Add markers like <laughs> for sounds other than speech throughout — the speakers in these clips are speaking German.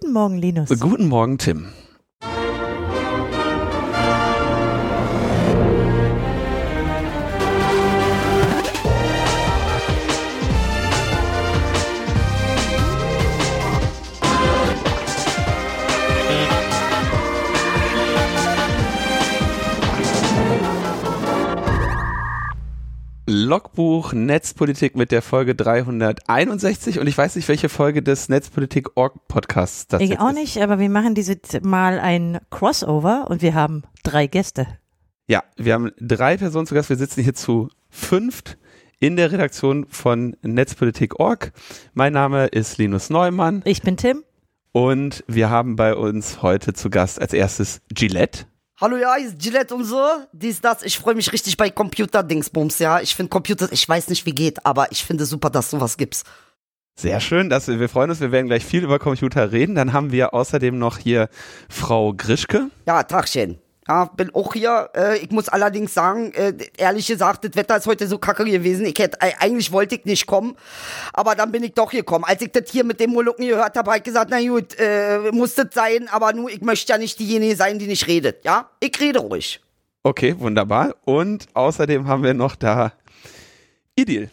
Guten Morgen, Linus. Guten Morgen, Tim. Logbuch Netzpolitik mit der Folge 361 und ich weiß nicht, welche Folge des Netzpolitik Org Podcasts das ich ist. Ich auch nicht, aber wir machen dieses Mal ein Crossover und wir haben drei Gäste. Ja, wir haben drei Personen zu Gast. Wir sitzen hier zu fünft in der Redaktion von Netzpolitik Org. Mein Name ist Linus Neumann. Ich bin Tim. Und wir haben bei uns heute zu Gast als erstes Gillette. Hallo, ja, ist Gillette und so. Dies, das. Ich freue mich richtig bei Computer-Dingsbums, ja. Ich finde Computer, ich weiß nicht, wie geht, aber ich finde super, dass du was gibst. Sehr schön, dass wir, wir freuen uns, wir werden gleich viel über Computer reden. Dann haben wir außerdem noch hier Frau Grischke. Ja, Tagchen. Ja, bin auch hier. Äh, ich muss allerdings sagen, äh, ehrlich gesagt, das Wetter ist heute so kacke gewesen. Ich hätte, eigentlich wollte ich nicht kommen, aber dann bin ich doch gekommen. Als ich das hier mit dem Molukken gehört habe, habe ich gesagt, na gut, äh, muss das sein, aber nur, ich möchte ja nicht diejenige sein, die nicht redet. Ja, ich rede ruhig. Okay, wunderbar. Und außerdem haben wir noch da Idil.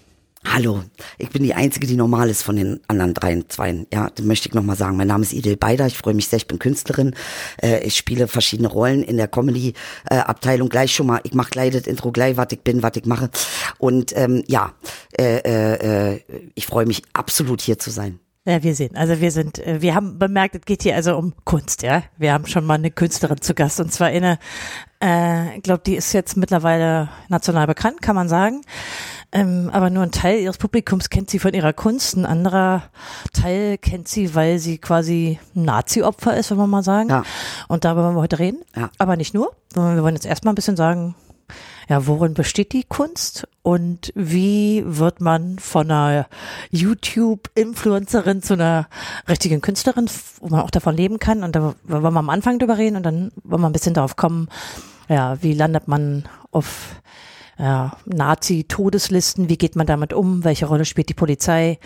Hallo, ich bin die Einzige, die normal ist von den anderen drei, zwei. Ja, das möchte ich nochmal sagen. Mein Name ist Idil Beider, ich freue mich sehr, ich bin Künstlerin. Äh, ich spiele verschiedene Rollen in der Comedy-Abteilung. gleich schon mal, ich mache gleich das Intro, gleich, was ich bin, was ich mache. Und ähm, ja, äh, äh, äh, ich freue mich absolut hier zu sein. Ja, wir sehen. Also wir sind, äh, wir haben bemerkt, es geht hier also um Kunst, ja. Wir haben schon mal eine Künstlerin zu Gast und zwar eine, äh, ich glaube, die ist jetzt mittlerweile national bekannt, kann man sagen. Ähm, aber nur ein Teil ihres Publikums kennt sie von ihrer Kunst, ein anderer Teil kennt sie, weil sie quasi Nazi-Opfer ist, wenn man mal sagen. Ja. Und darüber wollen wir heute reden. Ja. Aber nicht nur, sondern wir wollen jetzt erstmal ein bisschen sagen, ja, worin besteht die Kunst und wie wird man von einer YouTube-Influencerin zu einer richtigen Künstlerin, wo man auch davon leben kann? Und da wollen wir am Anfang drüber reden und dann wollen wir ein bisschen darauf kommen, ja, wie landet man auf ja, Nazi-Todeslisten, wie geht man damit um, welche Rolle spielt die Polizei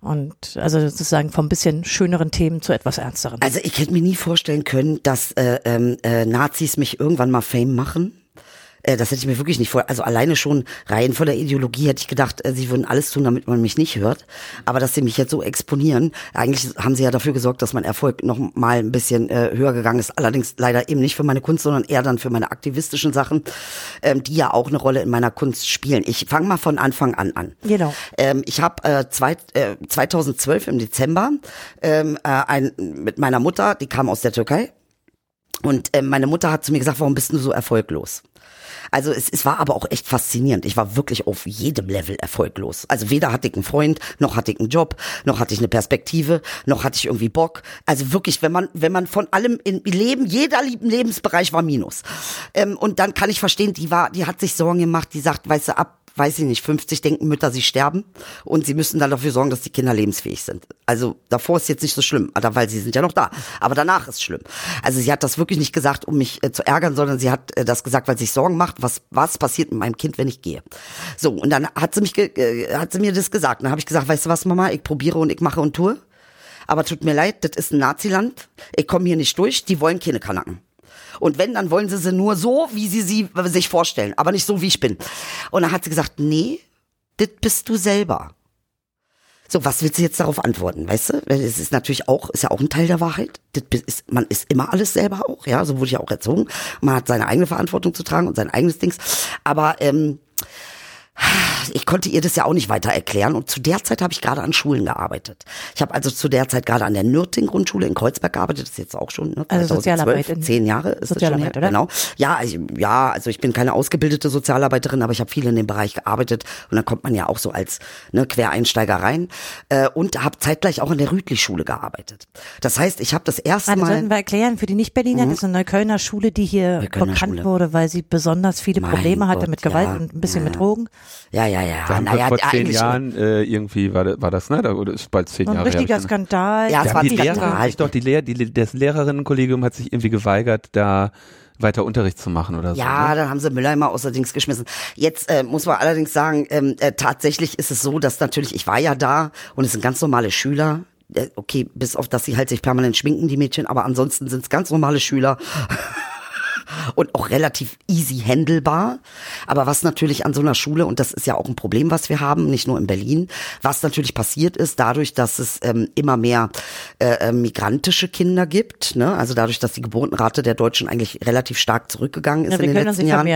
und also sozusagen vom bisschen schöneren Themen zu etwas ernsteren. Also ich hätte mir nie vorstellen können, dass äh, ähm, äh, Nazis mich irgendwann mal Fame machen. Äh, das hätte ich mir wirklich nicht vor. Also alleine schon rein von der Ideologie hätte ich gedacht, äh, sie würden alles tun, damit man mich nicht hört. Aber dass sie mich jetzt so exponieren, eigentlich haben sie ja dafür gesorgt, dass mein Erfolg noch mal ein bisschen äh, höher gegangen ist. Allerdings leider eben nicht für meine Kunst, sondern eher dann für meine aktivistischen Sachen, ähm, die ja auch eine Rolle in meiner Kunst spielen. Ich fange mal von Anfang an an. Genau. Ähm, ich habe äh, zwei, äh, 2012 im Dezember ähm, äh, ein, mit meiner Mutter, die kam aus der Türkei. Und äh, meine Mutter hat zu mir gesagt, warum bist du so erfolglos? Also es, es war aber auch echt faszinierend. Ich war wirklich auf jedem Level erfolglos. Also weder hatte ich einen Freund, noch hatte ich einen Job, noch hatte ich eine Perspektive, noch hatte ich irgendwie Bock. Also wirklich, wenn man, wenn man von allem im Leben, jeder Lebensbereich war Minus. Ähm, und dann kann ich verstehen, die war, die hat sich Sorgen gemacht, die sagt, weißt du, ab weiß ich nicht, 50 denken Mütter, sie sterben und sie müssen dann dafür sorgen, dass die Kinder lebensfähig sind. Also davor ist jetzt nicht so schlimm, weil sie sind ja noch da. Aber danach ist schlimm. Also sie hat das wirklich nicht gesagt, um mich äh, zu ärgern, sondern sie hat äh, das gesagt, weil sie sich Sorgen macht, was, was passiert mit meinem Kind, wenn ich gehe. So, und dann hat sie mich, äh, hat sie mir das gesagt. Dann habe ich gesagt, weißt du was, Mama, ich probiere und ich mache und tue. Aber tut mir leid, das ist ein Naziland. Ich komme hier nicht durch, die wollen keine Kanaken. Und wenn, dann wollen sie sie nur so, wie sie sie sich vorstellen, aber nicht so, wie ich bin. Und dann hat sie gesagt, nee, das bist du selber. So, was willst du jetzt darauf antworten, weißt du? Es ist natürlich auch, ist ja auch ein Teil der Wahrheit. Das ist, man ist immer alles selber auch, ja, so wurde ich auch erzogen. Man hat seine eigene Verantwortung zu tragen und sein eigenes Dings. Aber ähm, ich konnte ihr das ja auch nicht weiter erklären und zu der Zeit habe ich gerade an Schulen gearbeitet. Ich habe also zu der Zeit gerade an der Nürting Grundschule in Kreuzberg gearbeitet, das ist jetzt auch schon ne, 2012, also Sozialarbeit zehn Jahre ist Sozialarbeit, das schon her, genau. Ja, ich, ja, also ich bin keine ausgebildete Sozialarbeiterin, aber ich habe viel in dem Bereich gearbeitet und dann kommt man ja auch so als ne, Quereinsteiger rein äh, und habe zeitgleich auch an der Rütli-Schule gearbeitet. Das heißt, ich habe das erste also, Mal. Sollten wir erklären für die Nicht-Berliner, mhm. das ist eine Neuköllner Schule, die hier bekannt Schule. wurde, weil sie besonders viele Probleme mein hatte Gott, mit Gewalt ja, und ein bisschen ja. mit Drogen. Ja, ja, ja. Da naja, vor zehn Jahren äh, irgendwie war, war das, ne? Oder ist bald zehn ein Jahre richtiger her. Skandal. Ja, es war die Lehrer, halt doch die Lehr die, das Lehrerinnenkollegium hat sich irgendwie geweigert, da weiter Unterricht zu machen oder so. Ja, ne? dann haben sie Müller immer außerdings geschmissen. Jetzt äh, muss man allerdings sagen, ähm, äh, tatsächlich ist es so, dass natürlich, ich war ja da und es sind ganz normale Schüler, äh, okay, bis auf, dass sie halt sich permanent schminken, die Mädchen, aber ansonsten sind es ganz normale Schüler <laughs> und auch relativ easy handelbar. Aber was natürlich an so einer Schule, und das ist ja auch ein Problem, was wir haben, nicht nur in Berlin, was natürlich passiert ist, dadurch, dass es ähm, immer mehr äh, äh migrantische Kinder gibt, ne? also dadurch, dass die Geburtenrate der Deutschen eigentlich relativ stark zurückgegangen ist ja, in den letzten Jahren.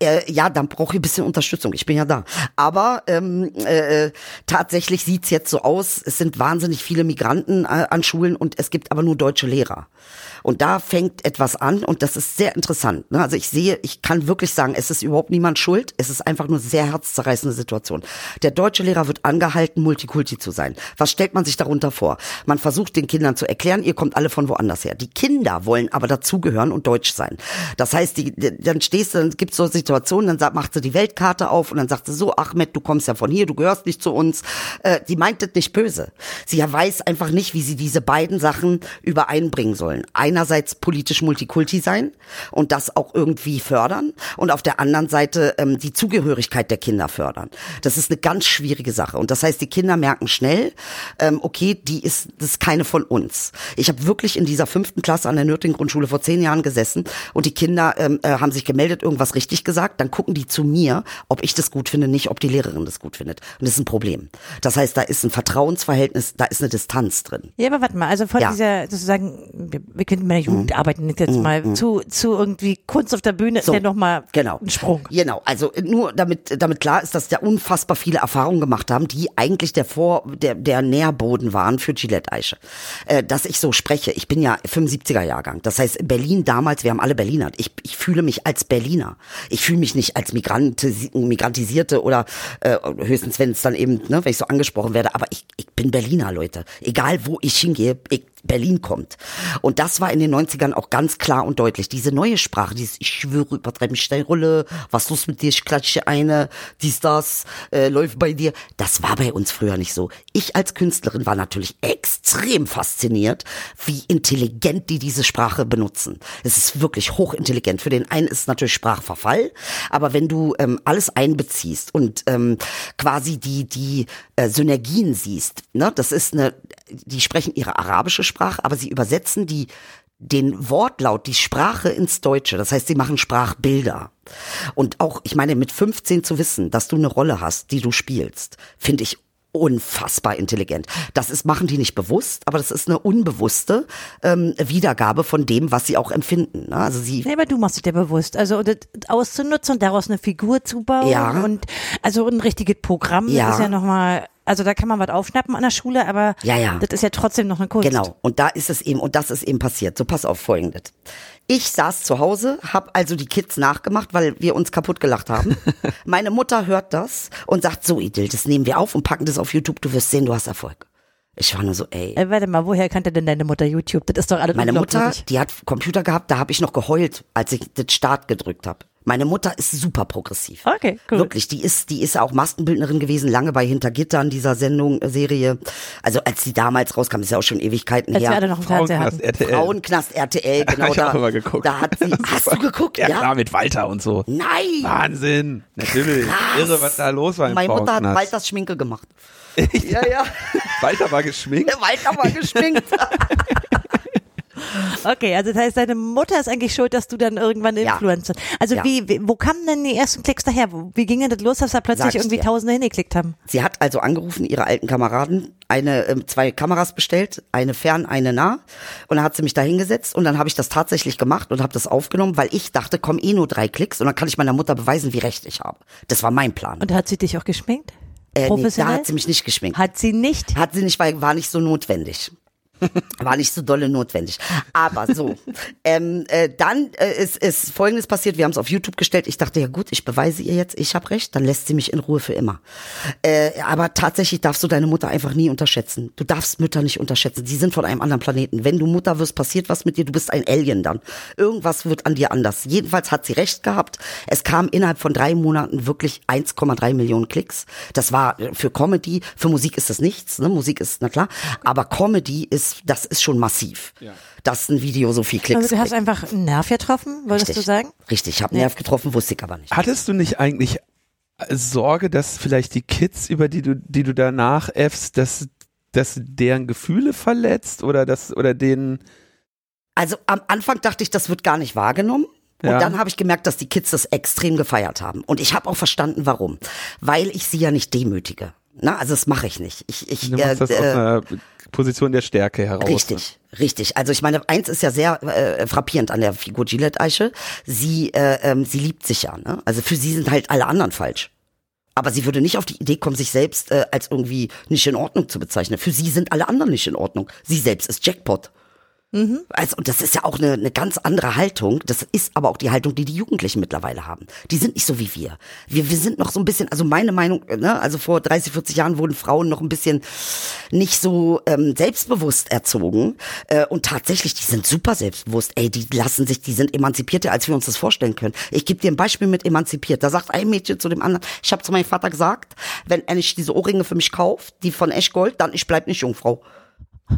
Äh, ja, dann brauche ich ein bisschen Unterstützung. Ich bin ja da. Aber ähm, äh, tatsächlich sieht's jetzt so aus, es sind wahnsinnig viele Migranten äh, an Schulen und es gibt aber nur deutsche Lehrer. Und da fängt etwas an und das ist sehr interessant. Ne? Also ich sehe, ich kann wirklich sagen, es ist überhaupt niemand schuld. Es ist einfach nur sehr herzzerreißende Situation. Der deutsche Lehrer wird angehalten, Multikulti zu sein. Was stellt man sich darunter vor? Man versucht den Kindern zu erklären, ihr kommt alle von woanders her. Die Kinder wollen aber dazugehören und deutsch sein. Das heißt, die, dann stehst du, dann gibt's so Situationen, dann macht sie die Weltkarte auf und dann sagt sie so, Ahmed, du kommst ja von hier, du gehörst nicht zu uns. Äh, die meint das nicht böse. Sie weiß einfach nicht, wie sie diese beiden Sachen übereinbringen sollen. Ein einerseits politisch Multikulti sein und das auch irgendwie fördern und auf der anderen Seite ähm, die Zugehörigkeit der Kinder fördern. Das ist eine ganz schwierige Sache und das heißt, die Kinder merken schnell, ähm, okay, die ist das ist keine von uns. Ich habe wirklich in dieser fünften Klasse an der Nürting Grundschule vor zehn Jahren gesessen und die Kinder ähm, äh, haben sich gemeldet, irgendwas richtig gesagt, dann gucken die zu mir, ob ich das gut finde, nicht ob die Lehrerin das gut findet. Und das ist ein Problem. Das heißt, da ist ein Vertrauensverhältnis, da ist eine Distanz drin. Ja, aber warte mal, also von ja. dieser sozusagen, wir, wir können mehr Jugendarbeiten mhm. jetzt mal mhm. zu, zu irgendwie Kunst auf der Bühne so, ist ja nochmal genau. ein Sprung. Genau, also nur damit, damit klar ist, dass da unfassbar viele Erfahrungen gemacht haben, die eigentlich der Vor, der, der Nährboden waren für Gillette Eiche. Äh, dass ich so spreche, ich bin ja 75er Jahrgang. Das heißt, Berlin damals, wir haben alle Berliner. Ich, ich fühle mich als Berliner. Ich fühle mich nicht als Migrantis Migrantisierte oder äh, höchstens, wenn es dann eben, ne, wenn ich so angesprochen werde, aber ich, ich bin Berliner, Leute. Egal wo ich hingehe, ich Berlin kommt. Und das war in den 90ern auch ganz klar und deutlich. Diese neue Sprache, dieses Ich schwöre, übertreibe mich Steinrolle, was los mit dir, ich klatsche eine, dies, das, äh, läuft bei dir. Das war bei uns früher nicht so. Ich als Künstlerin war natürlich extrem fasziniert, wie intelligent die diese Sprache benutzen. Es ist wirklich hochintelligent. Für den einen ist es natürlich Sprachverfall, aber wenn du ähm, alles einbeziehst und ähm, quasi die, die äh, Synergien siehst, ne, das ist eine, die sprechen ihre arabische Sprache, aber sie übersetzen die den Wortlaut, die Sprache ins Deutsche. Das heißt, sie machen Sprachbilder. Und auch, ich meine, mit 15 zu wissen, dass du eine Rolle hast, die du spielst, finde ich unfassbar intelligent. Das ist, machen die nicht bewusst, aber das ist eine unbewusste ähm, Wiedergabe von dem, was sie auch empfinden. Ne? Also sie. Nee, aber du machst es dir bewusst. Also das auszunutzen und daraus eine Figur zu bauen ja. und also ein richtiges Programm ja. ist ja nochmal also da kann man was aufschnappen an der Schule, aber ja, ja. das ist ja trotzdem noch eine Kunst. Genau, und da ist es eben, und das ist eben passiert. So, pass auf folgendes. Ich saß zu Hause, hab also die Kids nachgemacht, weil wir uns kaputt gelacht haben. <laughs> Meine Mutter hört das und sagt, so Idil, das nehmen wir auf und packen das auf YouTube, du wirst sehen, du hast Erfolg. Ich war nur so, ey. Äh, warte mal, woher kannte denn deine Mutter YouTube? Das ist doch alles Meine Mutter, die hat Computer gehabt, da habe ich noch geheult, als ich den Start gedrückt habe. Meine Mutter ist super progressiv. Okay, cool. Wirklich, die ist, die ist auch Maskenbildnerin gewesen, lange bei Hintergittern dieser Sendung, äh, Serie. Also als die damals rauskam, ist ja auch schon Ewigkeiten als her. Wir alle noch im Frauenknast RTL. Frauenknast RTL, <laughs> genau ich da. Auch immer geguckt. Da hat sie, <laughs> hast du geguckt? Ja, ja, klar, mit Walter und so. Nein! Wahnsinn! Natürlich. Krass. Irre, was da los war im Meine Mutter hat. Walters Schminke gemacht. <laughs> ja, ja. Walter war geschminkt. Walter war geschminkt. Okay, also das heißt, deine Mutter ist eigentlich schuld, dass du dann irgendwann Ja. Influencer. Also Ja. wie, wo kamen denn die ersten Klicks daher? Wie ging denn das los, dass da plötzlich irgendwie dir. Tausende hingeklickt haben? Sie hat also angerufen, ihre alten Kameraden, eine, ähm, zwei Kameras bestellt, eine fern, eine nah. Und dann hat sie mich da hingesetzt und dann habe ich das tatsächlich gemacht und habe das aufgenommen, weil ich dachte, komm eh nur drei Klicks und dann kann ich meiner Mutter beweisen, wie recht ich habe. Das war mein Plan. Und hat sie dich auch geschminkt? äh, nee, da hat sie mich nicht geschminkt. Hat sie nicht? Hat sie nicht, weil war nicht so notwendig. <laughs> War nicht so dolle notwendig. Aber so. <laughs> ähm, äh, dann äh, ist, ist Folgendes passiert. Wir haben es auf YouTube gestellt. Ich dachte, ja gut, ich beweise ihr jetzt, ich habe recht. Dann lässt sie mich in Ruhe für immer. Äh, aber tatsächlich darfst du deine Mutter einfach nie unterschätzen. Du darfst Mütter nicht unterschätzen. Sie sind von einem anderen Planeten. Wenn du Mutter wirst, passiert was mit dir. Du bist ein Alien dann. Irgendwas wird an dir anders. Jedenfalls hat sie recht gehabt. Es kam innerhalb von drei Monaten wirklich 1,3 Millionen Klicks. Das war für Comedy. Für Musik ist das nichts. Ne? Musik ist, na klar. Aber Comedy ist, das ist schon massiv. Dass ein Video so viel Klicks Also du hast kriegt. einfach einen Nerv getroffen, wolltest Richtig. du sagen? Richtig, ich habe Nerv getroffen, wusste ich aber nicht. Hattest du nicht eigentlich Sorge, dass vielleicht die Kids, über die du, die du danach äffst, dass das deren Gefühle verletzt oder das oder denen Also am Anfang dachte ich, das wird gar nicht wahrgenommen. Und Ja. dann habe ich gemerkt, dass die Kids das extrem gefeiert haben. Und ich habe auch verstanden, warum. Weil ich sie ja nicht demütige. Na, also das mache ich nicht. Ich, ich, du machst das äh, aus äh, einer Position der Stärke heraus. ne? Richtig, richtig. Also ich meine, eins ist ja sehr äh, frappierend an der Figur Gillette Eiche. Sie, äh, ähm, sie liebt sich ja. Ne? Also für sie sind halt alle anderen falsch. Aber sie würde nicht auf die Idee kommen, sich selbst äh, als irgendwie nicht in Ordnung zu bezeichnen. Für sie sind alle anderen nicht in Ordnung. Sie selbst ist Jackpot. Also, und das ist ja auch eine, eine ganz andere Haltung. Das ist aber auch die Haltung, die die Jugendlichen mittlerweile haben. Die sind nicht so wie wir. Wir, wir sind noch so ein bisschen, also meine Meinung, ne, also vor 30, 40 Jahren wurden Frauen noch ein bisschen nicht so ähm, selbstbewusst erzogen. Äh, und tatsächlich, die sind super selbstbewusst. Ey, die lassen sich, die sind emanzipierter, als wir uns das vorstellen können. Ich gebe dir ein Beispiel mit emanzipiert. Da sagt ein Mädchen zu dem anderen, ich habe zu meinem Vater gesagt, wenn er nicht diese Ohrringe für mich kauft, die von Eschgold, dann ich bleib nicht Jungfrau.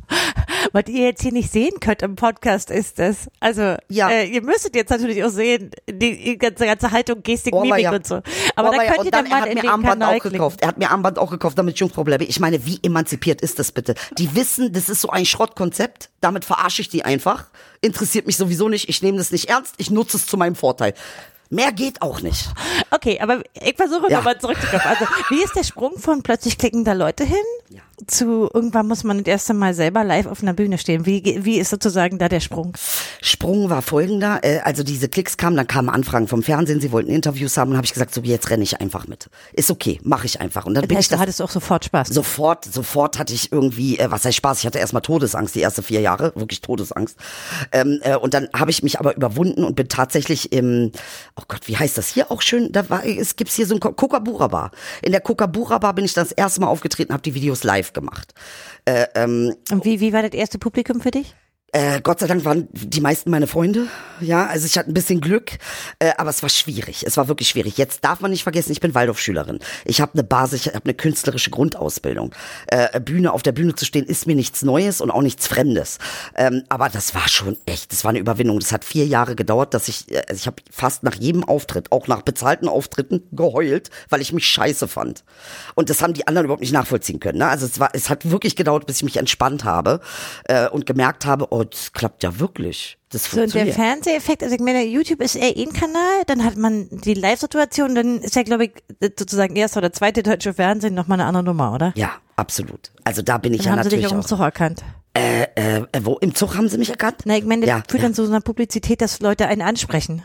<laughs> Was ihr jetzt hier nicht sehen könnt im Podcast ist das. Also, Ja. äh, ihr müsstet jetzt natürlich auch sehen, die, die ganze, ganze Haltung, Gestik, Oh, Mimik ja. und so. Aber Oh, da ja, könnt und ihr dann, dann er mal hat in mir den Armband Kanal auch klicken. gekauft. Er hat mir Armband auch gekauft, damit bleibe. Ich meine, wie emanzipiert ist das bitte? Die wissen, das ist so ein Schrottkonzept. Damit verarsche ich die einfach. Interessiert mich sowieso nicht. Ich nehme das nicht ernst. Ich nutze es zu meinem Vorteil. Mehr geht auch nicht. Okay, aber ich versuche Ja. nochmal zurückzukommen. Also, wie ist der Sprung von plötzlich klicken da Leute hin Ja. Zu irgendwann muss man das erste Mal selber live auf einer Bühne stehen? Wie, wie ist sozusagen da der Sprung? Sprung war folgender, äh, also diese Klicks kamen, dann kamen Anfragen vom Fernsehen, sie wollten Interviews haben und habe ich gesagt, so jetzt renne ich einfach mit. Ist okay, mache ich einfach. Und dann Das bin ich heißt, du das hattest auch sofort Spaß. Sofort, sofort hatte ich irgendwie, äh, was heißt Spaß, ich hatte erstmal Todesangst, die ersten vier Jahre, wirklich Todesangst. Ähm, äh, und dann habe ich mich aber überwunden und bin tatsächlich im, oh Gott, wie heißt das hier auch schön, da war, es gibt's hier so ein Ko- Kokabura Bar. In der Kokabura Bar bin ich das erste Mal aufgetreten, habe die Videos live gemacht. Äh, ähm, Und wie, wie war das erste Publikum für dich? Äh, Gott sei Dank waren die meisten meine Freunde. Ja, also ich hatte ein bisschen Glück, äh, aber es war schwierig. Es war wirklich schwierig. Jetzt darf man nicht vergessen, ich bin Waldorfschülerin. Ich habe eine Basis, ich habe eine künstlerische Grundausbildung. Äh, Bühne auf der Bühne zu stehen ist mir nichts Neues und auch nichts Fremdes. Ähm, aber das war schon echt, das war eine Überwindung. Das hat vier Jahre gedauert, dass ich, äh, also ich habe fast nach jedem Auftritt, auch nach bezahlten Auftritten, geheult, weil ich mich scheiße fand. Und das haben die anderen überhaupt nicht nachvollziehen können. Ne? Also es war, es hat wirklich gedauert, bis ich mich entspannt habe äh, und gemerkt habe, oh, das klappt ja wirklich. Das So, und der. Fernseheffekt, also ich meine, YouTube ist eher ein Kanal, dann hat man die Live-Situation, dann ist ja, glaube ich, sozusagen erste oder zweite deutsche Fernsehen nochmal eine andere Nummer, oder? ja, absolut. Also da bin ich Dann ja haben sie dich natürlich auch im. Zug erkannt. Äh, äh, wo im Zug haben sie mich erkannt? Na, ich meine, das Ja, führt ja. dann zu so einer Publizität, dass Leute einen ansprechen.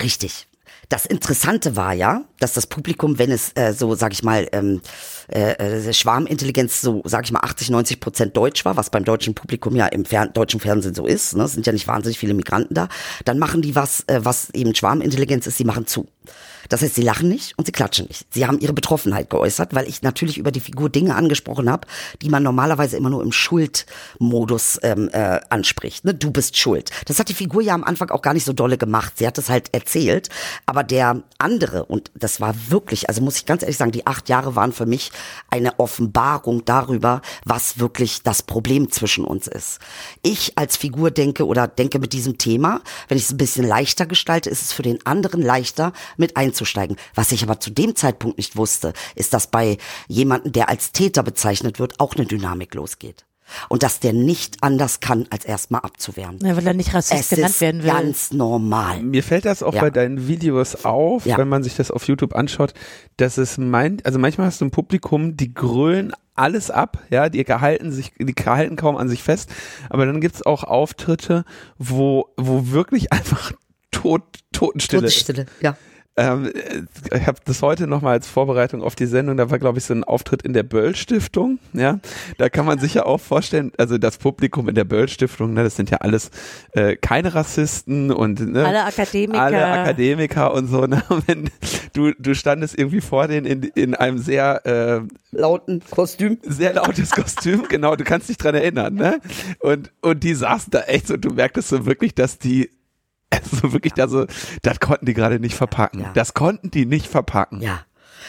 Richtig. Das Interessante war ja, dass das Publikum, wenn es äh, so, sag ich mal, ähm, äh, äh, Schwarmintelligenz so, sag ich mal, 80, 90 Prozent Deutsch war, was beim deutschen Publikum ja im Fer deutschen Fernsehen so ist, ne? es sind ja nicht wahnsinnig viele Migranten da, dann machen die was, äh, was eben Schwarmintelligenz ist, sie machen zu. Das heißt, sie lachen nicht und sie klatschen nicht. Sie haben ihre Betroffenheit geäußert, weil ich natürlich über die Figur Dinge angesprochen habe, die man normalerweise immer nur im Schuldmodus ähm, äh, anspricht. Ne? Du bist schuld. Das hat die Figur ja am Anfang auch gar nicht so dolle gemacht. Sie hat es halt erzählt, aber der andere, und das war wirklich, also muss ich ganz ehrlich sagen, die acht Jahre waren für mich eine Offenbarung darüber, was wirklich das Problem zwischen uns ist. Ich als Figur denke oder denke mit diesem Thema, wenn ich es ein bisschen leichter gestalte, ist es für den anderen leichter, mit einzusteigen. Was ich aber zu dem Zeitpunkt nicht wusste, ist, dass bei jemandem, der als Täter bezeichnet wird, auch eine Dynamik losgeht. Und dass der nicht anders kann, als erstmal abzuwehren. Ja, weil er nicht Rassist Es genannt ist werden will. ganz normal. Mir fällt das auch Ja. bei deinen Videos auf, Ja. wenn man sich das auf YouTube anschaut, dass es meint, also manchmal hast du ein Publikum, die grölen alles ab, ja, die gehalten sich, die halten kaum an sich fest, aber dann gibt's auch Auftritte, wo, wo wirklich <laughs> einfach tot, Totenstille ist. Todesstille, ja. Ähm, äh, ich habe das heute nochmal als Vorbereitung auf die Sendung, da war glaube ich so ein Auftritt in der Böll-Stiftung, ja, da kann man sich ja auch vorstellen, also das Publikum in der Böll-Stiftung, ne, das sind ja alles äh, keine Rassisten und ne, Alle Akademiker. alle Akademiker und so, ne, wenn du, du standest irgendwie vor denen in, in einem sehr äh, Lauten Kostüm. sehr lautes <laughs> Kostüm, genau, du kannst dich dran erinnern, ne? Und, und die saßen da echt so, du merktest so wirklich, dass die, also wirklich da so, das konnten die gerade nicht verpacken. Ja. Das konnten die nicht verpacken. Ja.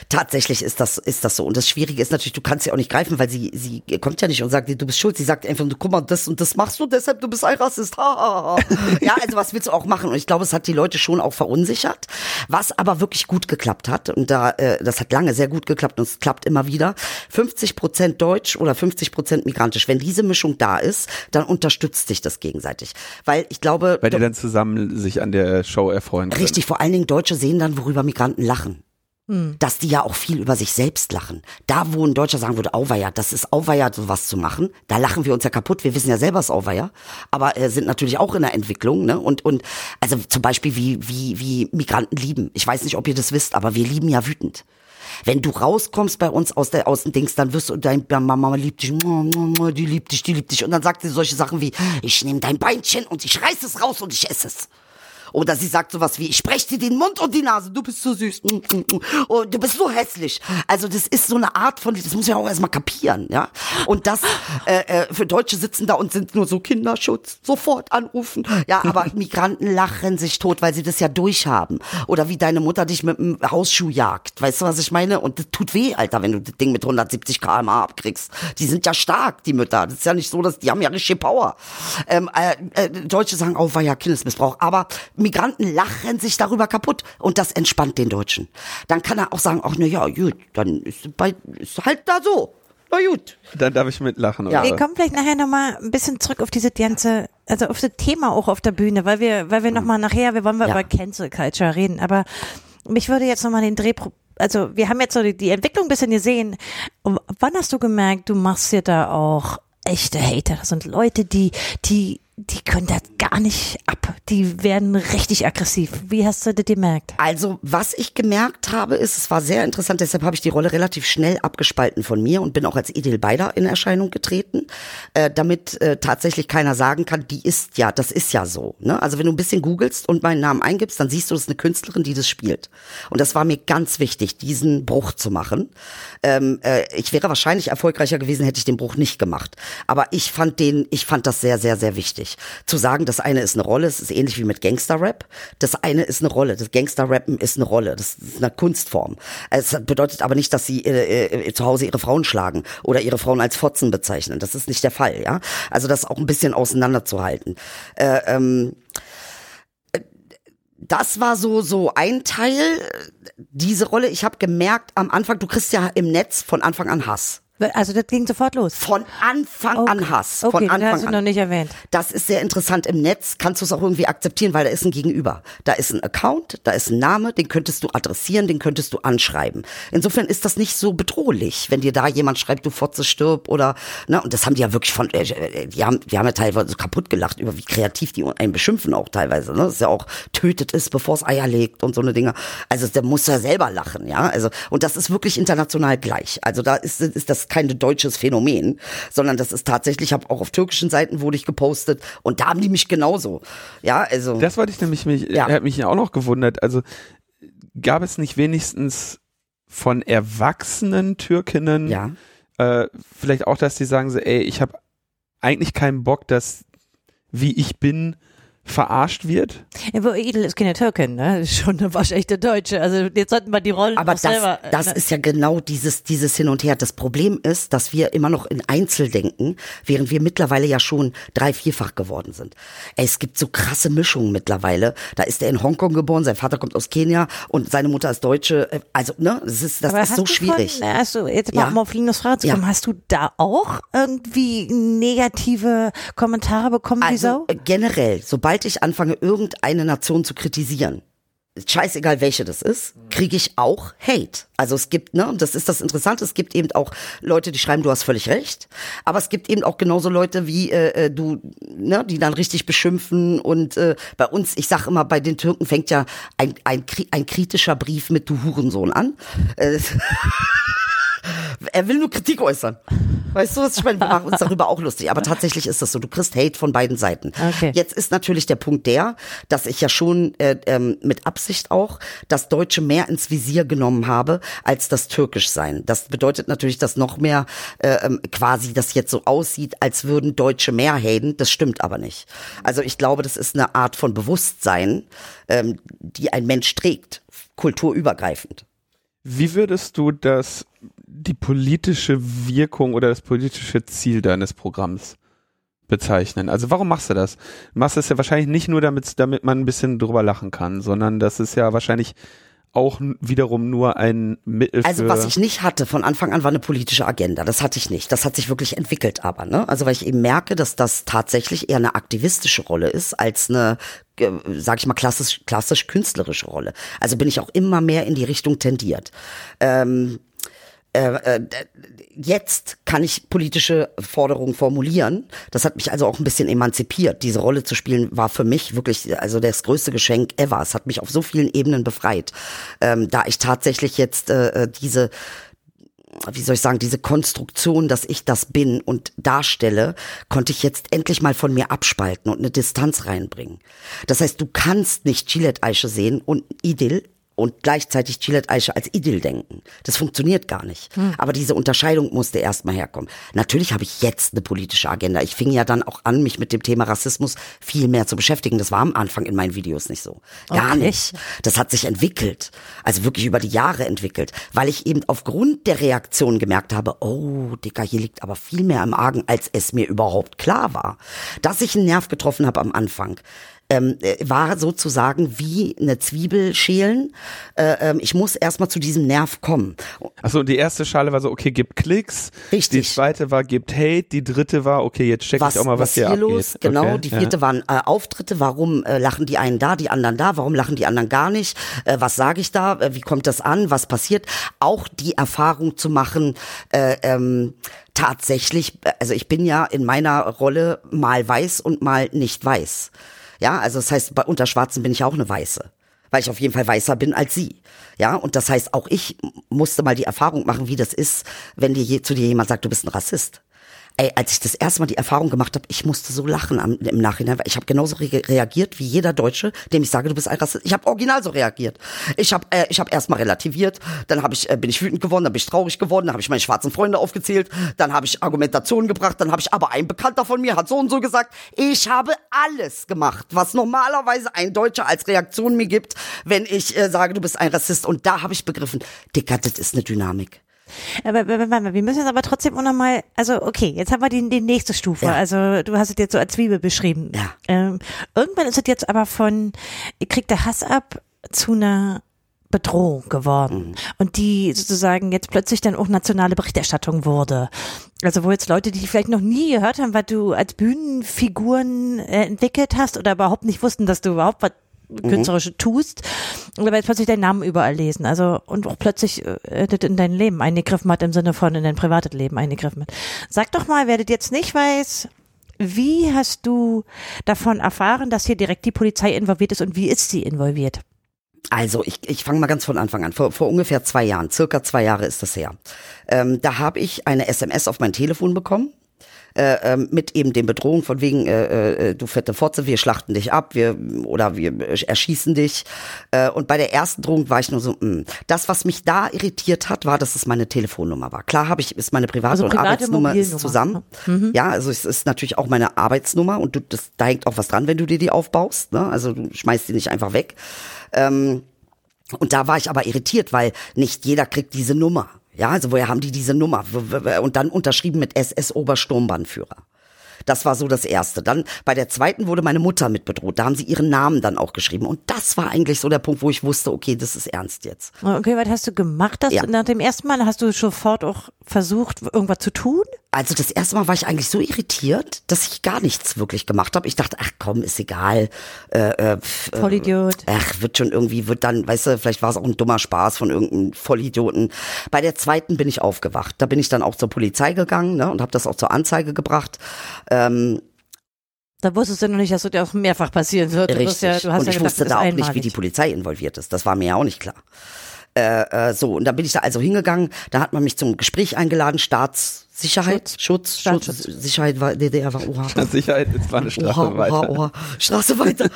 Tatsächlich ist das, ist das so. Und das Schwierige ist natürlich, du kannst sie auch nicht greifen, weil sie, sie kommt ja nicht und sagt, du bist schuld. Sie sagt einfach, guck mal, das und das machst du, deshalb du bist ein Rassist. Ha, ha, ha. <laughs> ja, also was willst du auch machen? Und ich glaube, es hat die Leute schon auch verunsichert. Was aber wirklich gut geklappt hat, und da, äh, das hat lange sehr gut geklappt und es klappt immer wieder. 50 Prozent Deutsch oder 50 Prozent migrantisch. Wenn diese Mischung da ist, dann unterstützt sich das gegenseitig. Weil ich glaube. Weil die dann zusammen sich an der Show erfreuen. Können. Richtig, vor allen Dingen Deutsche sehen dann, worüber Migranten lachen dass die ja auch viel über sich selbst lachen. Da, wo ein Deutscher sagen würde, Auweier, das ist Auweier, sowas zu machen, da lachen wir uns ja kaputt. Wir wissen ja selber, es ist Auweier, aber äh, sind natürlich auch in der Entwicklung. Ne? Und, und also zum Beispiel, wie, wie, wie Migranten lieben. Ich weiß nicht, ob ihr das wisst, aber wir lieben ja wütend. Wenn du rauskommst bei uns aus der aus dem Dings, dann wirst du dein Mama liebt dich, die liebt dich, die liebt dich und dann sagt sie solche Sachen wie ich nehme dein Beinchen und ich reiß es raus und ich esse es. Oder sie sagt sowas wie, ich spreche dir den Mund und die Nase, du bist so süß, mm. oh, du bist so hässlich. Also das ist so eine Art von, das muss ich auch erstmal kapieren, ja. Und das, äh, äh, für Deutsche sitzen da und sind nur so Kinderschutz, sofort anrufen. Ja, aber <laughs> Migranten lachen sich tot, weil sie das ja durchhaben. Oder wie deine Mutter dich mit einem Hausschuh jagt. Weißt du, was ich meine? Und das tut weh, Alter, wenn du das Ding mit 170 km/h abkriegst. Die sind ja stark, die Mütter. Das ist ja nicht so, dass die haben ja richtig Power. Ähm, äh, äh, Deutsche sagen, oh, war ja Kindesmissbrauch. Aber Migranten lachen sich darüber kaputt und das entspannt den Deutschen. Dann kann er auch sagen, ach na ja, gut, dann ist, bei, ist halt da so. Na gut. Dann darf ich mitlachen, Ja. oder? Wir kommen vielleicht nachher nochmal ein bisschen zurück auf diese ganze, also auf das Thema auch auf der Bühne, weil wir, weil wir nochmal nachher, wir wollen mal Ja. über Cancel Culture reden, aber mich würde jetzt nochmal den Dreh, also wir haben jetzt so die, die Entwicklung ein bisschen gesehen. Und wann hast du gemerkt, du machst dir da auch echte Hater? Das sind Leute, die, die, die können das gar nicht ab. Die werden richtig aggressiv. Wie hast du das gemerkt? Also, was ich gemerkt habe, ist, es war sehr interessant, deshalb habe ich die Rolle relativ schnell abgespalten von mir und bin auch als Edel Beider in Erscheinung getreten, äh, damit äh, tatsächlich keiner sagen kann, die ist ja, das ist ja so. Ne? Also, wenn du ein bisschen googelst und meinen Namen eingibst, dann siehst du, das ist eine Künstlerin, die das spielt. Und das war mir ganz wichtig, diesen Bruch zu machen. Ähm, äh, ich wäre wahrscheinlich erfolgreicher gewesen, hätte ich den Bruch nicht gemacht. Aber ich fand den, ich fand das sehr, sehr, sehr wichtig. Zu sagen, das eine ist eine Rolle, es ist ähnlich wie mit Gangster-Rap. Das eine ist eine Rolle. Das Gangster-Rappen ist eine Rolle. Das ist eine Kunstform. Es bedeutet aber nicht, dass sie äh, äh, zu Hause ihre Frauen schlagen oder ihre Frauen als Fotzen bezeichnen. Das ist nicht der Fall, ja. Also das auch ein bisschen auseinanderzuhalten. Äh, ähm, das war so so ein Teil diese Rolle. Ich habe gemerkt am Anfang, du kriegst ja im Netz von Anfang an Hass. Also das ging sofort los. Von Anfang Okay. an Hass. Okay, Von das hast Anfang du an. noch nicht erwähnt. Das ist sehr interessant. Im Netz kannst du es auch irgendwie akzeptieren, weil da ist ein Gegenüber. Da ist ein Account, da ist ein Name, den könntest du adressieren, den könntest du anschreiben. Insofern ist das nicht so bedrohlich, wenn dir da jemand schreibt, du Fotze stirb oder, ne, und das haben die ja wirklich von, äh, äh, die haben, die haben ja teilweise kaputt gelacht über wie kreativ die einen beschimpfen auch teilweise, ne, das ist ja auch tötet es, bevor es Eier legt und so eine Dinge. Also der muss ja selber lachen, ja, also, und das ist wirklich international gleich. Also da ist, ist das kein deutsches Phänomen, sondern das ist tatsächlich, ich habe auch auf türkischen Seiten wurde ich gepostet und da haben die mich genauso. Ja, also. Das wollte ich nämlich, mich, Ja. hat mich ja auch noch gewundert. Also gab es nicht wenigstens von erwachsenen Türkinnen ja. äh, vielleicht auch, dass die sagen so, ey, ich habe eigentlich keinen Bock, dass wie ich bin verarscht wird. Ja, wo Edel ist keine Türkin, ne? Schon eine waschechte Deutsche. Also jetzt sollten wir die Rollen Aber auch das, selber. das ne? ist ja genau dieses, dieses Hin und Her. Das Problem ist, dass wir immer noch in Einzel denken, während wir mittlerweile ja schon drei-, vierfach geworden sind. Ey, es gibt so krasse Mischungen mittlerweile. Da ist er in Hongkong geboren, sein Vater kommt aus Kenia und seine Mutter ist Deutsche. Also, ne, das ist, das Aber ist so schwierig. Von, also jetzt mal Ja. um auf Linus Frage zu kommen, Ja. hast du da auch irgendwie negative Kommentare bekommen, wie Also Sau? äh, generell, sobald ich anfange, irgendeine Nation zu kritisieren, scheißegal welche das ist, kriege ich auch Hate. Also es gibt, ne, und das ist das Interessante, es gibt eben auch Leute, die schreiben, du hast völlig recht, aber es gibt eben auch genauso Leute wie äh, äh, du, ne, die dann richtig beschimpfen und äh, bei uns, ich sag immer, bei den Türken fängt ja ein, ein, ein kritischer Brief mit du Hurensohn an. Äh, <laughs> er will nur Kritik äußern. Weißt du, was ich meine? Wir machen uns darüber auch lustig. Aber tatsächlich ist das so. Du kriegst Hate von beiden Seiten. Okay. Jetzt ist natürlich der Punkt der, dass ich ja schon äh, ähm, mit Absicht auch das Deutsche mehr ins Visier genommen habe als das Türkisch sein. Das bedeutet natürlich, dass noch mehr äh, ähm, quasi das jetzt so aussieht, als würden Deutsche mehr haten. Das stimmt aber nicht. Also ich glaube, das ist eine Art von Bewusstsein, ähm, die ein Mensch trägt, kulturübergreifend. Wie würdest du das, die politische Wirkung oder das politische Ziel deines Programms bezeichnen? Also warum machst du das? Du machst es ja wahrscheinlich nicht nur damit, damit man ein bisschen drüber lachen kann, sondern das ist ja wahrscheinlich auch wiederum nur ein Mittel Also was ich nicht hatte von Anfang an war eine politische Agenda. Das hatte ich nicht. Das hat sich wirklich entwickelt aber. Ne? Also weil ich eben merke, dass das tatsächlich eher eine aktivistische Rolle ist als eine, äh, sag ich mal, klassisch, klassisch künstlerische Rolle. Also bin ich auch immer mehr in die Richtung tendiert. Ähm, äh, äh, jetzt kann ich politische Forderungen formulieren. Das hat mich also auch ein bisschen emanzipiert. Diese Rolle zu spielen war für mich wirklich also das größte Geschenk ever. Es hat mich auf so vielen Ebenen befreit, ähm, da ich tatsächlich jetzt äh, äh diese wie soll ich sagen, diese Konstruktion, dass ich das bin und darstelle, konnte ich jetzt endlich mal von mir abspalten und eine Distanz reinbringen. Das heißt, du kannst nicht Gillette Eiche sehen und Idil und gleichzeitig Gillette Eiche als Idyll denken. Das funktioniert gar nicht. Hm. Aber diese Unterscheidung musste erstmal herkommen. Natürlich habe ich jetzt eine politische Agenda. Ich fing ja dann auch an, mich mit dem Thema Rassismus viel mehr zu beschäftigen. Das war am Anfang in meinen Videos nicht so. Gar okay. nicht. Das hat sich entwickelt. Also wirklich über die Jahre entwickelt. Weil ich eben aufgrund der Reaktion gemerkt habe, oh, Dicker, hier liegt aber viel mehr im Argen, als es mir überhaupt klar war. Dass ich einen Nerv getroffen habe am Anfang ähm, äh, war sozusagen wie eine Zwiebel schälen. Äh, ähm, ich muss erstmal zu diesem Nerv kommen. Achso, die erste Schale war so, okay, gibt Klicks. Richtig. Die zweite war, gibt Hate. Die dritte war, okay, jetzt check was, ich auch mal, was, was hier, hier los. Abgeht. Genau, okay, die vierte ja. waren äh, Auftritte. Warum äh, lachen die einen da, die anderen da? Warum lachen die anderen gar nicht? Äh, was sage ich da? Äh, wie kommt das an? Was passiert? Auch die Erfahrung zu machen, äh, ähm, tatsächlich, also ich bin ja in meiner Rolle mal weiß und mal nicht weiß. Ja, also das heißt, bei unter Schwarzen bin ich auch eine Weiße. Weil ich auf jeden Fall weißer bin als sie. Ja, und das heißt, auch ich musste mal die Erfahrung machen, wie das ist, wenn dir je, zu dir jemand sagt, du bist ein Rassist. Ey, als ich das erste Mal die Erfahrung gemacht habe, ich musste so lachen am, im Nachhinein, weil ich habe genauso re reagiert wie jeder Deutsche, dem ich sage, du bist ein Rassist. Ich habe original so reagiert. Ich habe äh, ich habe erstmal relativiert, dann habe ich äh, bin ich wütend geworden, dann bin ich traurig geworden, dann habe ich meine schwarzen Freunde aufgezählt, dann habe ich Argumentationen gebracht, dann habe ich aber ein Bekannter von mir hat so und so gesagt, ich habe alles gemacht, was normalerweise ein Deutscher als Reaktion mir gibt, wenn ich äh, sage, du bist ein Rassist und da habe ich begriffen, Dicker, das ist eine Dynamik. Aber, wir müssen jetzt aber trotzdem auch nochmal, also okay, jetzt haben wir die, die nächste Stufe. Ja. Also du hast es jetzt so als Zwiebel beschrieben. Ja. Ähm, irgendwann ist es jetzt aber von, kriegt der Hass ab zu einer Bedrohung geworden mhm. und die sozusagen jetzt plötzlich dann auch nationale Berichterstattung wurde. Also wo jetzt Leute, die vielleicht noch nie gehört haben, was du als Bühnenfiguren äh, entwickelt hast oder überhaupt nicht wussten, dass du überhaupt was. Künstlerische mhm. tust, aber jetzt plötzlich deinen Namen überall lesen. Also und auch plötzlich äh, das in dein Leben eingegriffen hat, im Sinne von in dein privates Leben eingegriffen hat. Sag doch mal, wer das jetzt nicht weiß, wie hast du davon erfahren, dass hier direkt die Polizei involviert ist und wie ist sie involviert? Also ich, ich fange mal ganz von Anfang an. Vor, vor ungefähr zwei Jahren, circa zwei Jahre ist das her. Ähm, da habe ich eine SMS auf mein Telefon bekommen äh, ähm, mit eben den Bedrohungen von wegen, äh, äh, du fette Fotze, wir schlachten dich ab, wir oder wir erschießen dich. Äh, und bei der ersten Drohung war ich nur so, mh. Hm. das, was mich da irritiert hat, war, dass es meine Telefonnummer war. Klar habe ich, ist meine private also und Arbeitsnummer ist zusammen. Mhm. Ja, also es ist natürlich auch meine Arbeitsnummer und du, das, da hängt auch was dran, wenn du dir die aufbaust. Ne? Also du schmeißt die nicht einfach weg. Ähm, und da war ich aber irritiert, weil nicht jeder kriegt diese Nummer. Ja, also woher haben die diese Nummer? Und dann unterschrieben mit SS Obersturmbannführer. Das war so das Erste. Dann bei der zweiten wurde meine Mutter mit bedroht. Da haben sie ihren Namen dann auch geschrieben. Und das war eigentlich so der Punkt, wo ich wusste, okay, das ist ernst jetzt. Okay, was hast du gemacht? Das, ja. Nach dem ersten Mal hast du sofort auch versucht, irgendwas zu tun? Also das erste Mal war ich eigentlich so irritiert, dass ich gar nichts wirklich gemacht habe. Ich dachte, ach komm, ist egal. Äh, äh, Vollidiot. Äh, ach, wird schon irgendwie, wird dann, weißt du, vielleicht war es auch ein dummer Spaß von irgendeinem Vollidioten. Bei der zweiten bin ich aufgewacht. Da bin ich dann auch zur Polizei gegangen ne, und habe das auch zur Anzeige gebracht. Ähm, da wusstest du noch nicht, dass das ja auch mehrfach passieren wird. Richtig. Ja, du hast und ich ja gedacht, wusste da auch nicht, wie die Polizei involviert ist. Das war mir ja auch nicht klar. Äh, äh, so, und dann bin ich da also hingegangen, da hat man mich zum Gespräch eingeladen, Staats Sicherheit, Schutz, Schutz, Staatsschutz. Sicherheit war, DDR war Oha. <laughs> Sicherheit, es war eine Straße Oha, weiter. oha, oha. Straße weiter.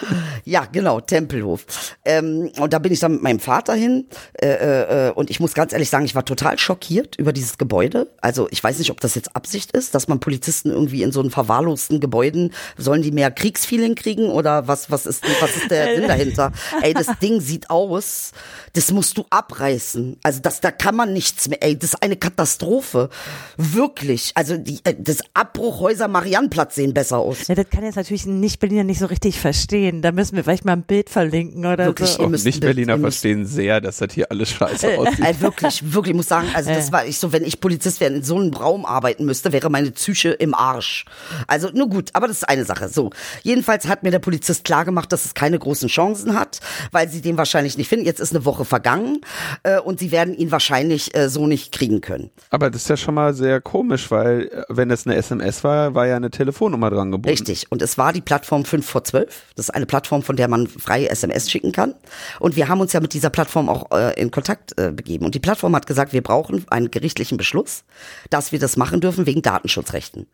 ja, genau, Tempelhof. Ähm, und da bin ich dann mit meinem Vater hin. Äh, äh, äh, und ich muss ganz ehrlich sagen, ich war total schockiert über dieses Gebäude. Also ich weiß nicht, ob das jetzt Absicht ist, dass man Polizisten irgendwie in so einen verwahrlosten Gebäuden, sollen die mehr Kriegsfeeling kriegen oder was, was ist, was ist der Sinn dahinter? Ey, das Ding sieht aus, das musst du abreißen. Also das, da kann man nichts mehr. Ey, das ist eine Katastrophe. Wirklich. Also die, äh, das Abbruchhäuser Mariannplatz sehen besser aus. Ja, das kann jetzt natürlich ein Nicht-Berliner nicht so richtig verstehen. Da müssen wir vielleicht mal ein Bild verlinken oder Wirklich, so. Nicht-Berliner verstehen sehr, dass das hier alles scheiße <laughs> aussieht. Ey, wirklich, wirklich, ich muss sagen, also das war ich so, wenn ich Polizist wäre, in so einem Raum arbeiten müsste, wäre meine Psyche im Arsch. Also, nur gut, aber das ist eine Sache. So. Jedenfalls hat mir der Polizist klargemacht, dass es keine großen Chancen hat, weil sie den wahrscheinlich nicht finden. Jetzt ist eine Woche vergangen äh, und sie werden ihn wahrscheinlich äh, so nicht kriegen können. Aber das ist ja schon mal sehr komisch, weil äh, wenn es eine SMS war, war ja eine Telefonnummer dran gebunden. Richtig. Und es war die Plattform 5 vor 12. Das ist eine Plattform, von der man freie SMS schicken kann. Und wir haben uns ja mit dieser Plattform auch äh, in Kontakt äh, begeben. Und die Plattform hat gesagt, wir brauchen einen gerichtlichen Beschluss, dass wir das machen dürfen wegen Datenschutzrechten.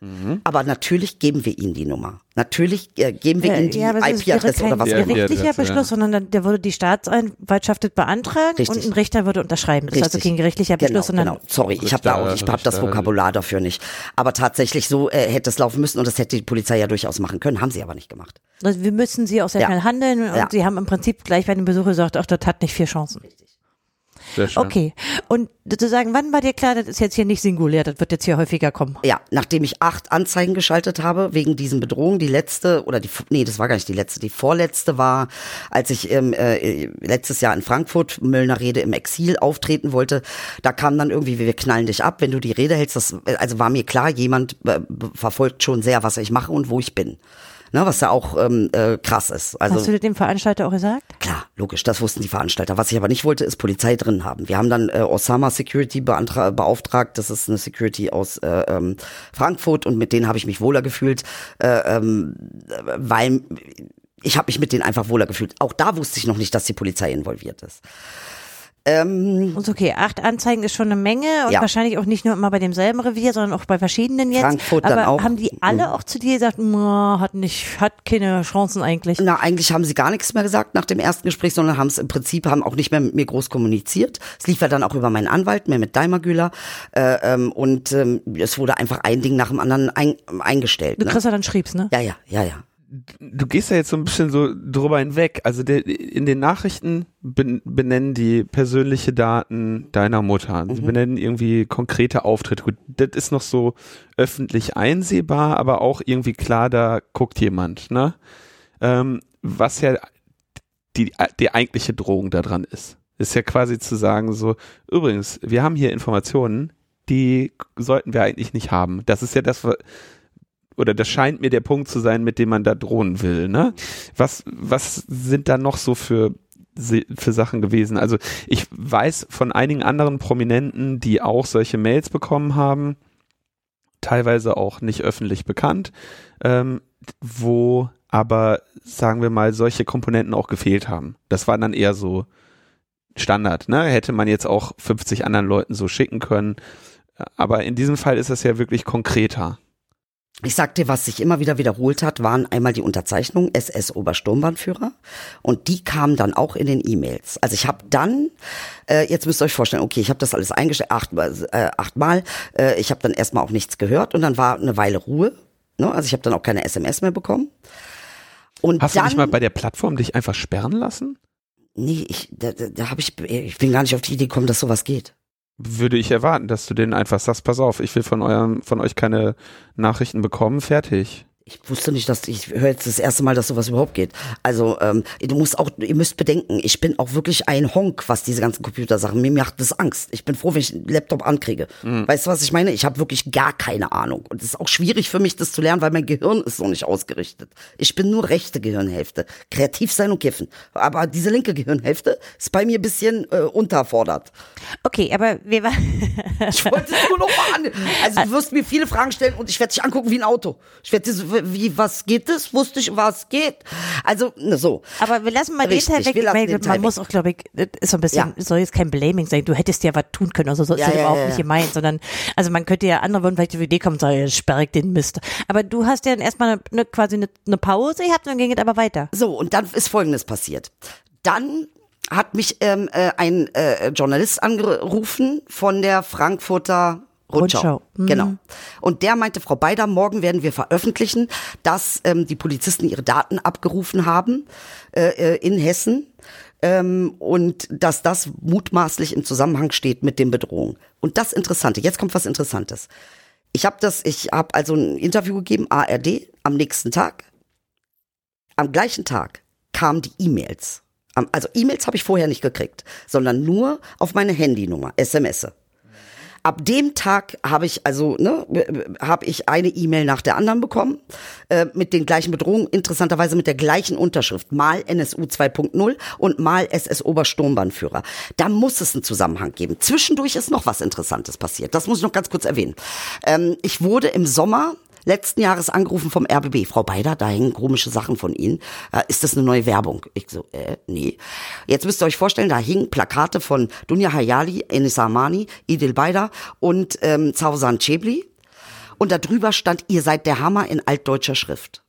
Aber natürlich geben wir ihnen die Nummer. Natürlich äh, geben wir ihnen die ja, IP-Adresse oder was Ja, auch immer. gerichtlicher ja. Beschluss, sondern dann, der würde die Staatsanwaltschaft das beantragen Richtig. und ein Richter würde unterschreiben. Das ist also Richtig. kein gerichtlicher Genau, Beschluss, sondern genau. Sorry, ich habe da auch, ich habe das Vokabular dafür nicht. Aber tatsächlich so äh, hätte es laufen müssen und das hätte die Polizei ja durchaus machen können, haben sie aber nicht gemacht. also wir müssen sie auch sehr Ja. schnell handeln und Ja. sie haben im Prinzip gleich bei dem Besuch gesagt, ach, das hat nicht vier Chancen. Sehr schön. Okay. Und sozusagen, wann war dir klar, das ist jetzt hier nicht singulär, das wird jetzt hier häufiger kommen? Ja, nachdem ich acht Anzeigen geschaltet habe wegen diesen Bedrohungen, die letzte oder die nee, das war gar nicht die letzte, die vorletzte war, als ich ähm, äh, letztes Jahr in Frankfurt Müllner Rede im Exil auftreten wollte, da kam dann irgendwie wir knallen dich ab, wenn du die Rede hältst, das also war mir klar, jemand äh, verfolgt schon sehr, was ich mache und wo ich bin. Ne, was ja auch ähm, äh, krass ist. Also Hast du dem Veranstalter auch gesagt? Klar, logisch, das wussten die Veranstalter. Was ich aber nicht wollte, ist Polizei drin haben. Wir haben dann äh, Osama Security beauftragt. Das ist eine Security aus äh, ähm, Frankfurt und mit denen habe ich mich wohler gefühlt, äh, ähm, weil ich habe mich mit denen einfach wohler gefühlt. Auch da wusste ich noch nicht, dass die Polizei involviert ist. Ähm, Und okay, acht Anzeigen ist schon eine Menge und Ja. wahrscheinlich auch nicht nur immer bei demselben Revier, sondern auch bei verschiedenen jetzt. Frankfurt Aber dann auch. haben die alle auch zu dir gesagt, "Mua, hat nicht, hat keine Chancen eigentlich? Na, eigentlich haben sie gar nichts mehr gesagt nach dem ersten Gespräch, sondern haben es im Prinzip, haben auch nicht mehr mit mir groß kommuniziert. Es lief ja dann auch über meinen Anwalt, mehr mit Daimagüler. Äh, ähm, und ähm, es wurde einfach ein Ding nach dem anderen ein, eingestellt. Du Ne? ja dann schriebst, ne? Ja, ja, ja, ja. Du gehst ja jetzt so ein bisschen so drüber hinweg. Also der, in den Nachrichten ben, benennen die persönliche Daten deiner Mutter. Mhm. Sie benennen irgendwie konkrete Auftritte. Gut, das ist noch so öffentlich einsehbar, aber auch irgendwie klar, da guckt jemand. Ne? Ähm, was ja die, die eigentliche Drohung daran ist, ist ja quasi zu sagen so, übrigens, wir haben hier Informationen, die sollten wir eigentlich nicht haben. Das ist ja das, wa- oder das scheint mir der Punkt zu sein, mit dem man da drohen will. Ne? Was, was sind da noch so für, für Sachen gewesen? Also ich weiß von einigen anderen Prominenten, die auch solche Mails bekommen haben, teilweise auch nicht öffentlich bekannt, ähm, wo aber, sagen wir mal, solche Komponenten auch gefehlt haben. Das war dann eher so Standard. Ne? Hätte man jetzt auch 50 anderen Leuten so schicken können. Aber in diesem Fall ist es ja wirklich konkreter. Ich sag dir, was sich immer wieder wiederholt hat, waren einmal die Unterzeichnungen SS-Obersturmbannführer und die kamen dann auch in den E-Mails. Also ich habe dann, äh, jetzt müsst ihr euch vorstellen, okay, ich habe das alles eingestellt, achtmal, äh, achtmal äh, ich habe dann erstmal auch nichts gehört und dann war eine Weile Ruhe. Ne? Also ich habe dann auch keine SMS mehr bekommen. Und Hast dann, du nicht mal bei der Plattform dich einfach sperren lassen? Nee, ich, da, da, da habe ich, ich bin gar nicht auf die Idee gekommen, dass sowas geht. Würde ich erwarten, dass du denen einfach sagst, pass auf, ich will von eurem, von euch keine Nachrichten bekommen, fertig. Ich wusste nicht, dass ich höre jetzt das erste Mal, dass sowas überhaupt geht. Also ähm, du musst auch, ihr müsst bedenken, ich bin auch wirklich ein Honk, was diese ganzen Computersachen. Mir macht das Angst. Ich bin froh, wenn ich einen Laptop ankriege. Weißt du, was ich meine? Ich habe wirklich gar keine Ahnung und es ist auch schwierig für mich, das zu lernen, weil mein Gehirn ist so nicht ausgerichtet. Ich bin nur rechte Gehirnhälfte, kreativ sein und kiffen. Aber diese linke Gehirnhälfte ist bei mir ein bisschen äh, unterfordert. Okay, aber wir waren, Ich wollte es nur noch mal an. Also du wirst mir viele Fragen stellen und ich werde dich angucken wie ein Auto. Ich werde dir so, wie, was geht es? Wusste ich, was geht? Also, ne, so. Aber wir lassen mal Richtig, den Teil weg. weil den man Teil muss auch, glaube ich, ist so ein bisschen, Ja. soll jetzt kein Blaming sein. Du hättest ja was tun können. Also so ist Ja, das ja, überhaupt ja, nicht gemeint, sondern, also man könnte ja, andere würden vielleicht auf die Idee kommen und sagen, ich den Mist. Aber du hast ja dann erstmal eine, eine, quasi eine, eine Pause gehabt und dann ging es aber weiter. So, und dann ist Folgendes passiert. Dann hat mich ähm, äh, ein äh, Journalist angerufen von der Frankfurter Rundschau. Rundschau. Mhm. Genau. Und der meinte, Frau Beider, morgen werden wir veröffentlichen, dass ähm, die Polizisten ihre Daten abgerufen haben äh, äh, in Hessen ähm, und dass das mutmaßlich im Zusammenhang steht mit den Bedrohungen. Und das Interessante, jetzt kommt was Interessantes. Ich habe das, ich habe also ein Interview gegeben, ARD, am nächsten Tag. Am gleichen Tag kamen die E-Mails. Also E-Mails habe ich vorher nicht gekriegt, sondern nur auf meine Handynummer, SMS. Ab dem Tag habe ich also ne, habe ich eine E-Mail nach der anderen bekommen äh, mit den gleichen Bedrohungen, interessanterweise mit der gleichen Unterschrift, mal NSU 2.0 und mal SS Obersturmbannführer. Da muss es einen Zusammenhang geben. Zwischendurch ist noch was Interessantes passiert. Das muss ich noch ganz kurz erwähnen. Ähm, ich wurde im Sommer letzten Jahres angerufen vom RBB. Frau Beider, da hängen komische Sachen von Ihnen. Äh, ist das eine neue Werbung? Ich so, äh, nee. Jetzt müsst ihr euch vorstellen, da hingen Plakate von Dunja Hayali, Enis Armani, Idil Beider und ähm, Zauzan Chebli. Und da drüber stand, ihr seid der Hammer in altdeutscher Schrift.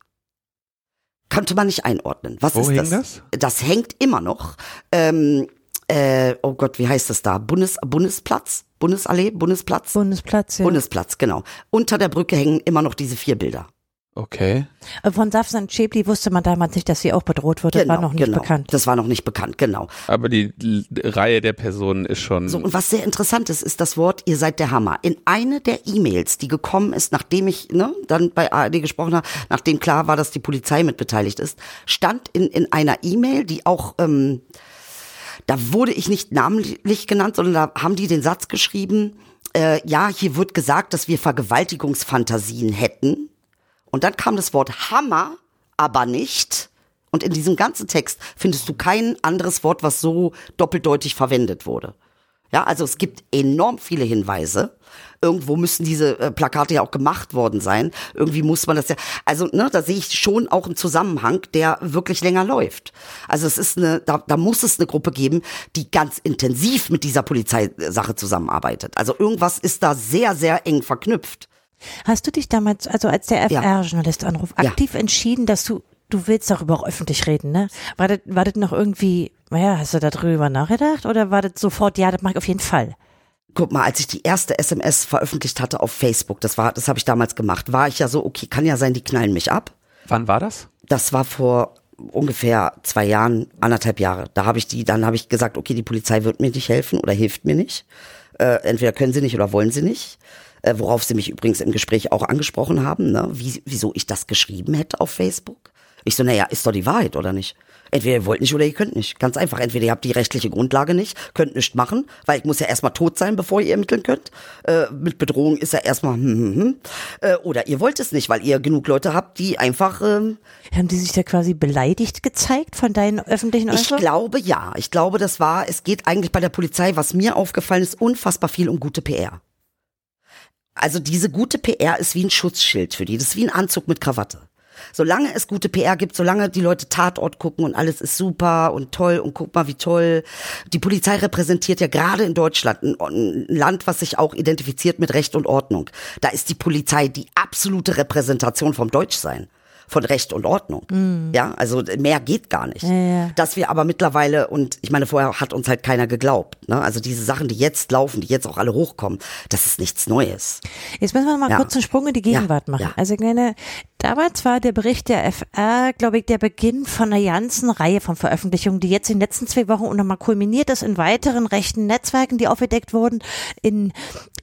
Konnte man nicht einordnen. Was Wo ist das? das? Das hängt immer noch. Ähm, äh, oh Gott, wie heißt das da? Bundes, Bundesplatz? Bundesallee? Bundesplatz? Bundesplatz, ja. Bundesplatz, genau. Unter der Brücke hängen immer noch diese vier Bilder. Okay. Äh, Von Safsan Schäbli wusste man damals nicht, dass sie auch bedroht wird. Das war noch nicht genau. bekannt. Das war noch nicht bekannt, genau. Aber die Reihe der Personen ist schon. So, und was sehr interessant ist, ist das Wort, ihr seid der Hammer. In eine der E-Mails, die gekommen ist, nachdem ich ne, dann bei ARD gesprochen habe, nachdem klar war, dass die Polizei mit beteiligt ist, stand in, in einer E-Mail, die auch, ähm, da wurde ich nicht namentlich genannt, sondern da haben die den Satz geschrieben, äh, ja, hier wird gesagt, dass wir Vergewaltigungsfantasien hätten. Und dann kam das Wort Hammer, aber nicht. Und in diesem ganzen Text findest du kein anderes Wort, was so doppeldeutig verwendet wurde. Ja, also es gibt enorm viele Hinweise. Irgendwo müssen diese äh, Plakate ja auch gemacht worden sein. Irgendwie muss man das ja. Also, ne, da sehe ich schon auch einen Zusammenhang, der wirklich länger läuft. Also es ist eine, da, da muss es eine Gruppe geben, die ganz intensiv mit dieser Polizeisache zusammenarbeitet. Also irgendwas ist da sehr, sehr eng verknüpft. Hast du dich damals, also als der Ja. FR-Journalist anruft, Ja. aktiv entschieden, dass du, du willst darüber auch öffentlich reden, ne? War das, war das noch irgendwie, naja, hast du darüber nachgedacht oder war das sofort, ja, das mache ich auf jeden Fall? Guck mal, als ich die erste SMS veröffentlicht hatte auf Facebook, das war, das habe ich damals gemacht, war ich ja so, okay, kann ja sein, die knallen mich ab. Wann war das? Das war vor ungefähr zwei Jahren, anderthalb Jahre. Da habe ich die, dann habe ich gesagt, okay, die Polizei wird mir nicht helfen oder hilft mir nicht. Äh, entweder können sie nicht oder wollen sie nicht. Äh, worauf sie mich übrigens im Gespräch auch angesprochen haben, ne? Wie, wieso ich das geschrieben hätte auf Facebook. Ich so, naja, ist doch die Wahrheit, oder nicht? Entweder ihr wollt nicht oder ihr könnt nicht. Ganz einfach. Entweder ihr habt die rechtliche Grundlage nicht, könnt nichts machen, weil ich muss ja erstmal tot sein, bevor ihr ermitteln könnt. Äh, mit Bedrohung ist ja erstmal hm, hm, hm. Äh, oder ihr wollt es nicht, weil ihr genug Leute habt, die einfach ähm, Haben die sich da quasi beleidigt gezeigt von deinen öffentlichen ich Äußerungen? glaube ja. Ich glaube, das war, es geht eigentlich bei der Polizei, was mir aufgefallen ist, unfassbar viel um gute PR. Also diese gute PR ist wie ein Schutzschild für die. Das ist wie ein Anzug mit Krawatte. Solange es gute PR gibt, solange die Leute Tatort gucken und alles ist super und toll und guck mal, wie toll. Die Polizei repräsentiert ja gerade in Deutschland ein, ein Land, was sich auch identifiziert mit Recht und Ordnung. Da ist die Polizei die absolute Repräsentation vom Deutschsein. Von Recht und Ordnung. Ja, also mehr geht gar nicht. ja. Dass wir aber mittlerweile, und ich meine, vorher hat uns halt keiner geglaubt. Ne? Also diese Sachen, die jetzt laufen, die jetzt auch alle hochkommen, das ist nichts Neues. Jetzt müssen wir noch mal Ja. kurz einen Sprung in die Gegenwart Ja, machen. ja. Also ich meine, damals war der Bericht der FR, glaube ich, der Beginn von einer ganzen Reihe von Veröffentlichungen, die jetzt in den letzten zwei Wochen nochmal kulminiert ist in weiteren rechten Netzwerken, die aufgedeckt wurden, in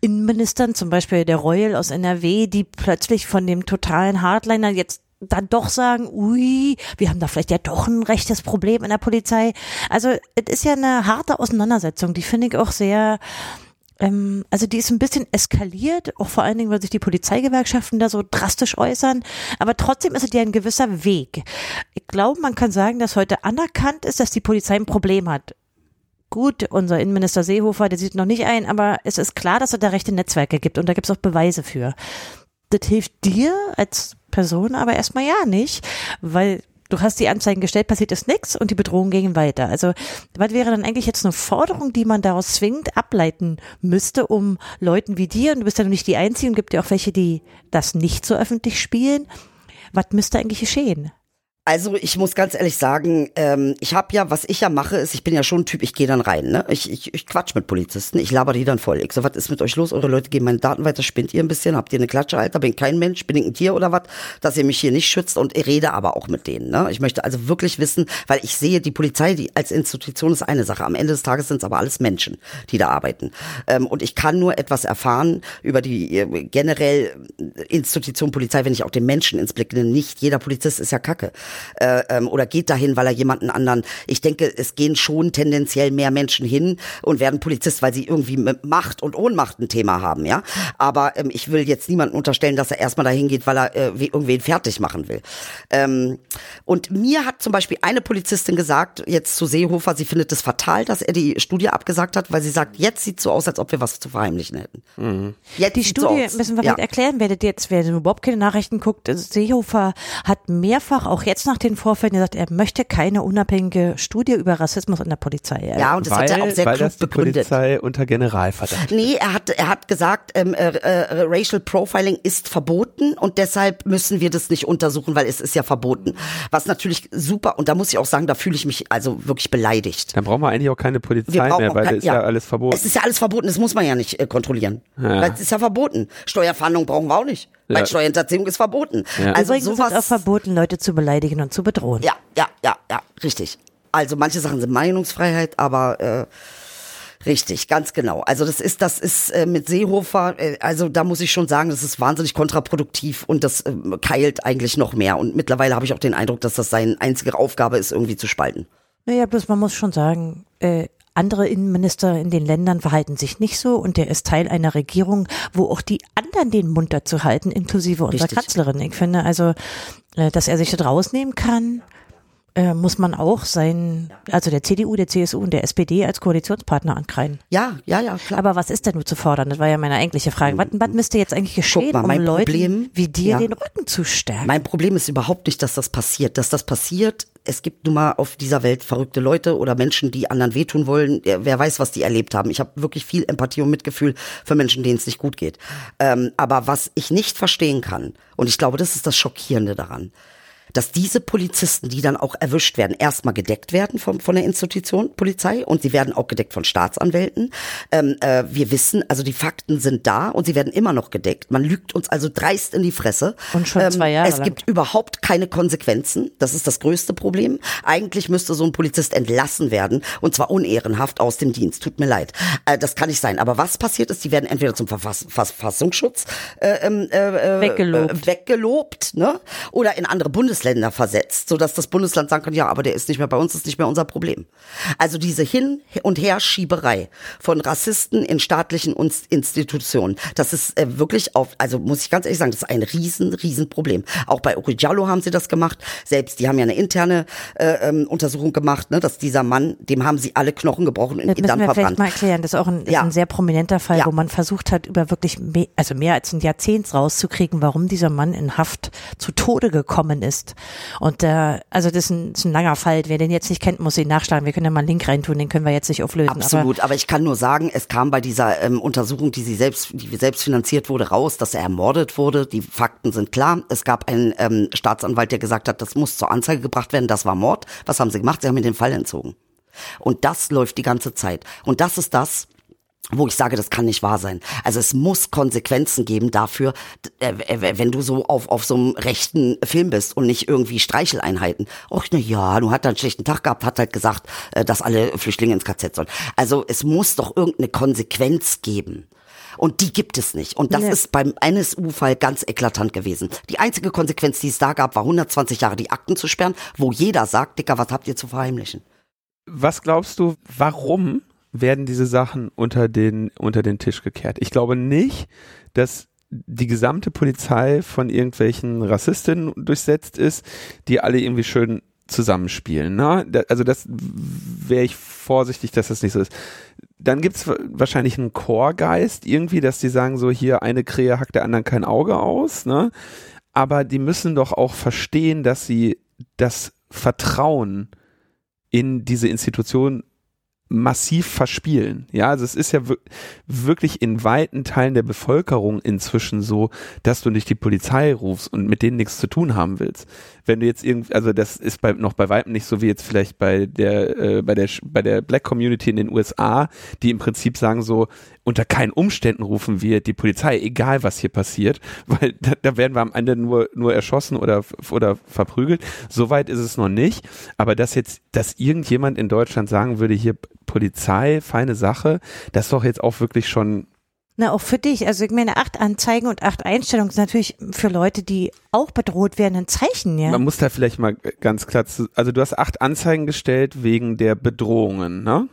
Innenministern, zum Beispiel der Royal aus NRW, die plötzlich von dem totalen Hardliner jetzt dann doch sagen, ui, wir haben da vielleicht ja doch ein rechtes Problem in der Polizei. Also es ist ja eine harte Auseinandersetzung, die finde ich auch sehr, ähm, also die ist ein bisschen eskaliert, auch vor allen Dingen, weil sich die Polizeigewerkschaften da so drastisch äußern. Aber trotzdem ist es ja ein gewisser Weg. Ich glaube, man kann sagen, dass heute anerkannt ist, dass die Polizei ein Problem hat. Gut, unser Innenminister Seehofer, der sieht noch nicht ein, aber es ist klar, dass es da rechte Netzwerke gibt und da gibt es auch Beweise für. Das hilft dir als Person aber erstmal ja nicht, weil du hast die Anzeigen gestellt, passiert ist nichts und die Bedrohungen gehen weiter. Also was wäre dann eigentlich jetzt eine Forderung, die man daraus zwingend ableiten müsste, um Leuten wie dir, und du bist ja noch nicht die Einzige und gibt ja auch welche, die das nicht so öffentlich spielen, was müsste eigentlich geschehen? Also ich muss ganz ehrlich sagen, ähm, ich habe ja, was ich ja mache, ist, ich bin ja schon ein Typ, ich gehe dann rein, ne? Ich, ich, ich quatsch mit Polizisten, ich laber die dann voll. Ich so, was ist mit euch los? Eure Leute geben meine Daten weiter, spinnt ihr ein bisschen, habt ihr eine Klatsche, Alter, bin kein Mensch, bin ich ein Tier oder was, dass ihr mich hier nicht schützt und ich rede aber auch mit denen, ne? Ich möchte also wirklich wissen, weil ich sehe, die Polizei, die als Institution ist eine Sache, am Ende des Tages sind es aber alles Menschen, die da arbeiten. Ähm, und ich kann nur etwas erfahren über die äh, generell Institution Polizei, wenn ich auch den Menschen ins Blick nehme. Nicht jeder Polizist ist ja kacke. Äh, ähm, oder geht dahin, weil er jemanden anderen. Ich denke, es gehen schon tendenziell mehr Menschen hin und werden Polizist, weil sie irgendwie mit Macht und Ohnmacht ein Thema haben, ja. Aber ähm, ich will jetzt niemanden unterstellen, dass er erstmal dahin geht, weil er äh, irgendwen fertig machen will. Ähm, und mir hat zum Beispiel eine Polizistin gesagt, jetzt zu Seehofer, sie findet es fatal, dass er die Studie abgesagt hat, weil sie sagt, jetzt sieht so aus, als ob wir was zu verheimlichen hätten. Mhm. Jetzt die Studie so müssen wir ja. vielleicht erklären, werdet jetzt, wer überhaupt keine Nachrichten guckt, Seehofer hat mehrfach, auch jetzt nach den Vorfällen, gesagt, er möchte keine unabhängige Studie über Rassismus in der Polizei. Ja, und das weil, hat er auch sehr weil klug das die begründet. Polizei unter Generalverdacht. Nee, er hat, er hat gesagt, ähm, äh, äh, Racial Profiling ist verboten und deshalb müssen wir das nicht untersuchen, weil es ist ja verboten. Was natürlich super, und da muss ich auch sagen, da fühle ich mich also wirklich beleidigt. Dann brauchen wir eigentlich auch keine Polizei mehr, weil kein, ist ja, ja, alles verboten. Es ist ja alles verboten, das muss man ja nicht äh, kontrollieren. Ja. Das ist ja verboten. Steuerfahndung brauchen wir auch nicht. Ja. Weil Steuerhinterziehung ist verboten. Ja. Also Übrigens sowas ist auch verboten, Leute zu beleidigen und zu bedrohen. Ja, ja, ja, ja, richtig. Also manche Sachen sind Meinungsfreiheit, aber äh, Richtig, ganz genau. Also das ist, das ist äh, mit Seehofer, äh, also da muss ich schon sagen, das ist wahnsinnig kontraproduktiv und das äh, keilt eigentlich noch mehr. Und mittlerweile habe ich auch den Eindruck, dass das seine einzige Aufgabe ist, irgendwie zu spalten. Naja, bloß man muss schon sagen, äh, andere Innenminister in den Ländern verhalten sich nicht so und der ist Teil einer Regierung, wo auch die anderen den Mund dazu halten, inklusive unserer Richtig. Kanzlerin. Ich finde also, äh, dass er sich das rausnehmen kann, äh, muss man auch sein, also der CDU, der CSU und der SPD als Koalitionspartner ankreiden. Ja, ja, ja, klar. Aber was ist denn nur zu fordern? Das war ja meine eigentliche Frage. Was, was müsste jetzt eigentlich geschehen, mal, um Leuten Problem, wie dir ja. den Rücken zu stärken? Mein Problem ist überhaupt nicht, dass das passiert. Dass das passiert, es gibt nun mal auf dieser Welt verrückte Leute oder Menschen, die anderen wehtun wollen. Wer weiß, was die erlebt haben. Ich habe wirklich viel Empathie und Mitgefühl für Menschen, denen es nicht gut geht. Ähm, aber was ich nicht verstehen kann, und ich glaube, das ist das Schockierende daran, dass diese Polizisten, die dann auch erwischt werden, erstmal gedeckt werden von, von der Institution Polizei und sie werden auch gedeckt von Staatsanwälten. Ähm, äh, wir wissen, also die Fakten sind da und sie werden immer noch gedeckt. Man lügt uns also dreist in die Fresse. Und schon zwei Jahre. Ähm, es gibt überhaupt keine Konsequenzen. Das ist das größte Problem. Eigentlich müsste so ein Polizist entlassen werden und zwar unehrenhaft aus dem Dienst. Tut mir leid. Äh, das kann nicht sein. Aber was passiert ist, die werden entweder zum Verfass Verfassungsschutz äh, ähm, äh, weggelobt, äh, weggelobt ne? oder in andere Bundesländer Bundesländer versetzt, sodass das Bundesland sagen kann, ja, aber der ist nicht mehr bei uns, ist nicht mehr unser Problem. Also diese Hin- und Herschieberei von Rassisten in staatlichen Institutionen, das ist äh, wirklich auf, also muss ich ganz ehrlich sagen, das ist ein riesen, riesen Problem. Auch bei Urijallo haben sie das gemacht. Selbst, die haben ja eine interne äh, ähm, Untersuchung gemacht, ne, dass dieser Mann, dem haben sie alle Knochen gebrochen und das müssen dann wir verbrannt. vielleicht mal erklären. Das ist auch ein, ja. ein sehr prominenter Fall, ja. wo man versucht hat, über wirklich mehr, also mehr als ein Jahrzehnt rauszukriegen, warum dieser Mann in Haft zu Tode gekommen ist. Und äh, also das ist, ein, ist ein langer Fall. Wer den jetzt nicht kennt, muss ihn nachschlagen. Wir können ja mal einen Link reintun, den können wir jetzt nicht auflösen. Absolut, aber, aber ich kann nur sagen, es kam bei dieser ähm, Untersuchung, die sie selbst, die selbst finanziert wurde, raus, dass er ermordet wurde. Die Fakten sind klar. Es gab einen ähm, Staatsanwalt, der gesagt hat, das muss zur Anzeige gebracht werden, das war Mord. Was haben sie gemacht? Sie haben mir den Fall entzogen. Und das läuft die ganze Zeit. Und das ist das, wo ich sage, das kann nicht wahr sein. Also es muss Konsequenzen geben dafür, äh, wenn du so auf, auf so einem rechten Film bist und nicht irgendwie Streicheleinheiten. Och, na ja, du hast einen schlechten Tag gehabt, hat halt gesagt, äh, dass alle Flüchtlinge ins KZ sollen. Also es muss doch irgendeine Konsequenz geben. Und die gibt es nicht. Und das nee. ist beim NSU-Fall ganz eklatant gewesen. Die einzige Konsequenz, die es da gab, war 120 Jahre die Akten zu sperren, wo jeder sagt, Dicker, was habt ihr zu verheimlichen? Was glaubst du, warum werden diese Sachen unter den, unter den Tisch gekehrt. Ich glaube nicht, dass die gesamte Polizei von irgendwelchen Rassistinnen durchsetzt ist, die alle irgendwie schön zusammenspielen. Ne? Also das wäre ich vorsichtig, dass das nicht so ist. dann gibt's wahrscheinlich einen Chorgeist irgendwie, dass die sagen so, hier eine Krähe hackt der anderen kein Auge aus, ne? Aber die müssen doch auch verstehen, dass sie das Vertrauen in diese Institution massiv verspielen. Ja, also es ist ja wirklich in weiten Teilen der Bevölkerung inzwischen so, dass du nicht die Polizei rufst und mit denen nichts zu tun haben willst. Wenn du jetzt irgendwie, also das ist bei, noch bei weitem nicht so wie jetzt vielleicht bei der, äh, bei der, bei der Black Community in den USA, die im Prinzip sagen so, unter keinen Umständen rufen wir die Polizei, egal was hier passiert, <laughs> weil da, da werden wir am Ende nur, nur erschossen oder, oder verprügelt. Soweit ist es noch nicht. Aber dass jetzt, dass irgendjemand in Deutschland sagen würde, hier Polizei, feine Sache, das ist doch jetzt auch wirklich schon na, auch für dich. Also ich meine, acht Anzeigen und acht Einstellungen sind natürlich für Leute, die auch bedroht werden, ein Zeichen, ja. Man muss da vielleicht mal ganz klar zu, also du hast acht Anzeigen gestellt wegen der Bedrohungen, ne?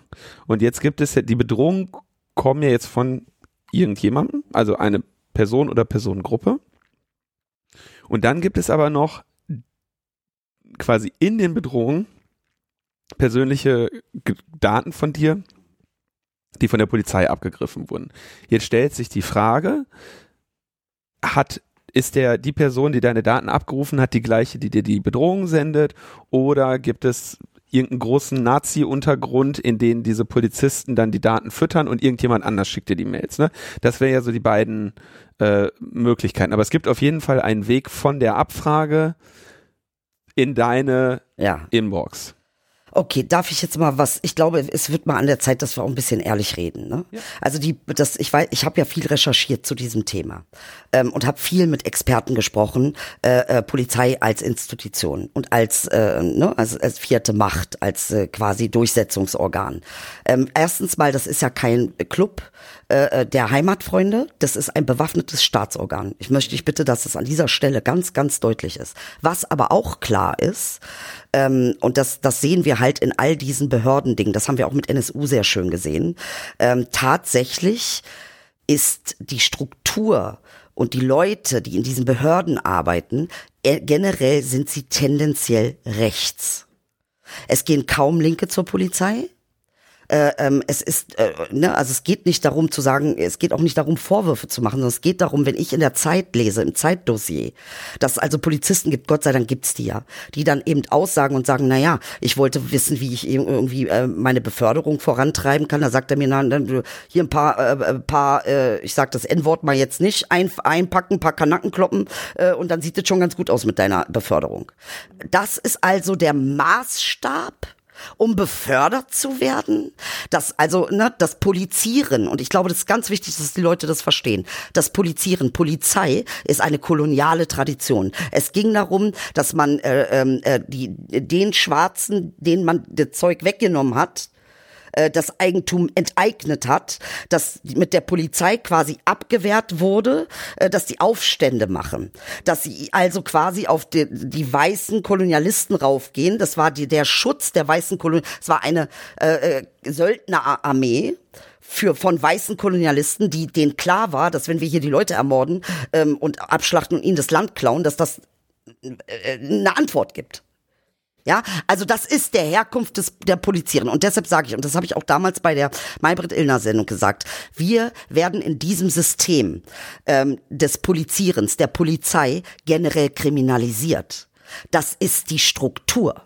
Und jetzt gibt es ja, die Bedrohungen kommen ja jetzt von irgendjemandem, also eine Person oder Personengruppe. Und dann gibt es aber noch quasi in den Bedrohungen persönliche Daten von dir, die von der Polizei abgegriffen wurden. Jetzt stellt sich die Frage, hat ist der die Person, die deine Daten abgerufen hat, die gleiche, die dir die Bedrohung sendet, oder gibt es irgendeinen großen Nazi-Untergrund, in den diese Polizisten dann die Daten füttern und irgendjemand anders schickt dir die Mails. Ne? Das wäre ja so die beiden äh, Möglichkeiten. Aber es gibt auf jeden Fall einen Weg von der Abfrage in deine ja. Inbox. Okay, darf ich jetzt mal was? Ich glaube, es wird mal an der Zeit, dass wir auch ein bisschen ehrlich reden. Ne? Ja. Also die, das, ich weiß, ich habe ja viel recherchiert zu diesem Thema ähm, und habe viel mit Experten gesprochen, äh, äh, Polizei als Institution und als, äh, ne, als, als vierte Macht, als äh, quasi Durchsetzungsorgan. Ähm, erstens mal, das ist ja kein Club äh, äh der Heimatfreunde, das ist ein bewaffnetes Staatsorgan. Ich möchte ich bitte, dass es an dieser Stelle ganz, ganz deutlich ist. Was aber auch klar ist, ähm, und das, das sehen wir halt in all diesen Behördendingen, das haben wir auch mit NSU sehr schön gesehen, ähm, tatsächlich ist die Struktur und die Leute, die in diesen Behörden arbeiten, äh, generell sind sie tendenziell rechts. Es gehen kaum Linke zur Polizei. Äh, ähm, es ist, äh, ne, also es geht nicht darum zu sagen, es geht auch nicht darum, Vorwürfe zu machen, sondern es geht darum, wenn ich in der Zeit lese, im Zeitdossier, dass es also Polizisten gibt, Gott sei Dank gibt's die ja, die dann eben aussagen und sagen, na ja, ich wollte wissen, wie ich irgendwie äh, meine Beförderung vorantreiben kann. Da sagt er mir, na, hier ein paar, äh, paar, äh, ich sag das N-Wort mal jetzt nicht, ein, einpacken, ein paar Kanacken kloppen äh, und dann sieht es schon ganz gut aus mit deiner Beförderung. Das ist also der Maßstab um befördert zu werden. Das, also, ne, das Polizieren, und ich glaube, das ist ganz wichtig, dass die Leute das verstehen. Das Polizieren, Polizei ist eine koloniale Tradition. Es ging darum, dass man äh, ähm, äh, die, den Schwarzen, denen man das Zeug weggenommen hat, äh, das Eigentum enteignet hat, dass mit der Polizei quasi abgewehrt wurde, äh, dass die Aufstände machen, dass sie also quasi auf die, die weißen Kolonialisten raufgehen. Das war die, der Schutz der weißen Kolonialisten. Es war eine äh, äh, Söldnerarmee für von weißen Kolonialisten, die denen klar war, dass wenn wir hier die Leute ermorden ähm, und abschlachten und ihnen das Land klauen, dass das äh, eine Antwort gibt. Ja, also das ist der Herkunft des, der Polizieren. Und deshalb sage ich, und das habe ich auch damals bei der Maybrit Illner Sendung gesagt, wir werden in diesem System ähm, des Polizierens, der Polizei generell kriminalisiert. Das ist die Struktur.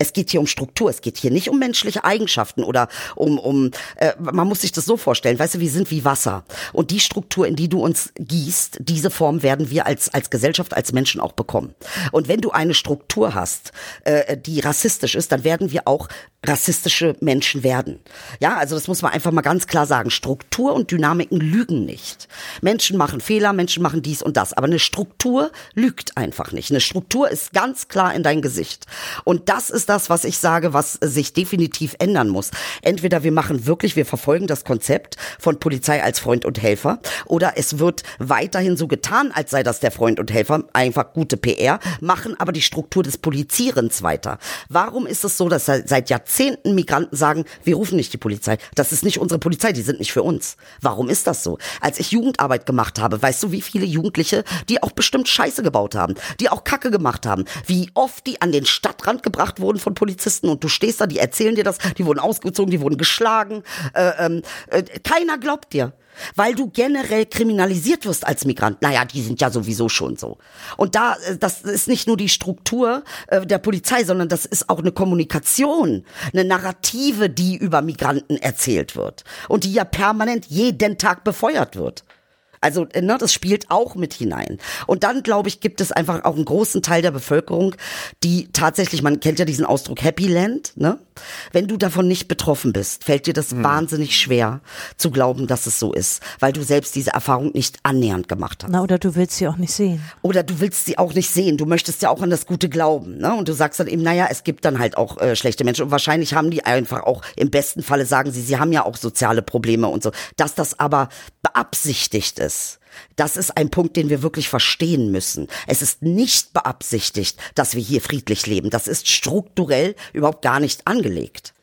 Es geht hier um Struktur, es geht hier nicht um menschliche Eigenschaften oder um, um äh, man muss sich das so vorstellen, weißt du, wir sind wie Wasser. Und die Struktur, in die du uns gießt, diese Form werden wir als, als Gesellschaft, als Menschen auch bekommen. Und wenn du eine Struktur hast, äh, die rassistisch ist, dann werden wir auch rassistische Menschen werden. Ja, also das muss man einfach mal ganz klar sagen. Struktur und Dynamiken lügen nicht. Menschen machen Fehler, Menschen machen dies und das, aber eine Struktur lügt einfach nicht. Eine Struktur ist ganz klar in dein Gesicht. Und das ist das, was ich sage, was sich definitiv ändern muss. Entweder wir machen wirklich, wir verfolgen das Konzept von Polizei als Freund und Helfer, oder es wird weiterhin so getan, als sei das der Freund und Helfer, einfach gute PR, machen aber die Struktur des Polizierens weiter. Warum ist es so, dass seit Jahrzehnten Jahrzehnten Migranten sagen, wir rufen nicht die Polizei. Das ist nicht unsere Polizei, die sind nicht für uns. Warum ist das so? Als ich Jugendarbeit gemacht habe, weißt du, wie viele Jugendliche, die auch bestimmt Scheiße gebaut haben, die auch Kacke gemacht haben, wie oft die an den Stadtrand gebracht wurden von Polizisten und du stehst da, die erzählen dir das, die wurden ausgezogen, die wurden geschlagen. Äh, ähm, äh, keiner glaubt dir weil du generell kriminalisiert wirst als Migrant. Naja, die sind ja sowieso schon so. Und da, äh, das ist nicht nur die Struktur äh, der Polizei, sondern das ist auch eine Kommunikation, eine Narrative, die über Migranten erzählt wird und die ja permanent jeden Tag befeuert wird. Also äh, ne, das spielt auch mit hinein. Und dann, glaube ich, gibt es einfach auch einen großen Teil der Bevölkerung, die tatsächlich, man kennt ja diesen Ausdruck Happy Land, ne? Wenn du davon nicht betroffen bist, fällt dir das hm. wahnsinnig schwer zu glauben, dass es so ist, weil du selbst diese Erfahrung nicht annähernd gemacht hast. Na, oder du willst sie auch nicht sehen. Oder du willst sie auch nicht sehen. Du möchtest ja auch an das Gute glauben, ne? Und du sagst dann eben, naja, es gibt dann halt auch äh, schlechte Menschen und wahrscheinlich haben die einfach auch im besten Falle sagen sie, sie haben ja auch soziale Probleme und so. Dass das aber beabsichtigt ist. Das ist ein Punkt, den wir wirklich verstehen müssen. Es ist nicht beabsichtigt, dass wir hier friedlich leben. Das ist strukturell überhaupt gar nicht angelegt.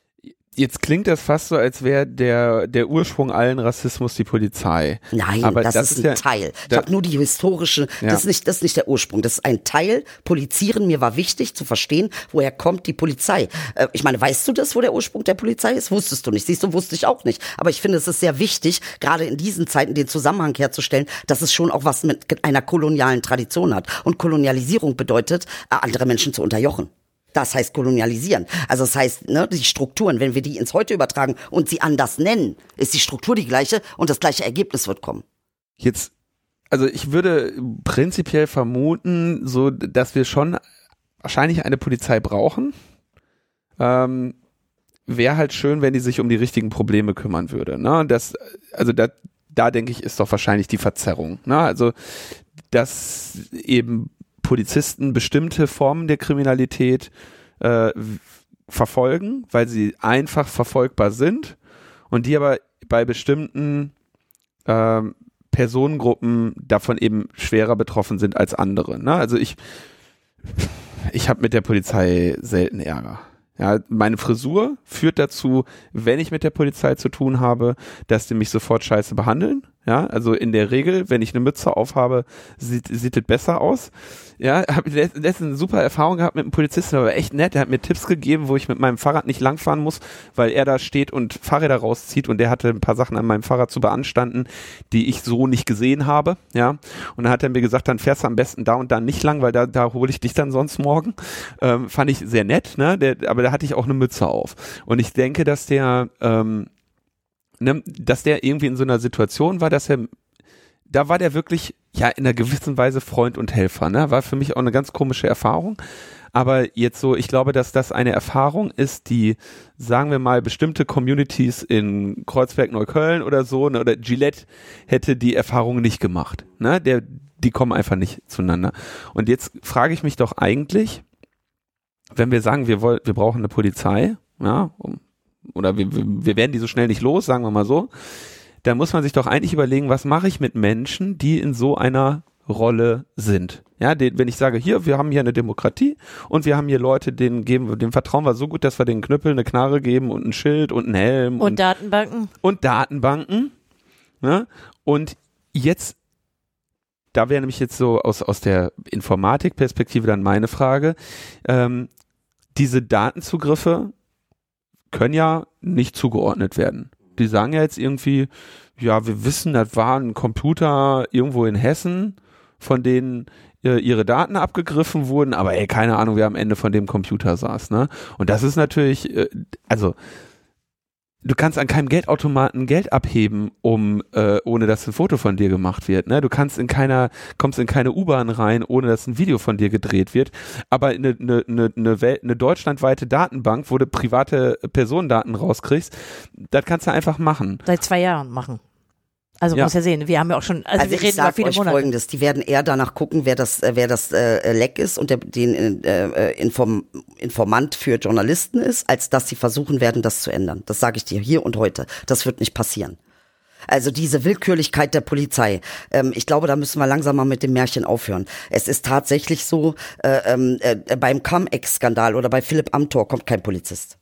Jetzt klingt das fast so, als wäre der, der Ursprung allen Rassismus die Polizei. Nein, Aber das, das ist, ein ja, Teil. Ich habe nur die historische, ja. das, ist nicht, das ist nicht der Ursprung. Das ist ein Teil. Polizieren, mir war wichtig zu verstehen, woher kommt die Polizei. Äh, ich meine, weißt du das, wo der Ursprung der Polizei ist? Wusstest du nicht. Siehst du, wusste ich auch nicht. Aber ich finde, es ist sehr wichtig, gerade in diesen Zeiten den Zusammenhang herzustellen, dass es schon auch was mit einer kolonialen Tradition hat. Und Kolonialisierung bedeutet, äh, andere Menschen zu unterjochen. Das heißt kolonialisieren. Also das heißt, ne, die Strukturen, wenn wir die ins Heute übertragen und sie anders nennen, ist die Struktur die gleiche und das gleiche Ergebnis wird kommen. Jetzt, also ich würde prinzipiell vermuten, so, dass wir schon wahrscheinlich eine Polizei brauchen. Ähm, Wäre halt schön, wenn die sich um die richtigen Probleme kümmern würde. Ne? Das, also da, da denke ich, ist doch wahrscheinlich die Verzerrung. Ne? Also, dass eben Polizisten bestimmte Formen der Kriminalität äh, verfolgen, weil sie einfach verfolgbar sind und die aber bei bestimmten äh, Personengruppen davon eben schwerer betroffen sind als andere. Ne? Also ich, ich habe mit der Polizei selten Ärger. Ja, meine Frisur führt dazu, wenn ich mit der Polizei zu tun habe, dass die mich sofort scheiße behandeln. Ja, also in der Regel, wenn ich eine Mütze aufhabe, sieht, sieht es besser aus. Ja, habe letztens eine super Erfahrung gehabt mit einem Polizisten, der war echt nett. Der hat mir Tipps gegeben, wo ich mit meinem Fahrrad nicht langfahren muss, weil er da steht und Fahrräder rauszieht und der hatte ein paar Sachen an meinem Fahrrad zu beanstanden, die ich so nicht gesehen habe. Ja, und dann hat er mir gesagt, dann fährst du am besten da und da nicht lang, weil da, da hole ich dich dann sonst morgen. Ähm, fand ich sehr nett, ne? Der, aber da hatte ich auch eine Mütze auf. Und ich denke, dass der ähm, ne, dass der irgendwie in so einer Situation war, dass er, da war der wirklich, ja, in einer gewissen Weise Freund und Helfer, ne? War für mich auch eine ganz komische Erfahrung. Aber jetzt so, ich glaube, dass das eine Erfahrung ist, die, sagen wir mal, bestimmte Communities in Kreuzberg, Neukölln oder so, ne, oder Gillette hätte die Erfahrung nicht gemacht. Ne? Der, die kommen einfach nicht zueinander. Und jetzt frage ich mich doch eigentlich, wenn wir sagen, wir wollen, wir brauchen eine Polizei, ja, um oder wir, wir werden die so schnell nicht los, sagen wir mal so, da muss man sich doch eigentlich überlegen, was mache ich mit Menschen, die in so einer Rolle sind. Ja, den, wenn ich sage, hier, wir haben hier eine Demokratie und wir haben hier Leute, denen geben, dem vertrauen wir so gut, dass wir den Knüppel eine Knarre geben und ein Schild und einen Helm. Und, und Datenbanken. Und Datenbanken. Ne? Und jetzt, da wäre nämlich jetzt so aus, aus der Informatikperspektive dann meine Frage, ähm, diese Datenzugriffe können ja nicht zugeordnet werden. Die sagen ja jetzt irgendwie, ja, wir wissen, das war ein Computer irgendwo in Hessen, von denen äh, ihre Daten abgegriffen wurden, aber ey, keine Ahnung, wer am Ende von dem Computer saß, ne? Und das ist natürlich, äh, also du kannst an keinem Geldautomaten Geld abheben, um äh, ohne dass ein Foto von dir gemacht wird. Ne? Du kannst in keiner, kommst in keine U-Bahn rein, ohne dass ein Video von dir gedreht wird. Aber eine, eine, eine, eine, Welt, eine deutschlandweite Datenbank, wo du private Personendaten rauskriegst, das kannst du einfach machen. Seit zwei Jahren machen. Also ja. muss ja sehen, wir haben ja auch schon, also, also wir reden über viele euch Monate. Folgendes, die werden eher danach gucken, wer das, äh, wer das äh, Leck ist und der, den äh, äh, Inform, Informant für Journalisten ist, als dass sie versuchen werden, das zu ändern. Das sage ich dir hier und heute. Das wird nicht passieren. Also diese Willkürlichkeit der Polizei. Ähm, ich glaube, da müssen wir langsam mal mit dem Märchen aufhören. Es ist tatsächlich so, äh, ähm, äh, beim Cum-Ex-Skandal oder bei Philipp Amthor kommt kein Polizist.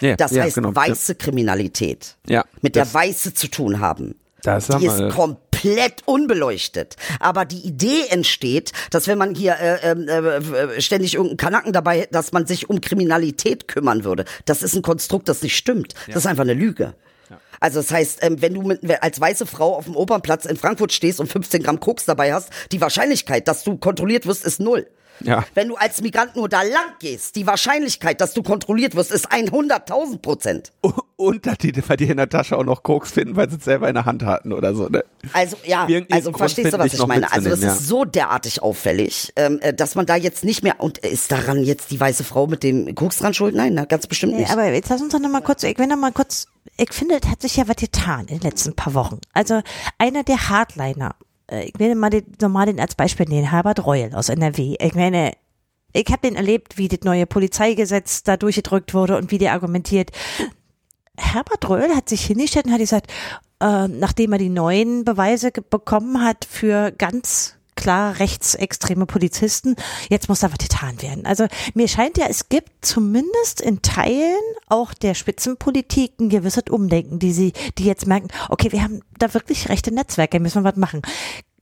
Ja, das ja, heißt genau, weiße Kriminalität, Ja, mit der Weiße zu tun haben. Das die ist komplett unbeleuchtet. Aber die Idee entsteht, dass wenn man hier äh, äh, äh, ständig irgendeinen Kanacken dabei dass man sich um Kriminalität kümmern würde. Das ist ein Konstrukt, das nicht stimmt. Das ist einfach eine Lüge. Also das heißt, ähm, wenn du mit, als weiße Frau auf dem Opernplatz in Frankfurt stehst und 15 Gramm Koks dabei hast, die Wahrscheinlichkeit, dass du kontrolliert wirst, ist null. Ja. Wenn du als Migrant nur da lang gehst, die Wahrscheinlichkeit, dass du kontrolliert wirst, ist 100.000 Prozent. Und dass die bei dir in der Tasche auch noch Koks finden, weil sie es selber in der Hand hatten oder so. Ne? Also ja, also Grund verstehst du, was ich meine? Also das mitzunehmen, ist ja. so derartig auffällig, ähm, äh, dass man da jetzt nicht mehr und ist daran jetzt die weiße Frau mit dem Koks dran schuld? Nein, na, ganz bestimmt Nee, nicht. aber jetzt lass uns doch noch mal kurz, ich will noch mal kurz, ich finde, es hat sich ja was getan in den letzten paar Wochen. Also einer der Hardliner, ich will mal den, normal den als Beispiel nehmen, Herbert Reul aus NRW. Ich meine, ich habe den erlebt, wie das neue Polizeigesetz da durchgedrückt wurde und wie der argumentiert. Herbert Reul hat sich hingestellt und hat gesagt, äh, nachdem er die neuen Beweise bekommen hat für ganz klar rechtsextreme Polizisten, jetzt muss da was getan werden. Also mir scheint ja, es gibt zumindest in Teilen auch der Spitzenpolitik ein gewisses Umdenken, die sie, die jetzt merken, okay, wir haben da wirklich rechte Netzwerke, müssen wir was machen.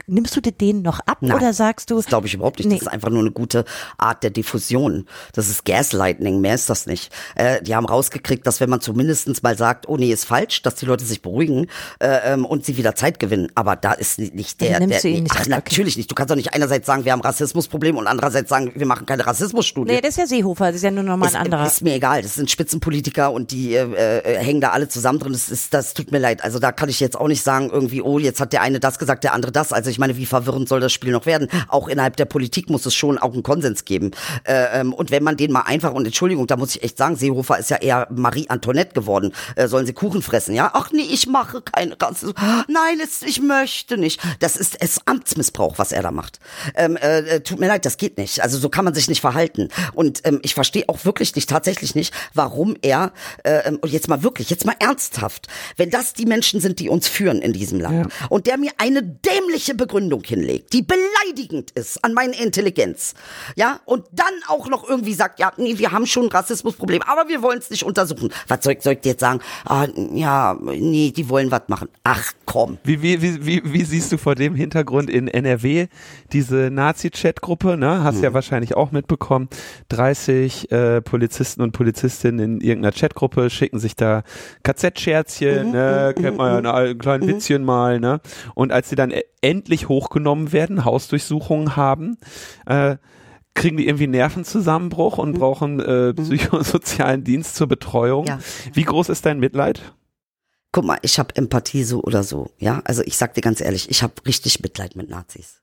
Nimmst du dir denen noch ab Nein, oder sagst du? Das glaube ich überhaupt nicht. Nee. Das ist einfach nur eine gute Art der Diffusion. Das ist Gaslighting, mehr ist das nicht. Äh, die haben rausgekriegt, dass wenn man zumindestens mal sagt, oh nee, ist falsch, dass die Leute sich beruhigen äh, ähm, und sie wieder Zeit gewinnen. Aber da ist ni- nicht der, Dann nimmst der du ihn nicht ach, ab, okay. natürlich nicht. Du kannst doch nicht einerseits sagen, wir haben Rassismusproblem und andererseits sagen, wir machen keine Rassismusstudie. Nee, das ist ja Seehofer, das ist ja nur noch mal ein anderer. ist mir egal, das sind Spitzenpolitiker und die äh, äh, hängen da alle zusammen drin. Das, ist, das tut mir leid. Also da kann ich jetzt auch nicht sagen, irgendwie, oh, jetzt hat der eine das gesagt, der andere das. Also ich meine, wie verwirrend soll das Spiel noch werden? Auch innerhalb der Politik muss es schon auch einen Konsens geben. Äh, ähm, und wenn man den mal einfach, und Entschuldigung, da muss ich echt sagen, Seehofer ist ja eher Marie Antoinette geworden. Äh, sollen sie Kuchen fressen, ja? Ach nee, ich mache keinen Rassismus. Nein, es, ich möchte nicht. Das ist es Amtsmissbrauch, was er da macht. Ähm, äh, äh, tut mir leid, das geht nicht. Also so kann man sich nicht verhalten. Und ähm, ich verstehe auch wirklich nicht, tatsächlich nicht, warum er, äh, ähm, und jetzt mal wirklich, jetzt mal ernsthaft, wenn das die Menschen sind, die uns führen in diesem Land, und der mir eine dämliche Begründung hinlegt, die beleidigend ist an meine Intelligenz, ja, und dann auch noch irgendwie sagt, ja, nee, wir haben schon ein Rassismusproblem, aber wir wollen es nicht untersuchen. Was soll, soll ich dir jetzt sagen? Ah, ja, nee, die wollen was machen. Ach komm. Wie, wie, wie, wie, wie siehst du vor dem Hintergrund in NRW diese Nazi-Chat-Gruppe? Ne? Hast ja wahrscheinlich auch mitbekommen. 30 äh, Polizisten und Polizistinnen in irgendeiner Chatgruppe schicken sich da KZ-Scherzchen, ne? kennt man ja ein kleines Witzchen mal. Ne? Und als sie dann e- endlich hochgenommen werden, Hausdurchsuchungen haben, äh, kriegen die irgendwie Nervenzusammenbruch und brauchen äh, psychosozialen Dienst zur Betreuung. Ja. Wie groß ist dein Mitleid? Guck mal, ich habe Empathie so oder so, ja. Also ich sag dir ganz ehrlich, ich habe richtig Mitleid mit Nazis.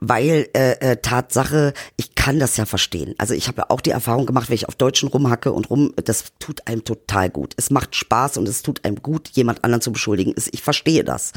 Weil äh, äh, Tatsache, ich kann das ja verstehen. Also ich habe ja auch die Erfahrung gemacht, wenn ich auf Deutschen rumhacke und rum, das tut einem total gut. Es macht Spaß und es tut einem gut, jemand anderen zu beschuldigen. Es- Ich verstehe das.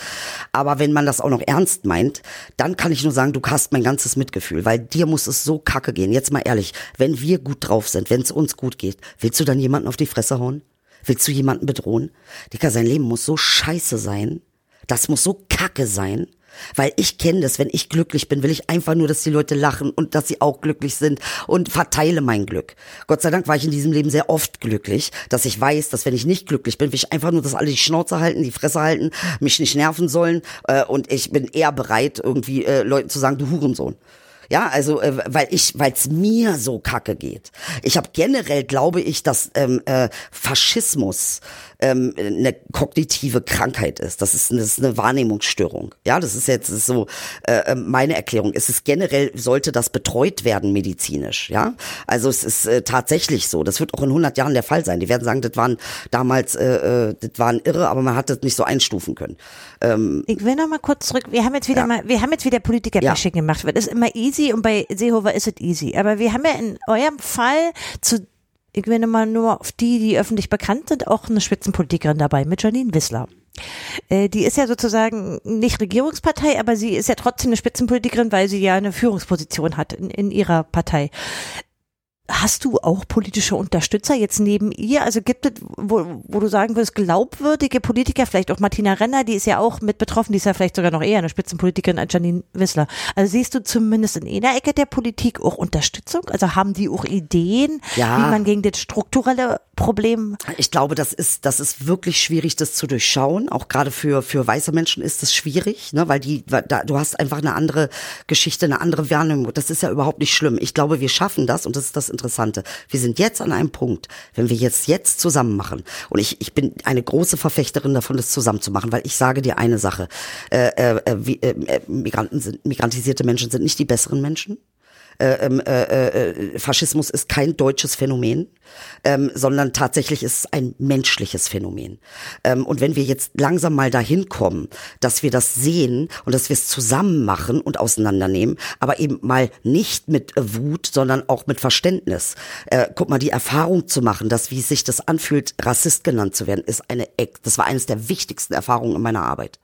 Aber wenn man das auch noch ernst meint, dann kann ich nur sagen, du hast mein ganzes Mitgefühl, weil dir muss es so kacke gehen. Jetzt mal ehrlich, wenn wir gut drauf sind, wenn es uns gut geht, willst du dann jemanden auf die Fresse hauen? Willst du jemanden bedrohen? Dicker, sein Leben muss so scheiße sein. Das muss so kacke sein. Weil ich kenne das, wenn ich glücklich bin, will ich einfach nur, dass die Leute lachen und dass sie auch glücklich sind und verteile mein Glück. Gott sei Dank war ich in diesem Leben sehr oft glücklich, dass ich weiß, dass wenn ich nicht glücklich bin, will ich einfach nur, dass alle die Schnauze halten, die Fresse halten, mich nicht nerven sollen äh, und ich bin eher bereit, irgendwie äh, Leuten zu sagen, du Hurensohn. Ja, also äh, weil ich, weil es mir so kacke geht. Ich habe generell, glaube ich, dass ähm, äh, Faschismus ähm, eine kognitive Krankheit ist. Das ist, das ist eine Wahrnehmungsstörung. Ja, das ist jetzt ist so äh, meine Erklärung. Es ist generell sollte das betreut werden medizinisch. Ja, also es ist äh, tatsächlich so. Das wird auch in 100 Jahren der Fall sein. Die werden sagen, das waren damals, äh, äh, das waren irre, aber man hat das nicht so einstufen können. Ähm, Ich will noch mal kurz zurück. Wir haben jetzt wieder Ja. mal, wir haben jetzt wieder Politiker-Bashing gemacht. Das ist immer easy und bei Seehofer ist es easy. Aber wir haben ja in eurem Fall zu, ich noch mal nur auf die, die öffentlich bekannt sind, auch eine Spitzenpolitikerin dabei mit Janine Wissler. Äh, Die ist ja sozusagen nicht Regierungspartei, aber sie ist ja trotzdem eine Spitzenpolitikerin, weil sie ja eine Führungsposition hat in, in ihrer Partei. Hast du auch politische Unterstützer jetzt neben ihr? Also gibt es, wo, wo du sagen würdest, glaubwürdige Politiker, vielleicht auch Martina Renner, die ist ja auch mit betroffen, die ist ja vielleicht sogar noch eher eine Spitzenpolitikerin als Janine Wissler. Also siehst du zumindest in einer Ecke der Politik auch Unterstützung? Also haben die auch Ideen, Ja. wie man gegen das strukturelle Problem? Ich glaube, das ist, das ist wirklich schwierig, das zu durchschauen. Auch gerade für, für weiße Menschen ist es schwierig, ne, weil die, da, du hast einfach eine andere Geschichte, eine andere Wahrnehmung. Das ist ja überhaupt nicht schlimm. Ich glaube, wir schaffen das und das ist das Interessante. Wir sind jetzt an einem Punkt, wenn wir jetzt, jetzt zusammen machen. Und ich, ich bin eine große Verfechterin davon, das zusammen zu machen, weil ich sage dir eine Sache. Äh, äh, wie, äh, Migranten sind, migrantisierte Menschen sind nicht die besseren Menschen. Äh, ähm, äh, äh, Faschismus ist kein deutsches Phänomen, ähm, sondern tatsächlich ist es ein menschliches Phänomen. Ähm, und wenn wir jetzt langsam mal dahin kommen, dass wir das sehen und dass wir es zusammen machen und auseinandernehmen, aber eben mal nicht mit Wut, sondern auch mit Verständnis. Äh, guck mal, die Erfahrung zu machen, dass wie sich das anfühlt, Rassist genannt zu werden, ist eine, das war eines der wichtigsten Erfahrungen in meiner Arbeit.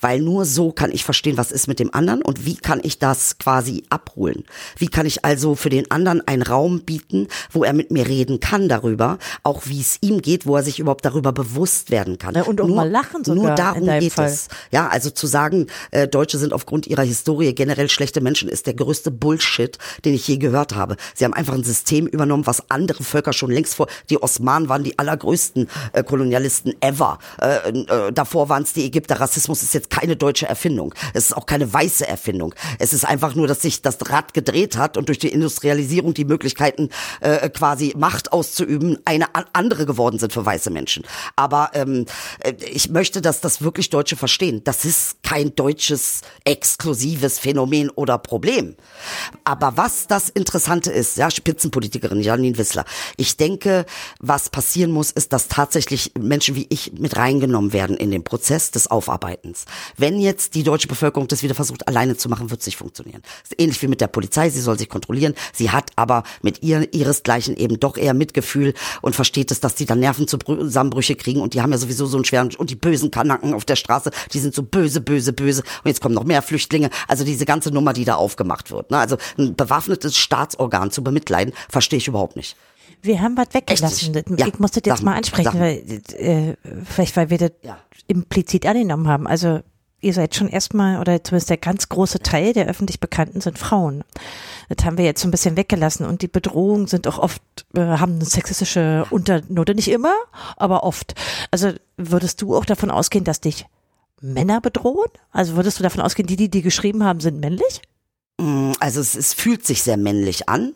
Weil nur so kann ich verstehen, was ist mit dem anderen und wie kann ich das quasi abholen. Wie kann ich also für den anderen einen Raum bieten, wo er mit mir reden kann darüber, auch wie es ihm geht, wo er sich überhaupt darüber bewusst werden kann. Ja, und auch nur, mal lachen sogar Nur darum geht Fall. es. Ja, also zu sagen, äh, Deutsche sind aufgrund ihrer Historie generell schlechte Menschen, ist der größte Bullshit, den ich je gehört habe. Sie haben einfach ein System übernommen, was andere Völker schon längst vor, die Osmanen waren die allergrößten äh, Kolonialisten ever. Äh, äh, davor waren es die Ägypter. Rassismus ist jetzt keine deutsche Erfindung. Es ist auch keine weiße Erfindung. Es ist einfach nur, dass sich das Rad gedreht hat und durch die Industrialisierung die Möglichkeiten, äh, quasi Macht auszuüben, eine andere geworden sind für weiße Menschen. Aber ähm, äh, ich möchte, dass das wirklich Deutsche verstehen. Das ist kein deutsches exklusives Phänomen oder Problem. Aber was das Interessante ist, ja, Spitzenpolitikerin Janine Wissler, ich denke, was passieren muss, ist, dass tatsächlich Menschen wie ich mit reingenommen werden in den Prozess des Aufarbeitens. Wenn jetzt die deutsche Bevölkerung das wieder versucht, alleine zu machen, wird es nicht funktionieren. ähnlich wie mit der Polizei, sie soll sich kontrollieren. Sie hat aber mit ihr, ihresgleichen eben doch eher Mitgefühl und versteht es, dass die dann Nervenzusammenbrüche kriegen und die haben ja sowieso so einen schweren, und die bösen Kanaken auf der Straße, die sind so böse, böse, böse und jetzt kommen noch mehr Flüchtlinge. Also diese ganze Nummer, die da aufgemacht wird. Ne? Also ein bewaffnetes Staatsorgan zu bemitleiden, verstehe ich überhaupt nicht. Wir haben was weggelassen. Echt? Ja, ich muss das jetzt mal ansprechen, weil, äh, vielleicht weil wir das Ja. implizit angenommen haben. Also ihr seid schon erstmal, oder zumindest der ganz große Teil der öffentlich Bekannten sind Frauen. Das haben wir jetzt so ein bisschen weggelassen und die Bedrohungen sind auch oft, äh, haben eine sexistische Unternote, nicht immer, aber oft. Also würdest du auch davon ausgehen, dass dich Männer bedrohen? Also würdest du davon ausgehen, die, die die geschrieben haben, sind männlich? Mm, Also es, es fühlt sich sehr männlich an.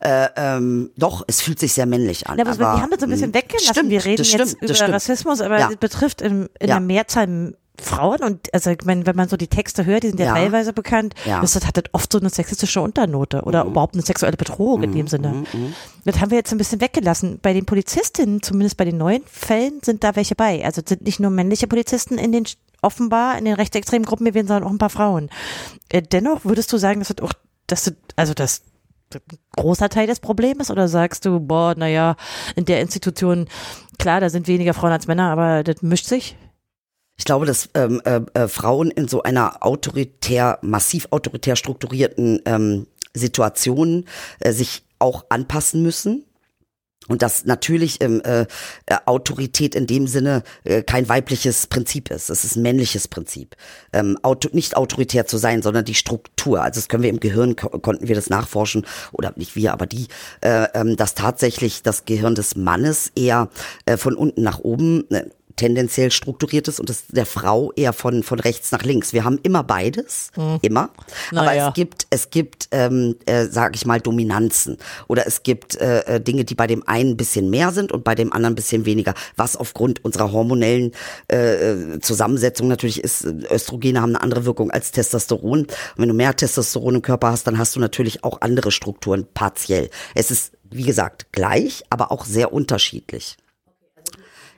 Äh, ähm, doch, es fühlt sich sehr männlich an. Ja, aber, aber wir haben das so ein bisschen mm, weggelassen. Stimmt, wir reden jetzt stimmt, das über stimmt. Rassismus, aber Ja. es betrifft in, in Ja. der Mehrzahl Frauen und also ich meine, wenn man so die Texte hört, die sind ja, Ja. teilweise bekannt, Ja. das hat das oft so eine sexistische Unternote oder überhaupt eine sexuelle Bedrohung in dem Sinne. Das haben wir jetzt ein bisschen weggelassen. Bei den Polizistinnen, zumindest bei den neuen Fällen, sind da welche bei. Also es sind nicht nur männliche Polizisten in den offenbar in den rechtsextremen Gruppen gewesen, sondern auch ein paar Frauen. Äh, dennoch würdest du sagen, dass das auch, dass das, also das großer Teil des Problems oder sagst du, boah, naja, in der Institution, klar, da sind weniger Frauen als Männer, aber das mischt sich? Ich glaube, dass ähm, äh, äh, Frauen in so einer autoritär, massiv autoritär strukturierten ähm, Situation äh, sich auch anpassen müssen. Und dass natürlich ähm, äh, äh, Autorität in dem Sinne äh, kein weibliches Prinzip ist. Es ist ein männliches Prinzip. Ähm, auto, nicht autoritär zu sein, sondern die Struktur. Also das können wir im Gehirn, ko konnten wir das nachforschen, oder nicht wir, aber die, äh, ähm, dass tatsächlich das Gehirn des Mannes eher äh, von unten nach oben äh, tendenziell strukturiert ist und das der Frau eher von von rechts nach links. Wir haben immer beides, immer. Aber Naja. es gibt es gibt, ähm, äh, sage ich mal, Dominanzen oder es gibt äh, äh, Dinge, die bei dem einen ein bisschen mehr sind und bei dem anderen ein bisschen weniger. Was aufgrund unserer hormonellen äh, Zusammensetzung natürlich ist. Östrogene haben eine andere Wirkung als Testosteron. Und wenn du mehr Testosteron im Körper hast, dann hast du natürlich auch andere Strukturen partiell. Es ist wie gesagt gleich, aber auch sehr unterschiedlich.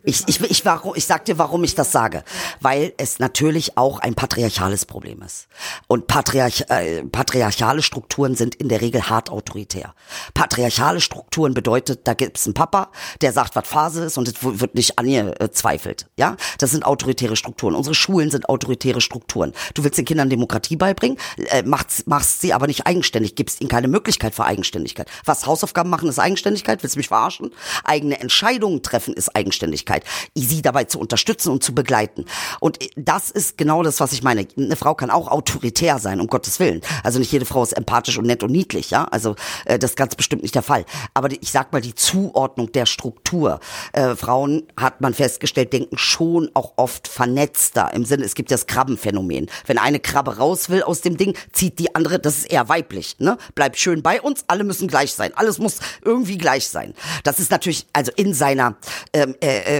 Ich, ich, ich, warum, ich sag dir, warum ich das sage. Weil es natürlich auch ein patriarchales Problem ist. Und patriarch, äh, patriarchale Strukturen sind in der Regel hart autoritär. Patriarchale Strukturen bedeutet, da gibt's einen Papa, der sagt, was Phase ist und es wird nicht an ihr äh, zweifelt. Ja, Das sind autoritäre Strukturen. Unsere Schulen sind autoritäre Strukturen. Du willst den Kindern Demokratie beibringen, äh, machst, machst sie aber nicht eigenständig, gibst ihnen keine Möglichkeit für Eigenständigkeit. Was Hausaufgaben machen ist Eigenständigkeit, willst du mich verarschen? Eigene Entscheidungen treffen ist Eigenständigkeit. Möglichkeit, sie dabei zu unterstützen und zu begleiten. Und das ist genau das, was ich meine. Eine Frau kann auch autoritär sein, um Gottes Willen. Also nicht jede Frau ist empathisch und nett und niedlich, ja. Also äh, das ist ganz bestimmt nicht der Fall. Aber ich sag mal die Zuordnung der Struktur. Äh, Frauen hat man festgestellt, denken schon auch oft vernetzter im Sinne, es gibt das Krabbenphänomen. Wenn eine Krabbe raus will aus dem Ding, zieht die andere, das ist eher weiblich, ne? Bleibt schön bei uns, alle müssen gleich sein, alles muss irgendwie gleich sein. Das ist natürlich, also in seiner ähm, äh, äh, äh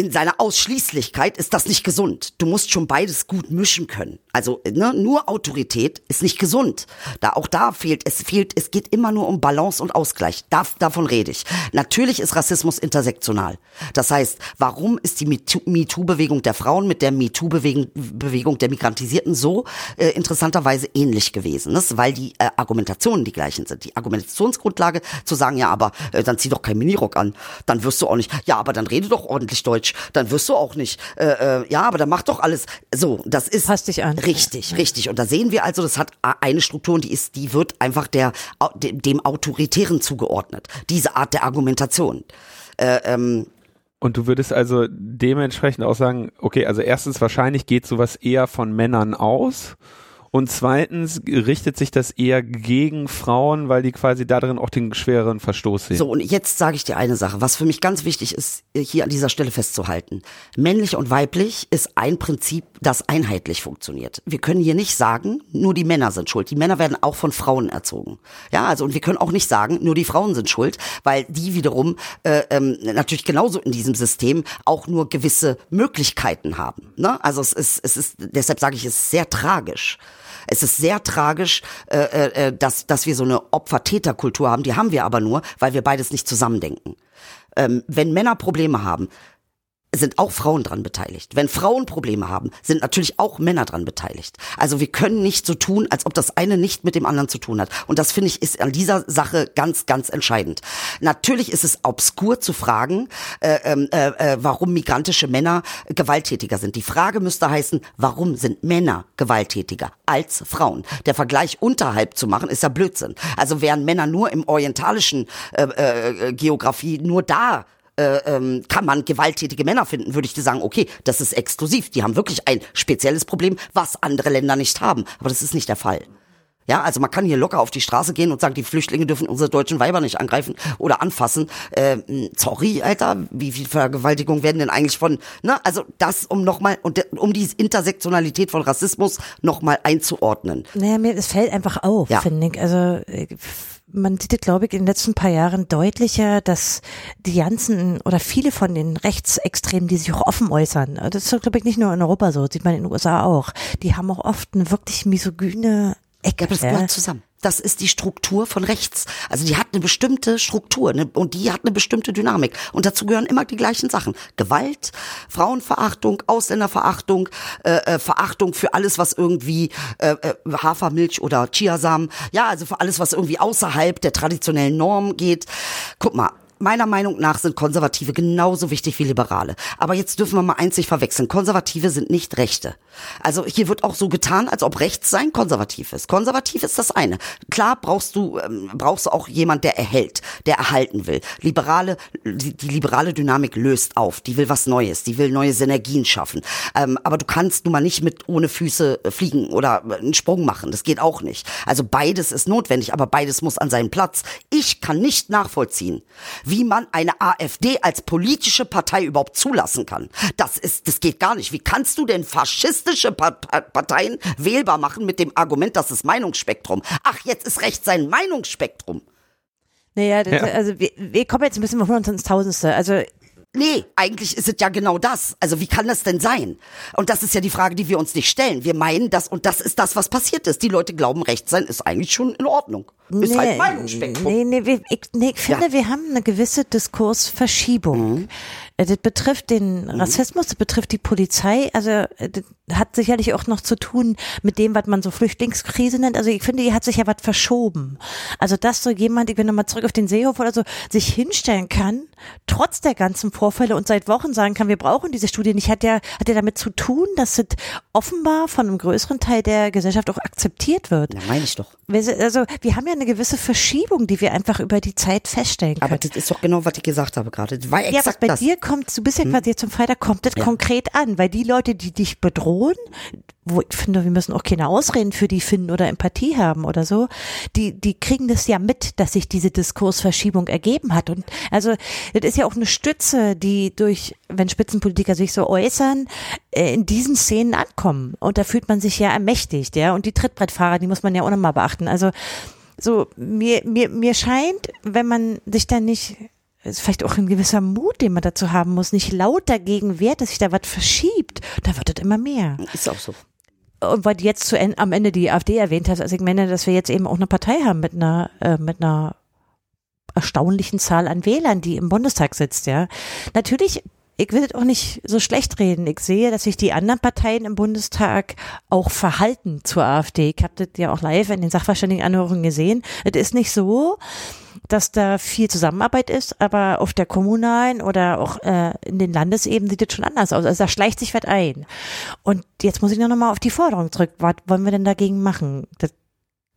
in seiner Ausschließlichkeit ist das nicht gesund. Du musst schon beides gut mischen können. Also ne, nur Autorität ist nicht gesund. Da auch da fehlt es fehlt es geht immer nur um Balance und Ausgleich. Da, davon rede ich. Natürlich ist Rassismus intersektional. Das heißt, warum ist die MeToo-Bewegung der Frauen mit der MeToo-Bewegung der Migrantisierten so äh, interessanterweise ähnlich gewesen? Das, weil die äh, Argumentationen die gleichen sind. Die Argumentationsgrundlage zu sagen, ja, aber äh, dann zieh doch kein Minirock an, dann wirst du auch nicht. Ja, aber dann rede doch ordentlich Deutsch, dann wirst du auch nicht. Äh, äh, ja, aber dann mach doch alles. So, das ist Passt dich an. Richtig, richtig. Und da sehen wir also, das hat eine Struktur und die ist, die wird einfach der, dem Autoritären zugeordnet. Diese Art der Argumentation. Äh, ähm, und du würdest also dementsprechend auch sagen, okay, also erstens wahrscheinlich geht sowas eher von Männern aus und zweitens richtet sich das eher gegen Frauen, weil die quasi darin auch den schwereren Verstoß sehen. So, und jetzt sage ich dir eine Sache, was für mich ganz wichtig ist, hier an dieser Stelle festzuhalten. Männlich und weiblich ist ein Prinzip, das einheitlich funktioniert. Wir können hier nicht sagen, nur die Männer sind schuld. Die Männer werden auch von Frauen erzogen. Ja, also und wir können auch nicht sagen, nur die Frauen sind schuld, weil die wiederum äh, ähm, natürlich genauso in diesem System auch nur gewisse Möglichkeiten haben. Ne? Also es ist, es ist, deshalb sage ich, es ist sehr tragisch. Es ist sehr tragisch, äh, äh, äh, dass, dass wir so eine Opfer-Täter-Kultur haben. Die haben wir aber nur, weil wir beides nicht zusammendenken. Ähm, wenn Männer Probleme haben, sind auch Frauen dran beteiligt. Wenn Frauen Probleme haben, sind natürlich auch Männer dran beteiligt. Also wir können nicht so tun, als ob das eine nicht mit dem anderen zu tun hat. Und das finde ich ist an dieser Sache ganz, ganz entscheidend. Natürlich ist es obskur zu fragen, äh, ähm, äh, äh, warum migrantische Männer gewalttätiger sind. Die Frage müsste heißen, warum sind Männer gewalttätiger als Frauen? Der Vergleich unterhalb zu machen, ist ja Blödsinn. Also wären Männer nur im orientalischen äh, äh, Geografie nur da äh, ähm, kann man gewalttätige Männer finden, würde ich dir sagen, okay, das ist exklusiv. Die haben wirklich ein spezielles Problem, was andere Länder nicht haben. Aber das ist nicht der Fall. Ja, also man kann hier locker auf die Straße gehen und sagen, die Flüchtlinge dürfen unsere deutschen Weiber nicht angreifen oder anfassen. Ähm, sorry, Alter, wie viel Vergewaltigung werden denn eigentlich von, ne? Also das, um nochmal, um die Intersektionalität von Rassismus nochmal einzuordnen. Naja, mir, es fällt einfach auf, ja. finde ich. Also man sieht, glaube ich, in den letzten paar Jahren deutlicher, dass die ganzen oder viele von den Rechtsextremen, die sich auch offen äußern, das ist, glaube ich, nicht nur in Europa so, sieht man in den USA auch, die haben auch oft eine wirklich misogyne Ecke. Ja, das gehört zusammen. Das ist die Struktur von rechts. Also die hat eine bestimmte Struktur ne, und die hat eine bestimmte Dynamik. Und dazu gehören immer die gleichen Sachen. Gewalt, Frauenverachtung, Ausländerverachtung, äh, äh, Verachtung für alles, was irgendwie äh, äh, Hafermilch oder Chiasamen, ja, also für alles, was irgendwie außerhalb der traditionellen Norm geht. Guck mal, meiner Meinung nach sind Konservative genauso wichtig wie Liberale. Aber jetzt dürfen wir mal einzig verwechseln. Konservative sind nicht Rechte. Also hier wird auch so getan, als ob rechts sein konservativ ist. Konservativ ist das eine. Klar brauchst du, ähm, brauchst du auch jemand, der erhält, der erhalten will. Liberale, die, die, liberale Dynamik löst auf. Die will was Neues. Die will neue Synergien schaffen. Ähm, aber du kannst nun mal nicht mit ohne Füße äh, fliegen oder äh, einen Sprung machen. Das geht auch nicht. Also beides ist notwendig, aber beides muss an seinen Platz. Ich kann nicht nachvollziehen, wie man eine AfD als politische Partei überhaupt zulassen kann. Das ist, das geht gar nicht. Wie kannst du denn faschistische Parteien wählbar machen mit dem Argument, das ist Meinungsspektrum? Ach, jetzt ist recht sein Meinungsspektrum. Naja, das, ja. also wir, wir kommen jetzt ein bisschen von uns ins Tausendste. Also Nee, eigentlich ist es ja genau das. Also wie kann das denn sein? Und das ist ja die Frage, die wir uns nicht stellen. Wir meinen das und das ist das, was passiert ist. Die Leute glauben, Recht sein ist eigentlich schon in Ordnung. Ist halt nee, halt Meinungsspektrum. Nee, nee, wir, ich, nee, ich finde, ja. wir haben eine gewisse Diskursverschiebung. Mhm. Äh, das betrifft den mhm. Rassismus, das betrifft die Polizei. Also äh, hat sicherlich auch noch zu tun mit dem, was man so Flüchtlingskrise nennt. Also ich finde, hier hat sich ja was verschoben. Also dass so jemand, ich bin nochmal zurück auf den Seehof oder so, sich hinstellen kann, trotz der ganzen Vorfälle und seit Wochen sagen kann, wir brauchen diese Studie nicht, hat ja, hat ja damit zu tun, dass es offenbar von einem größeren Teil der Gesellschaft auch akzeptiert wird. Na, meine ich doch. Also wir haben ja eine gewisse Verschiebung, die wir einfach über die Zeit feststellen können. Aber das ist doch genau, was ich gesagt habe gerade. Das war ja, was exakt bei das. dir kommt, du bist ja quasi jetzt zum Freitag, kommt das Ja. konkret an, weil die Leute, die dich bedrohen, wo ich finde, wir müssen auch keine Ausreden für die finden oder Empathie haben oder so, die, die kriegen das ja mit, dass sich diese Diskursverschiebung ergeben hat. Und also, das ist ja auch eine Stütze, die durch, wenn Spitzenpolitiker sich so äußern, äh, in diesen Szenen ankommen. Und da fühlt man sich ja ermächtigt, ja. Und die Trittbrettfahrer, die muss man ja auch nochmal beachten. Also, so, mir, mir, mir scheint, wenn man sich da nicht ist vielleicht auch ein gewisser Mut, den man dazu haben muss, nicht laut dagegen wehrt, dass sich da was verschiebt, da wird es immer mehr. Ist auch so. Und weil du jetzt zu en am Ende die AfD erwähnt hast, also ich meine, dass wir jetzt eben auch eine Partei haben mit einer, äh, mit einer erstaunlichen Zahl an Wählern, die im Bundestag sitzt, ja. Natürlich, ich will das auch nicht so schlecht reden. Ich sehe, dass sich die anderen Parteien im Bundestag auch verhalten zur AfD. Ich habe das ja auch live in den Sachverständigenanhörungen gesehen. Es ist nicht so, dass da viel Zusammenarbeit ist, aber auf der kommunalen oder auch äh, in den Landesebenen sieht es schon anders aus. Also da schleicht sich was ein. Und jetzt muss ich noch mal auf die Forderung zurück. Was wollen wir denn dagegen machen? Das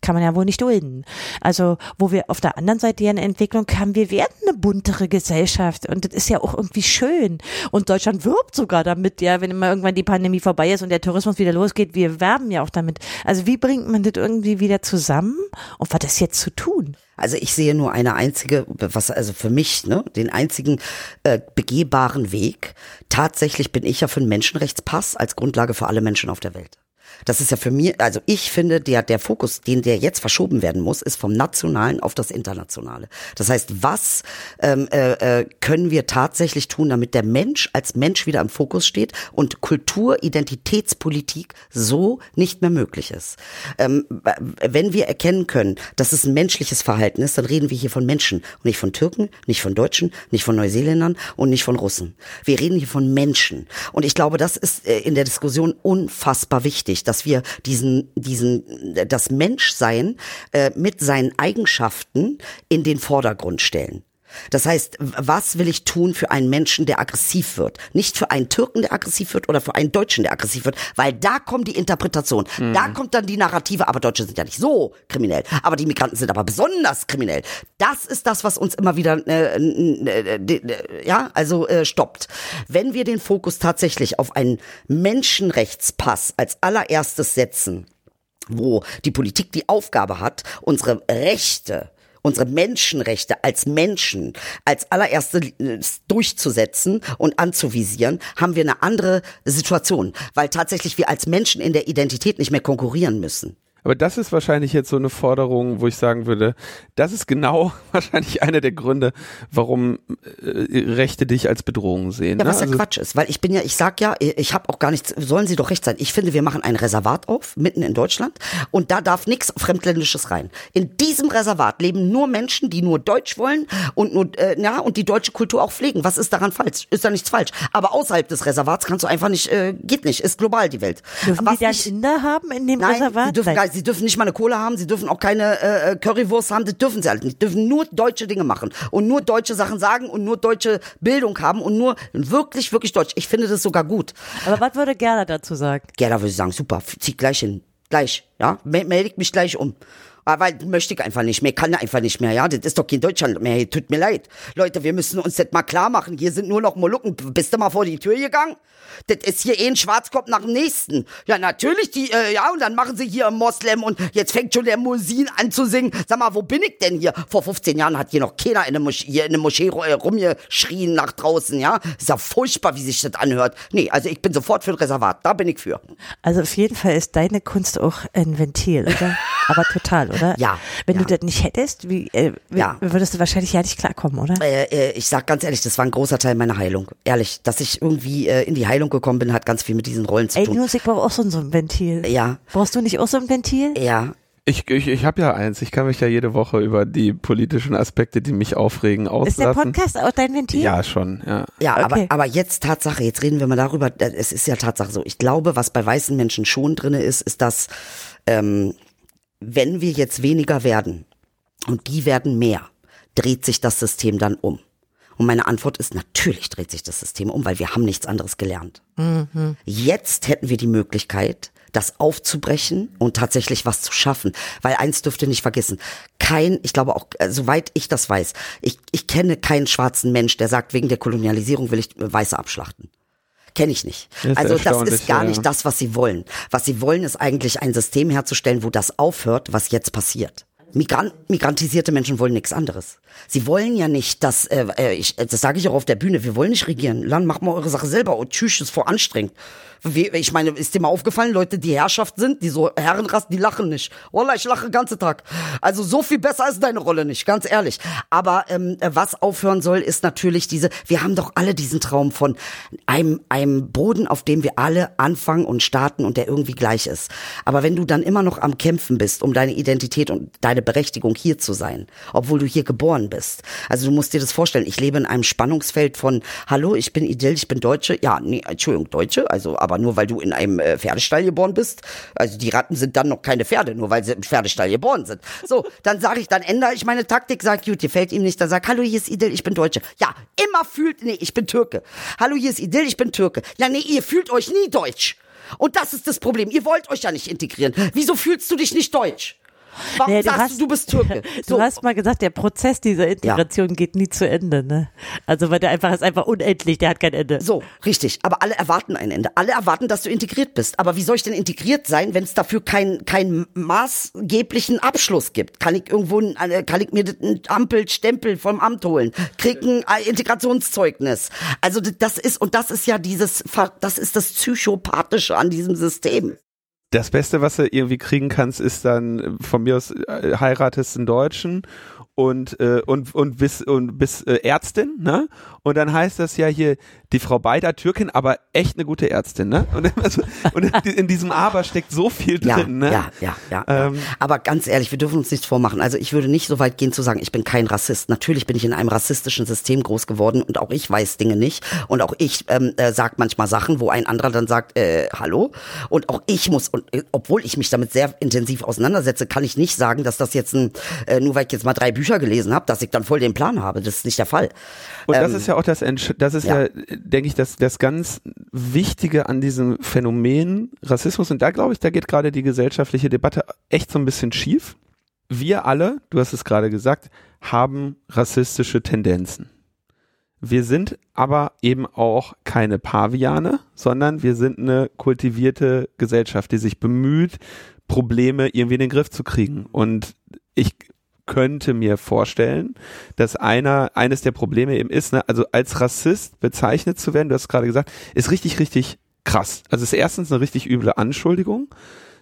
kann man ja wohl nicht dulden. Also, wo wir auf der anderen Seite ja eine Entwicklung haben, wir werden eine buntere Gesellschaft und das ist ja auch irgendwie schön. Und Deutschland wirbt sogar damit, ja, wenn immer irgendwann die Pandemie vorbei ist und der Tourismus wieder losgeht, wir werben ja auch damit. Also, wie bringt man das irgendwie wieder zusammen und was ist jetzt zu tun? Also ich sehe nur eine einzige, was also für mich, ne, den einzigen äh, begehbaren Weg. Tatsächlich bin ich ja für einen Menschenrechtspass als Grundlage für alle Menschen auf der Welt. Das ist ja für mich, also ich finde, der, der Fokus, den der jetzt verschoben werden muss, ist vom Nationalen auf das Internationale. Das heißt, was ähm, äh, äh, können wir tatsächlich tun, damit der Mensch als Mensch wieder im Fokus steht und Kultur, Identitätspolitik so nicht mehr möglich ist. Ähm, wenn wir erkennen können, dass es ein menschliches Verhalten ist, dann reden wir hier von Menschen und nicht von Türken, nicht von Deutschen, nicht von Neuseeländern und nicht von Russen. Wir reden hier von Menschen. Und ich glaube, das ist äh, in der Diskussion unfassbar wichtig, dass wir diesen, diesen, das Menschsein äh, mit seinen Eigenschaften in den Vordergrund stellen. Das heißt, was will ich tun für einen Menschen, der aggressiv wird? Nicht für einen Türken, der aggressiv wird oder für einen Deutschen, der aggressiv wird, weil da kommt die Interpretation. Da kommt dann die Narrative, aber Deutsche sind ja nicht so kriminell, aber die Migranten sind aber besonders kriminell. Das ist das, was uns immer wieder, äh, äh, äh, äh, ja, also äh, stoppt. Wenn wir den Fokus tatsächlich auf einen Menschenrechtspass als allererstes setzen, wo die Politik die Aufgabe hat, unsere Rechte, unsere Menschenrechte als Menschen als allererstes durchzusetzen und anzuvisieren, haben wir eine andere Situation, weil tatsächlich wir als Menschen in der Identität nicht mehr konkurrieren müssen. Aber das ist wahrscheinlich jetzt so eine Forderung, wo ich sagen würde, das ist genau <laughs> wahrscheinlich einer der Gründe, warum äh, Rechte dich als Bedrohung sehen. Ja, ne? was ja Also- Quatsch ist, weil ich bin ja, ich sag ja, ich habe auch gar nichts, sollen Sie doch recht sein. Ich finde, wir machen ein Reservat auf, mitten in Deutschland, und da darf nichts Fremdländisches rein. In diesem Reservat leben nur Menschen, die nur Deutsch wollen und nur, äh, ja, und die deutsche Kultur auch pflegen. Was ist daran falsch? Ist da nichts falsch. Aber außerhalb des Reservats kannst du einfach nicht, äh, geht nicht, ist global die Welt. Dürfen Was die dann Inder haben in dem Nein, Reservat? dürfen, gar, sie dürfen nicht mal eine Cola haben, sie dürfen auch keine äh, Currywurst haben, das dürfen sie halt nicht. dürfen nur deutsche Dinge machen und nur deutsche Sachen sagen und nur deutsche Bildung haben und nur wirklich, wirklich deutsch. Ich finde das sogar gut. Aber was würde Gerda dazu sagen? Ja, da würde sagen, super, zieh gleich hin. Gleich, ja, Me- melde ich mich gleich um. Aber weil möchte ich einfach nicht mehr, kann einfach nicht mehr, ja. Das ist doch kein Deutschland mehr, hier, tut mir leid. Leute, wir müssen uns das mal klar machen. Hier sind nur noch Molukken. Bist du mal vor die Tür gegangen? Das ist hier eh ein Schwarzkopf nach dem nächsten. Ja, natürlich, die, äh, ja, und dann machen sie hier Moslem und jetzt fängt schon der Musin an zu singen. Sag mal, wo bin ich denn hier? Vor 15 Jahren hat hier noch keiner in der Moschee, hier in der Moschee äh, rumgeschrien nach draußen, ja. Ist ja furchtbar, wie sich das anhört. Nee, also ich bin sofort für ein Reservat. Da bin ich für. Also auf jeden Fall ist deine Kunst auch ein Ventil, oder? <laughs> Aber total, oder? Ja, Wenn ja. du das nicht hättest, wie, äh, Ja. würdest du wahrscheinlich ja nicht klarkommen, oder? Äh, äh, ich sag ganz ehrlich, das war ein großer Teil meiner Heilung. Ehrlich, dass ich irgendwie äh, in die Heilung gekommen bin, hat ganz viel mit diesen Rollen zu Ey, tun. Nils, ich brauche auch so ein, so ein Ventil. Ja. Brauchst du nicht auch so ein Ventil? Ja, Ich, ich, ich habe ja eins. Ich kann mich ja jede Woche über die politischen Aspekte, die mich aufregen, auslassen. Ist der Podcast auch dein Ventil? Ja, schon, ja. Ja, Okay. aber, aber jetzt Tatsache, jetzt reden wir mal darüber, äh, es ist ja Tatsache so. Ich glaube, was bei weißen Menschen schon drinne ist, ist, dass ähm, wenn wir jetzt weniger werden und die werden mehr, dreht sich das System dann um. Und meine Antwort ist, natürlich dreht sich das System um, weil wir haben nichts anderes gelernt. Jetzt hätten wir die Möglichkeit, das aufzubrechen und tatsächlich was zu schaffen. Weil eins dürft ihr nicht vergessen. Kein, ich glaube auch, äh, soweit ich das weiß, ich, ich kenne keinen schwarzen Mensch, der sagt, wegen der Kolonialisierung will ich Weiße abschlachten. Kenne ich nicht. Ist also das ist gar nicht das, was sie wollen. Was sie wollen, ist eigentlich ein System herzustellen, wo das aufhört, was jetzt passiert. Migran migrantisierte Menschen wollen nichts anderes. Sie wollen ja nicht, dass, äh, äh, ich, das sage ich auch auf der Bühne, wir wollen nicht regieren. Land, macht mal eure Sache selber und tschüss, ist vor anstrengend. Wie, ich meine, ist dir mal aufgefallen, Leute, die Herrschaft sind, die so Herrenrassen, die lachen nicht. Wallah, ich lache den ganzen Tag. Also so viel besser ist deine Rolle nicht, ganz ehrlich. Aber ähm, was aufhören soll, ist natürlich diese, wir haben doch alle diesen Traum von einem, einem Boden, auf dem wir alle anfangen und starten und der irgendwie gleich ist. Aber wenn du dann immer noch am Kämpfen bist, um deine Identität und deine Berechtigung hier zu sein, obwohl du hier geboren bist. Also du musst dir das vorstellen, ich lebe in einem Spannungsfeld von, hallo, ich bin Idyll, ich bin Deutsche. Ja, nee, Entschuldigung, Deutsche, also aber nur weil du in einem äh, Pferdestall geboren bist. Also die Ratten sind dann noch keine Pferde, nur weil sie im Pferdestall geboren sind. So, dann sage ich, dann ändere ich meine Taktik, sag, gut, fällt ihm nicht, dann sag, hallo, hier ist Idyll, ich bin Deutsche. Ja, immer fühlt, nee, ich bin Türke. Hallo, hier ist Idyll, ich bin Türke. Ja, nee, ihr fühlt euch nie deutsch. Und das ist das Problem. Ihr wollt euch ja nicht integrieren. Wieso fühlst du dich nicht deutsch? Warum Nee, du sagst hast- du, du bist Türke? <laughs> Du hast mal gesagt, der Prozess dieser Integration geht nie zu Ende, ne? Also weil der einfach ist einfach unendlich, der hat kein Ende. So, richtig. Aber alle erwarten ein Ende. Alle erwarten, dass du integriert bist. Aber wie soll ich denn integriert sein, wenn es dafür keinen keinen maßgeblichen Abschluss gibt? Kann ich irgendwo, eine- kann ich mir einen Ampelstempel vom Amt holen? Krieg ein äh, Integrationszeugnis? Also das ist, und das ist ja dieses, das ist das Psychopathische an diesem System. Das Beste, was du irgendwie kriegen kannst, ist dann äh, von mir aus äh, heiratest einen Deutschen und äh, und und bist und bist äh, Ärztin, ne? Und dann heißt das ja hier die Frau Beider Türkin, aber echt eine gute Ärztin, ne? Und, <laughs> also, und in diesem Aber steckt so viel Ja, drin, ne? ja, ja, ja. Ähm. ja. Aber ganz ehrlich, wir dürfen uns nichts vormachen. Also ich würde nicht so weit gehen zu sagen, ich bin kein Rassist. Natürlich bin ich in einem rassistischen System groß geworden und auch ich weiß Dinge nicht. Und auch ich ähm, äh, sag manchmal Sachen, wo ein anderer dann sagt, äh, hallo. Und auch ich muss, und äh, obwohl ich mich damit sehr intensiv auseinandersetze, kann ich nicht sagen, dass das jetzt ein, äh, nur weil ich jetzt mal drei Bücher gelesen habe, dass ich dann voll den Plan habe. Das ist nicht der Fall. Und das Ähm, ist ja auch das, Entsch- das ist ja, ja. denke ich, das, das ganz Wichtige an diesem Phänomen Rassismus. Und da glaube ich, da geht gerade die gesellschaftliche Debatte echt so ein bisschen schief. Wir alle, du hast es gerade gesagt, haben rassistische Tendenzen. Wir sind aber eben auch keine Paviane, sondern wir sind eine kultivierte Gesellschaft, die sich bemüht, Probleme irgendwie in den Griff zu kriegen. Und ich könnte mir vorstellen, dass einer, eines der Probleme eben ist, ne, also als Rassist bezeichnet zu werden, du hast gerade gesagt, ist richtig, richtig krass. Also es ist erstens eine richtig üble Anschuldigung,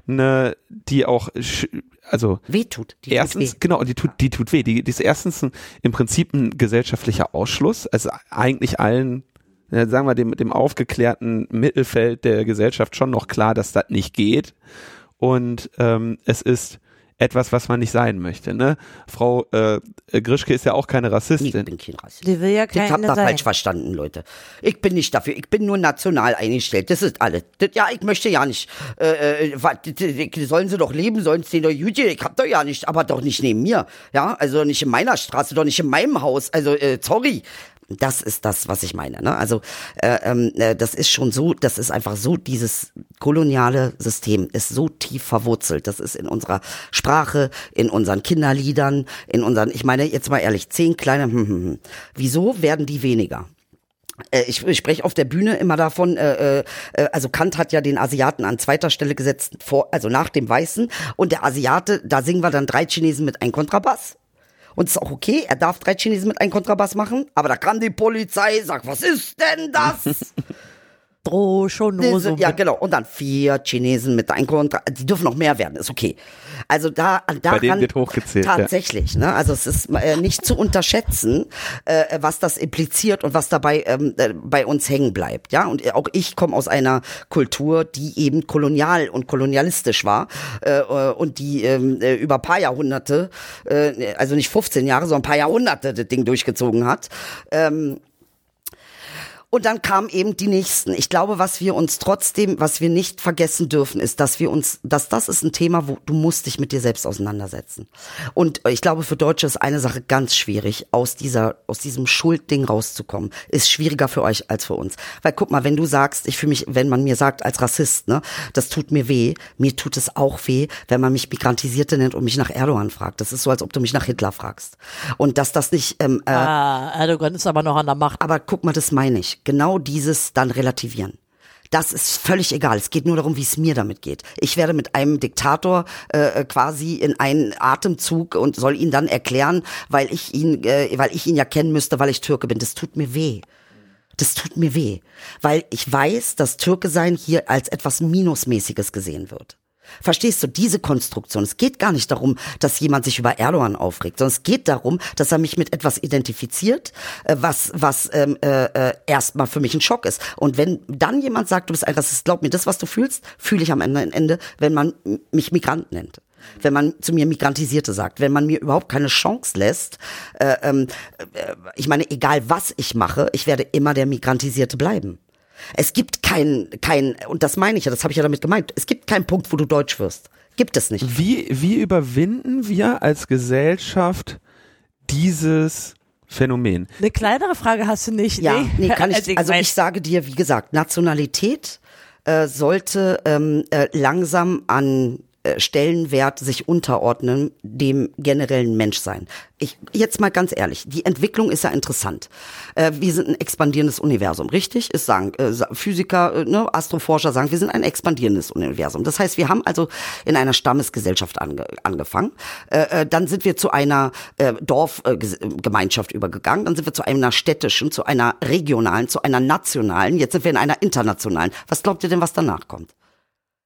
eine, die auch, also wehtut. Die tut erstens, weh. genau, die tut, die tut weh. Die, die ist erstens ein, im Prinzip ein gesellschaftlicher Ausschluss. Also eigentlich allen, sagen wir, dem, dem aufgeklärten Mittelfeld der Gesellschaft schon noch klar, dass das nicht geht. Und ähm, es ist etwas, was man nicht sein möchte. Ne? Frau äh, Grischke ist ja auch keine Rassistin. ich bin kein Rassist. Die will ja Ich hab keine das sein. falsch verstanden, Leute. Ich bin nicht dafür. Ich bin nur national eingestellt. Das ist alles. Das, ja, ich möchte ja nicht. Äh, äh, sollen sie doch leben, sollen sie doch gut gehen. Ich hab doch ja nicht, aber doch nicht neben mir. Ja, also nicht in meiner Straße, doch nicht in meinem Haus. Also, äh, sorry. Das ist das, was ich meine. Ne? Also äh, ähm, äh, das ist schon so, das ist einfach so, dieses koloniale System ist so tief verwurzelt. Das ist in unserer Sprache, in unseren Kinderliedern, in unseren, ich meine, jetzt mal ehrlich, zehn kleine, hm, hm, hm. wieso werden die weniger? Äh, Ich, ich spreche auf der Bühne immer davon, äh, äh, also Kant hat ja den Asiaten an zweiter Stelle gesetzt, vor, also nach dem Weißen. Und der Asiate, da singen wir dann drei Chinesen mit einem Kontrabass. Und ist auch okay, er darf drei Chinesen mit einem Kontrabass machen, aber da kam die Polizei, sagt, was ist denn das? <laughs> Quattro, Schonoso. Ja, genau. Und dann vier Chinesen mit Einkommen. Die dürfen noch mehr werden, ist okay. Also da, daran, Bei denen wird hochgezählt. Tatsächlich, ja. ne? Also es ist äh, nicht zu unterschätzen, äh, was das impliziert und was dabei ähm, äh, bei uns hängen bleibt. Ja, und auch ich komme aus einer Kultur, die eben kolonial und kolonialistisch war äh, äh und die ähm, äh, über paar Jahrhunderte, äh, also nicht 15 Jahre, sondern ein paar Jahrhunderte das Ding durchgezogen hat. Ähm, und dann kamen eben die nächsten. Ich glaube, was wir uns trotzdem, was wir nicht vergessen dürfen, ist, dass wir uns, dass das ist ein Thema, wo du musst dich mit dir selbst auseinandersetzen. Und ich glaube, für Deutsche ist eine Sache ganz schwierig, aus dieser, aus diesem Schuldding rauszukommen. Ist schwieriger für euch als für uns. Weil guck mal, wenn du sagst, ich fühle mich, wenn man mir sagt als Rassist, ne, das tut mir weh, mir tut es auch weh, wenn man mich Migrantisierte nennt und mich nach Erdogan fragt. Das ist so, als ob du mich nach Hitler fragst. Und dass das nicht, ähm, äh, ah, Erdogan ist aber noch an der Macht. Aber guck mal, das meine ich genau dieses dann relativieren. Das ist völlig egal. Es geht nur darum, wie es mir damit geht. Ich werde mit einem Diktator äh, quasi in einen Atemzug und soll ihn dann erklären, weil ich ihn, äh, weil ich ihn ja kennen müsste, weil ich Türke bin. Das tut mir weh. Das tut mir weh, weil ich weiß, dass Türke sein hier als etwas Minusmäßiges gesehen wird. Verstehst du, diese Konstruktion? Es geht gar nicht darum, dass jemand sich über Erdogan aufregt, sondern es geht darum, dass er mich mit etwas identifiziert, äh, was, was ähm, äh, äh, erstmal für mich ein Schock ist. Und wenn dann jemand sagt, du bist ein Rassist, glaub mir, das, was du fühlst, fühle ich am Ende, wenn man mich Migrant nennt wenn man zu mir Migrantisierte sagt, wenn man mir überhaupt keine Chance lässt, äh, ähm, äh, ich meine, egal was ich mache, ich werde immer der Migrantisierte bleiben. Es gibt kein, kein, und das meine ich ja, das habe ich ja damit gemeint, es gibt keinen Punkt, wo du deutsch wirst. Gibt es nicht. Wie, wie überwinden wir als Gesellschaft dieses Phänomen? Eine kleinere Frage hast du nicht. Ja, nee, kann ich, <laughs> also ich sage dir, wie gesagt, Nationalität äh, sollte ähm, äh, langsam an Stellenwert sich unterordnen dem generellen Menschsein. Ich, jetzt mal ganz ehrlich, die Entwicklung ist ja interessant. Äh, wir sind ein expandierendes Universum, richtig? Ist sagen äh, Physiker, äh, ne, Astroforscher sagen, wir sind ein expandierendes Universum. Das heißt, wir haben also in einer Stammesgesellschaft ange, angefangen. Äh, äh dann sind wir zu einer äh, Dorfgemeinschaft übergegangen. Dann sind wir zu einer städtischen, zu einer regionalen, zu einer nationalen. Jetzt sind wir in einer internationalen. Was glaubt ihr denn, was danach kommt?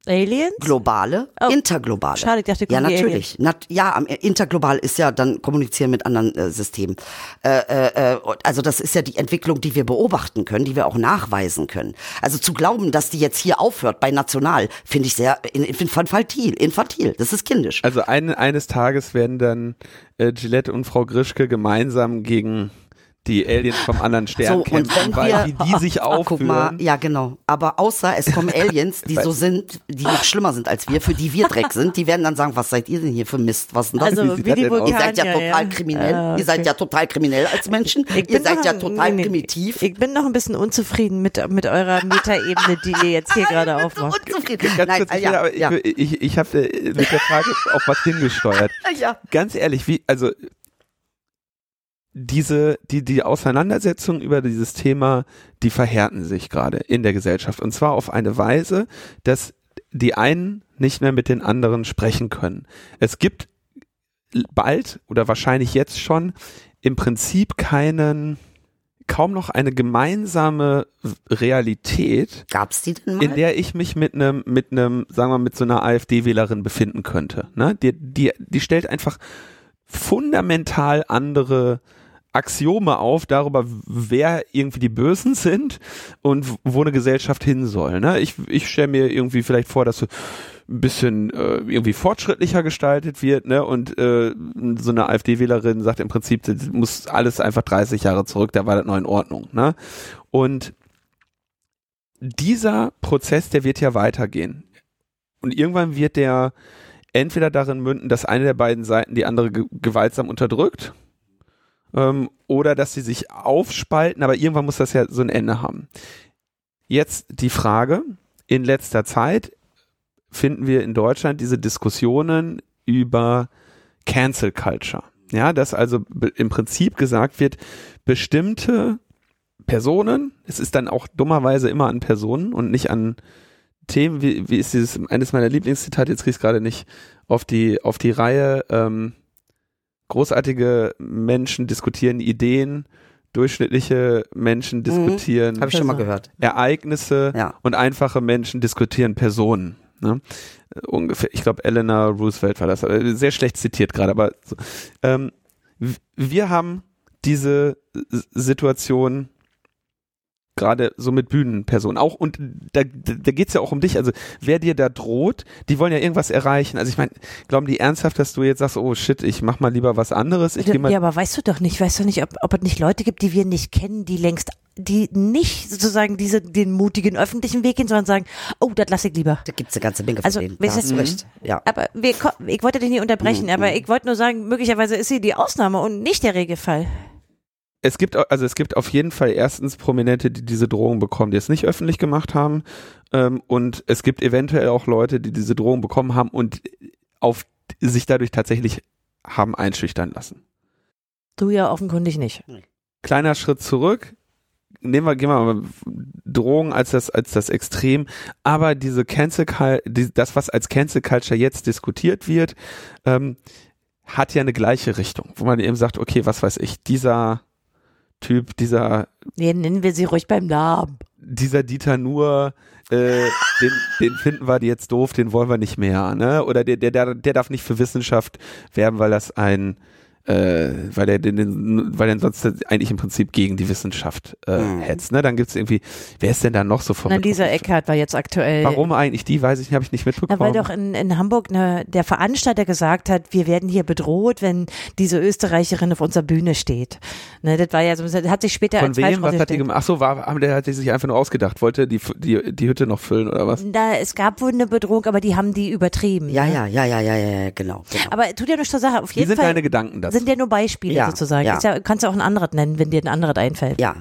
Aliens? Globale, oh. interglobale. Schade, ich dachte, ja natürlich. Nat ja, interglobal ist ja dann kommunizieren mit anderen äh, Systemen. Äh, äh, äh also das ist ja die Entwicklung, die wir beobachten können, die wir auch nachweisen können. Also zu glauben, dass die jetzt hier aufhört bei national, finde ich sehr infantil, infantil. Das ist kindisch. Also ein, eines Tages werden dann äh, Gillette und Frau Grischke gemeinsam gegen die Aliens vom anderen Stern so, kämpfen, weil wir, die, die sich oh, aufführen. Guck mal, ja genau. Aber außer es kommen <laughs> Aliens, die so sind, die noch schlimmer sind als wir, für die wir Dreck sind, die werden dann sagen, was seid ihr denn hier für Mist? Was denn das? Also, wie die Vulkanier, ihr seid ja total ja. kriminell. Ah, okay. Ihr seid ja total kriminell als Menschen. Ihr seid noch, ja total nee, primitiv. Ich bin noch ein bisschen unzufrieden mit, mit eurer Metaebene, die ihr jetzt hier <laughs> gerade aufmacht. Unzufrieden. Ganz Nein, kurz, ich, ja, ich, ich, ich, ich habe äh, mit der Frage auf was hingesteuert. <laughs> Ja. Ganz ehrlich, wie, also diese, die, die Auseinandersetzung über dieses Thema, die verhärten sich gerade in der Gesellschaft. Und zwar auf eine Weise, dass die einen nicht mehr mit den anderen sprechen können. Es gibt bald oder wahrscheinlich jetzt schon im Prinzip keinen, kaum noch eine gemeinsame Realität. Gab's die denn mal? In der ich mich mit einem, mit einem, sagen wir, mit so einer AfD-Wählerin befinden könnte. Ne? Die, die, die stellt einfach fundamental andere Axiome auf darüber, wer irgendwie die Bösen sind und wo eine Gesellschaft hin soll. Ne? Ich, ich stelle mir irgendwie vielleicht vor, dass so ein bisschen äh, irgendwie fortschrittlicher gestaltet wird, ne? Und äh, so eine AfD-Wählerin sagt im Prinzip, das muss alles einfach 30 Jahre zurück, da war das noch in Ordnung, ne? Und dieser Prozess, der wird ja weitergehen. Und irgendwann wird der entweder darin münden, dass eine der beiden Seiten die andere ge gewaltsam unterdrückt ähm, oder dass sie sich aufspalten, aber irgendwann muss das ja so ein Ende haben. Jetzt die Frage, in letzter Zeit finden wir in Deutschland diese Diskussionen über Cancel Culture. Ja, dass also im Prinzip gesagt wird, bestimmte Personen, es ist dann auch dummerweise immer an Personen und nicht an Themen, wie, wie ist dieses, eines meiner Lieblingszitate, jetzt krieg ich gerade nicht auf die, auf die Reihe, ähm, großartige Menschen diskutieren Ideen, durchschnittliche Menschen diskutieren Habe ich schon mal gehört. Ereignisse Ja. und einfache Menschen diskutieren Personen. Ne? Äh, Ungefähr, ich glaube, Eleanor Roosevelt war das, äh, sehr schlecht zitiert gerade, aber so. ähm, wir haben diese Situation gerade so mit Bühnenpersonen auch und da, da geht's ja auch um dich, also wer dir da droht, die wollen ja irgendwas erreichen. Also ich meine, glauben die ernsthaft, dass du jetzt sagst, oh shit, ich mach mal lieber was anderes, ich gehe mal ja, aber weißt du doch nicht, weißt du nicht, ob, ob es nicht Leute gibt, die wir nicht kennen, die längst, die nicht sozusagen diese, den mutigen öffentlichen Weg gehen, sondern sagen, oh, das lasse ich lieber. Da gibt's eine ganze Menge von Also, denen. Da weißt hast du- recht. Ja. Aber wir, ich wollte dich nicht unterbrechen, aber ich wollte nur sagen, möglicherweise ist sie die Ausnahme und nicht der Regelfall. Es gibt, also es gibt auf jeden Fall erstens Prominente, die diese Drohung bekommen, die es nicht öffentlich gemacht haben. Ähm, und es gibt eventuell auch Leute, die diese Drohung bekommen haben und auf sich dadurch tatsächlich haben einschüchtern lassen. Du ja offenkundig nicht. Kleiner Schritt zurück. Nehmen wir, gehen wir mal Drohungen als das, als das Extrem. Aber diese Cancel, die, das, was als Cancel Culture jetzt diskutiert wird, ähm, hat ja eine gleiche Richtung, wo man eben sagt, okay, was weiß ich, dieser Typ, dieser Nee, nennen wir sie ruhig beim Namen. dieser Dieter nur, äh, <laughs> den, den finden wir jetzt doof, den wollen wir nicht mehr, ne? Oder der, der, der, der darf nicht für Wissenschaft werben, weil das ein, äh, weil er den, den, weil er sonst eigentlich im Prinzip gegen die Wissenschaft äh, Mhm. hetzt, ne? Dann gibt's irgendwie, wer ist denn da noch so Na, verrückt? Lisa Eckhardt war jetzt aktuell. Warum eigentlich die, weiß ich nicht, habe ich nicht Na, mitbekommen. weil doch in, in Hamburg ne, der Veranstalter gesagt hat, wir werden hier bedroht, wenn diese Österreicherin auf unserer Bühne steht. Ne, das war ja so, das hat sich später Von als wem? Was hat die gemacht? Ach so, war, der hat sich einfach nur ausgedacht, wollte die, die, die Hütte noch füllen oder was? Da, es gab wohl eine Bedrohung, aber die haben die übertrieben. Ja, ne? ja, ja, ja, ja, ja, ja, genau. genau. Aber tut ja nichts zur Sache. Auf Wie jeden sind Fall deine Gedanken dazu? Sind ja nur Beispiele Ja, sozusagen. ja. Ja, kannst du auch ein anderes nennen, wenn dir ein anderes einfällt. Ja.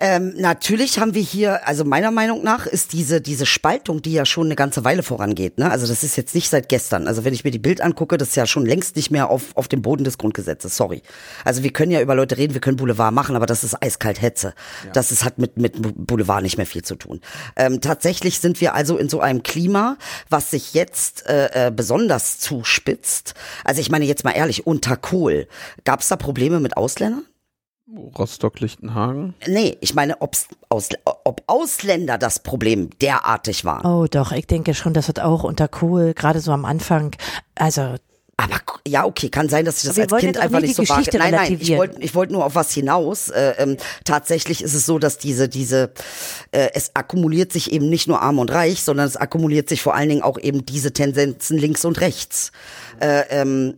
Ähm, natürlich haben wir hier, also meiner Meinung nach ist diese, diese Spaltung, die ja schon eine ganze Weile vorangeht, ne? Also das ist jetzt nicht seit gestern. Also wenn ich mir die Bild angucke, das ist ja schon längst nicht mehr auf, auf dem Boden des Grundgesetzes, sorry. Also wir können ja über Leute reden, wir können Boulevard machen, aber das ist eiskalt Hetze. Das ist, hat mit, mit Boulevard nicht mehr viel zu tun. Ähm, tatsächlich sind wir also in so einem Klima, was sich jetzt äh, äh, besonders zuspitzt. Also ich meine jetzt mal ehrlich, unter Kohl, gab es da Probleme mit Ausländern? Rostock-Lichtenhagen? Nee, ich meine, ob's aus, ob Ausländer das Problem derartig war. Oh doch, ich denke schon, das wird auch unter Kohl, gerade so am Anfang, also Aber ja, okay, kann sein, dass ich das Wir als Kind einfach nicht so Geschichte Nein, nein, ich wollte ich wollte nur auf was hinaus. Äh, ähm, tatsächlich ist es so, dass diese, diese, äh, es akkumuliert sich eben nicht nur arm und reich, sondern es akkumuliert sich vor allen Dingen auch eben diese Tendenzen links und rechts. Äh, ähm,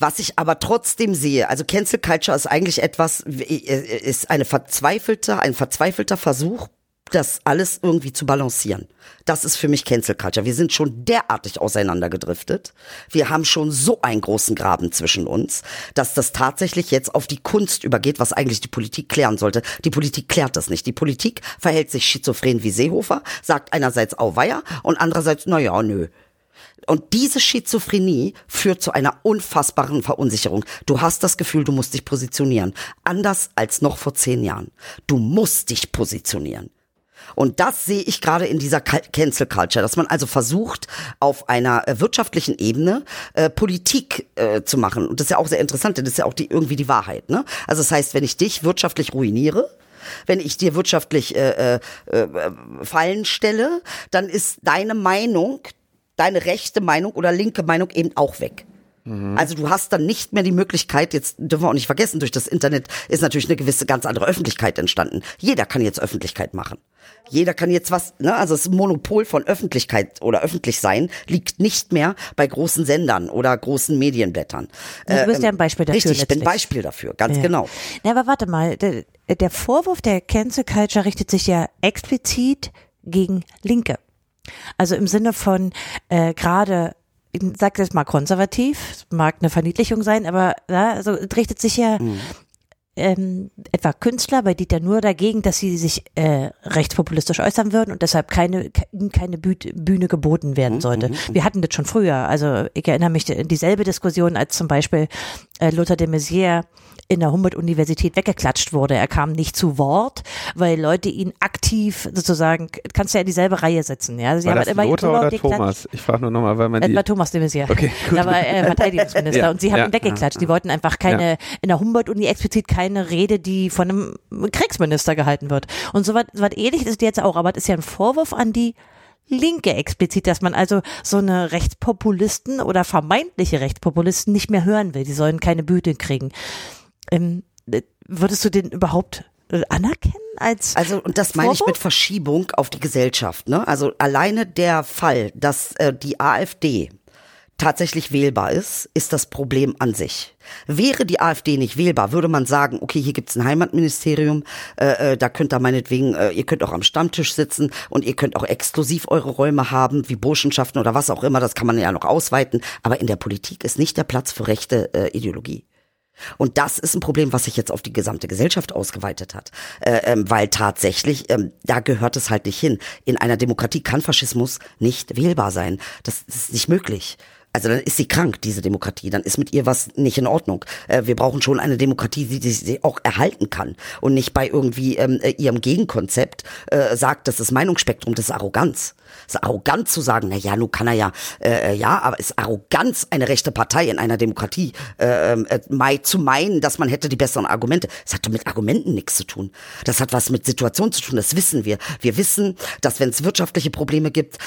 was ich aber trotzdem sehe, also Cancel Culture ist eigentlich etwas, äh, ist eine verzweifelte, ein verzweifelter Versuch, das alles irgendwie zu balancieren. Das ist für mich Cancel Culture. Wir sind schon derartig auseinandergedriftet. Wir haben schon so einen großen Graben zwischen uns, dass das tatsächlich jetzt auf die Kunst übergeht, was eigentlich die Politik klären sollte. Die Politik klärt das nicht. Die Politik verhält sich schizophren wie Seehofer, sagt einerseits Auweia und andererseits, na ja, nö. Und diese Schizophrenie führt zu einer unfassbaren Verunsicherung. Du hast das Gefühl, du musst dich positionieren. Anders als noch vor zehn Jahren. Du musst dich positionieren. Und das sehe ich gerade in dieser Cancel Culture, dass man also versucht, auf einer äh, wirtschaftlichen Ebene äh, Politik äh, zu machen. Und das ist ja auch sehr interessant, denn das ist ja auch die, irgendwie die Wahrheit. Ne? Also das heißt, wenn ich dich wirtschaftlich ruiniere, wenn ich dir wirtschaftlich äh, äh, äh, Fallen stelle, dann ist deine Meinung, deine rechte Meinung oder linke Meinung eben auch weg. Also du hast dann nicht mehr die Möglichkeit, jetzt dürfen wir auch nicht vergessen, durch das Internet ist natürlich eine gewisse ganz andere Öffentlichkeit entstanden. Jeder kann jetzt Öffentlichkeit machen. Jeder kann jetzt was, ne, also das Monopol von Öffentlichkeit oder öffentlich sein liegt nicht mehr bei großen Sendern oder großen Medienblättern. Du bist ja ein Beispiel dafür Richtig, ich bin letztlich. Beispiel dafür, ganz Ja. genau. Na, aber warte mal, der, der Vorwurf der Cancel Culture richtet sich ja explizit gegen Linke. Also im Sinne von äh, gerade, ich sag jetzt mal konservativ, mag eine Verniedlichung sein, aber ja, also richtet sich ja Mhm. Ähm, etwa Künstler bei Dieter Nur dagegen, dass sie sich äh, rechtspopulistisch äußern würden und deshalb keine, keine Bühne geboten werden mhm, sollte. Mhm, mhm. Wir hatten das schon früher. Also ich erinnere mich an dieselbe Diskussion, als zum Beispiel äh, Lothar de Maizière in der Humboldt-Universität weggeklatscht wurde. Er kam nicht zu Wort, weil Leute ihn aktiv sozusagen, kannst du ja in dieselbe Reihe setzen. Ja? Sie war haben das immer Lothar oder Thomas? Ich frage nur nochmal, weil man die... Thomas de Maizière. Okay, gut. Da war er Verteidigungsminister <laughs> ja, und sie haben ja, ihn weggeklatscht. Die wollten einfach keine, ja. in der Humboldt-Uni explizit keine Rede, die von einem Kriegsminister gehalten wird. Und so was, was ähnlich ist jetzt auch, aber das ist ja ein Vorwurf an die Linke explizit, dass man also so eine Rechtspopulisten oder vermeintliche Rechtspopulisten nicht mehr hören will. Die sollen keine Bühne kriegen. Ähm, würdest du den überhaupt äh, anerkennen als also und das meine ich mit Verschiebung auf die Gesellschaft ne also alleine der Fall dass äh, die AfD tatsächlich wählbar ist, ist das Problem an sich. Wäre die AfD nicht wählbar, würde man sagen, okay, hier gibt's ein Heimatministerium, äh, äh, da könnt ihr meinetwegen, äh, ihr könnt auch am Stammtisch sitzen und ihr könnt auch exklusiv eure Räume haben, wie Burschenschaften oder was auch immer, das kann man ja noch ausweiten, aber in der Politik ist nicht der Platz für rechte äh, Ideologie. Und das ist ein Problem, was sich jetzt auf die gesamte Gesellschaft ausgeweitet hat. Äh, ähm, weil tatsächlich, ähm, da gehört es halt nicht hin. In einer Demokratie kann Faschismus nicht wählbar sein. Das, das ist nicht möglich. Also dann ist sie krank, diese Demokratie. Dann ist mit ihr was nicht in Ordnung. Äh, wir brauchen schon eine Demokratie, die, sie auch erhalten kann und nicht bei irgendwie ähm, äh, ihrem Gegenkonzept äh, sagt, das ist Meinungsspektrum, das ist Arroganz ist arrogant zu sagen, na ja, nun kann er ja, äh, äh, ja, aber ist Arroganz eine rechte Partei in einer Demokratie äh, äh, zu meinen, dass man hätte die besseren Argumente. Das hat mit Argumenten nichts zu tun. Das hat was mit Situation zu tun, das wissen wir. Wir wissen, dass wenn es wirtschaftliche Probleme gibt,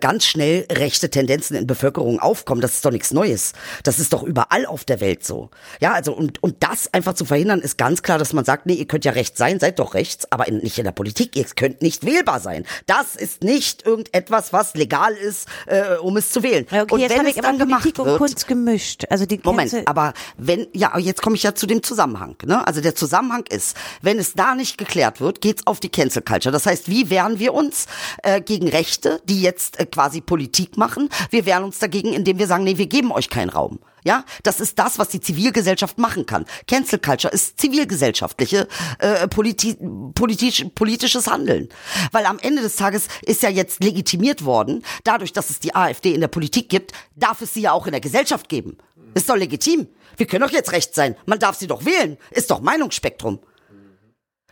ganz schnell rechte Tendenzen in Bevölkerung aufkommen. Das ist doch nichts Neues. Das ist doch überall auf der Welt so. Ja, also und, und das einfach zu verhindern, ist ganz klar, dass man sagt, nee, ihr könnt ja rechts sein, seid doch rechts, aber in, nicht in der Politik, ihr könnt nicht wählbar sein. Das ist nicht irgendetwas, was legal ist, äh, um es zu wählen. Okay, und jetzt wenn es dann gemacht Politik wird, Kunst gemischt. Also die Moment, aber wenn ja, jetzt komme ich ja zu dem Zusammenhang. Ne? Also der Zusammenhang ist, wenn es da nicht geklärt wird, geht's auf die Cancel Culture. Das heißt, wie wehren wir uns äh, gegen Rechte, die jetzt äh, quasi Politik machen? Wir wehren uns dagegen, indem wir sagen, nee, wir geben euch keinen Raum. Ja, das ist das, was die Zivilgesellschaft machen kann. Cancel Culture ist zivilgesellschaftliche äh, politi politisch, politisches Handeln, weil am Ende des Tages ist ja jetzt legitimiert worden, dadurch, dass es die AfD in der Politik gibt, darf es sie ja auch in der Gesellschaft geben. Ist doch legitim. Wir können doch jetzt recht sein. Man darf sie doch wählen. Ist doch Meinungsspektrum.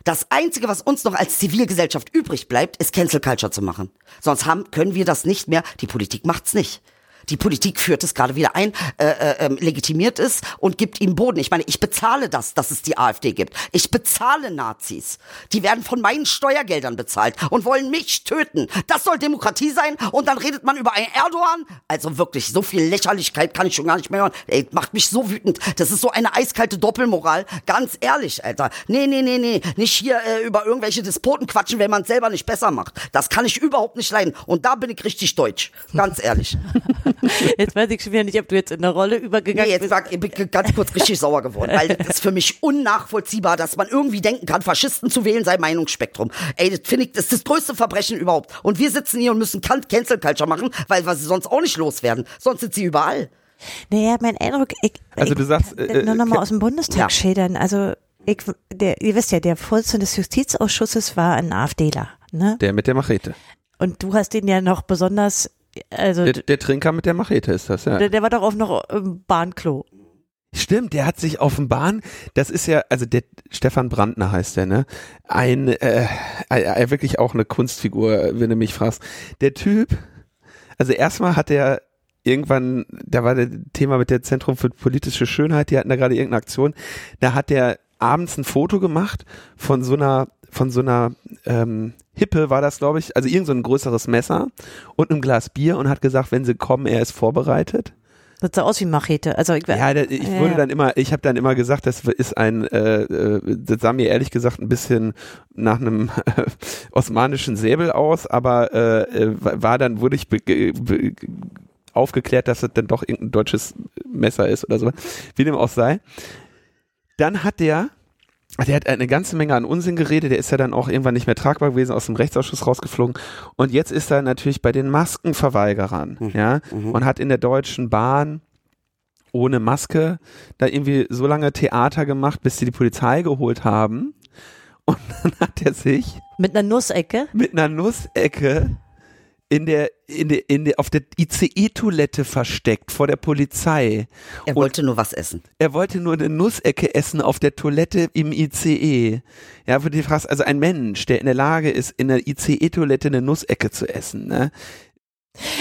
Das Einzige, was uns noch als Zivilgesellschaft übrig bleibt, ist Cancel Culture zu machen. Sonst haben, können wir das nicht mehr. Die Politik macht's nicht. Die Politik führt es gerade wieder ein, äh, äh, ähm, legitimiert es und gibt ihm Boden. Ich meine, ich bezahle das, dass es die AfD gibt. Ich bezahle Nazis. Die werden von meinen Steuergeldern bezahlt und wollen mich töten. Das soll Demokratie sein und dann redet man über einen Erdogan. Also wirklich, so viel Lächerlichkeit kann ich schon gar nicht mehr hören. Ey, macht mich so wütend. Das ist so eine eiskalte Doppelmoral. Ganz ehrlich, Alter. Nee, nee, nee, nee. Nicht hier äh, über irgendwelche Despoten quatschen, wenn man es selber nicht besser macht. Das kann ich überhaupt nicht leiden. Und da bin ich richtig deutsch. Ganz ehrlich. <laughs> <laughs> Jetzt weiß ich schon wieder nicht, ob du jetzt in der Rolle übergegangen nee, jetzt bist. ich bin ganz kurz richtig sauer geworden, weil das ist für mich unnachvollziehbar, dass man irgendwie denken kann, Faschisten zu wählen sei Meinungsspektrum. Ey, das finde ich, das ist das größte Verbrechen überhaupt. Und wir sitzen hier und müssen Cancel Culture machen, weil wir sie sonst auch nicht loswerden. Sonst sind sie überall. Naja, mein Eindruck, ich, also du sagst, äh, nur nochmal aus dem Bundestag ja. schildern. Also ich, der, ihr wisst ja, der Vorsitzende des Justizausschusses war ein AfDler. Ne? Der mit der Machete. Und du hast ihn ja noch besonders also der, der, Trinker mit der Machete ist das, ja. Der, der war doch auch noch im Bahnklo. Stimmt, der hat sich auf dem Bahn, das ist ja, also der Stefan Brandner heißt der, ne? Ein, äh, äh, wirklich auch eine Kunstfigur, wenn du mich fragst. Der Typ, also erstmal hat er irgendwann, da war der Thema mit der Zentrum für politische Schönheit, die hatten da gerade irgendeine Aktion, da hat der abends ein Foto gemacht von so einer, von so einer ähm, Hippe war das, glaube ich, also irgend so ein größeres Messer und einem Glas Bier und hat gesagt, wenn sie kommen, er ist vorbereitet. Das sah aus wie Machete. Also ich, ja, ich ja, würde dann immer, ich habe dann immer gesagt, das ist ein, äh, äh, das sah mir ehrlich gesagt ein bisschen nach einem äh, <laughs> osmanischen Säbel aus, aber äh, äh war dann, wurde ich aufgeklärt, dass es dann doch irgendein deutsches Messer ist oder so, wie dem auch sei. Dann hat der der hat eine ganze Menge an Unsinn geredet, der ist ja dann auch irgendwann nicht mehr tragbar gewesen, aus dem Rechtsausschuss rausgeflogen. Und jetzt ist er natürlich bei den Maskenverweigerern, mhm. ja, mhm. und hat in der Deutschen Bahn ohne Maske da irgendwie so lange Theater gemacht, bis sie die Polizei geholt haben. Und dann hat er sich Mit einer Nussecke? mit einer Nussecke in der, in der, in der, auf der ICE-Toilette versteckt vor der Polizei. Er Und wollte nur was essen. er wollte nur eine Nussecke essen auf der Toilette im ICE. Ja, wo du fragst, also ein Mensch, der in der Lage ist, in der ICE-Toilette eine Nussecke zu essen, ne?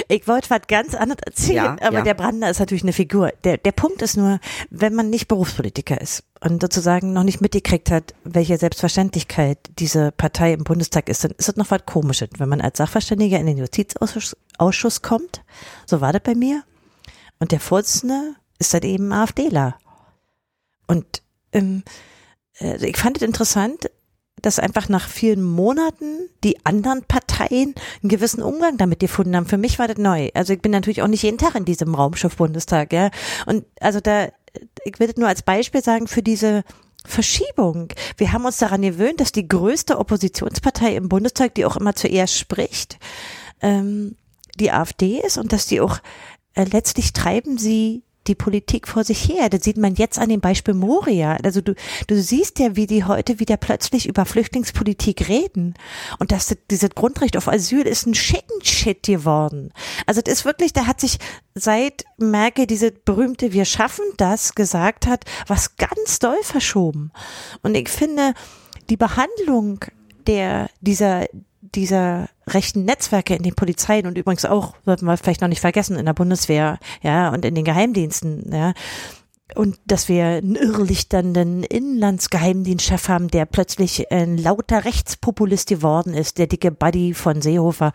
Ich wollte was ganz anderes erzählen, Ja, aber ja. der Brandner ist natürlich eine Figur. Der, der Punkt ist nur, wenn man nicht Berufspolitiker ist und sozusagen noch nicht mitgekriegt hat, welche Selbstverständlichkeit diese Partei im Bundestag ist, dann ist das noch was Komisches. Wenn man als Sachverständiger in den Justizausschuss Ausschuss kommt, so war das bei mir, und der Vorsitzende ist dann eben AfDler. Und ähm, äh, ich fand es interessant, dass einfach nach vielen Monaten die anderen Parteien einen gewissen Umgang damit gefunden haben. Für mich war das neu. Also ich bin natürlich auch nicht jeden Tag in diesem Raumschiff Bundestag, ja. Und also da, ich das nur als Beispiel sagen für diese Verschiebung. Wir haben uns daran gewöhnt, dass die größte Oppositionspartei im Bundestag, die auch immer zuerst spricht, ähm, die AfD ist und dass die auch äh, letztlich treiben sie die Politik vor sich her. Das sieht man jetzt an dem Beispiel Moria. Also du, du siehst ja, wie die heute wieder plötzlich über Flüchtlingspolitik reden. Und dass das, dieses Grundrecht auf Asyl ist ein Chicken-Shit geworden. Also das ist wirklich, da hat sich seit Merkel diese berühmte Wir schaffen das gesagt hat, was ganz doll verschoben. Und ich finde, die Behandlung der, dieser, dieser rechten Netzwerke in den Polizeien und übrigens auch, sollten wir vielleicht noch nicht vergessen, in der Bundeswehr, ja, und in den Geheimdiensten, ja. Und dass wir einen irrlichternden Inlandsgeheimdienstchef haben, der plötzlich ein lauter Rechtspopulist geworden ist, der dicke Buddy von Seehofer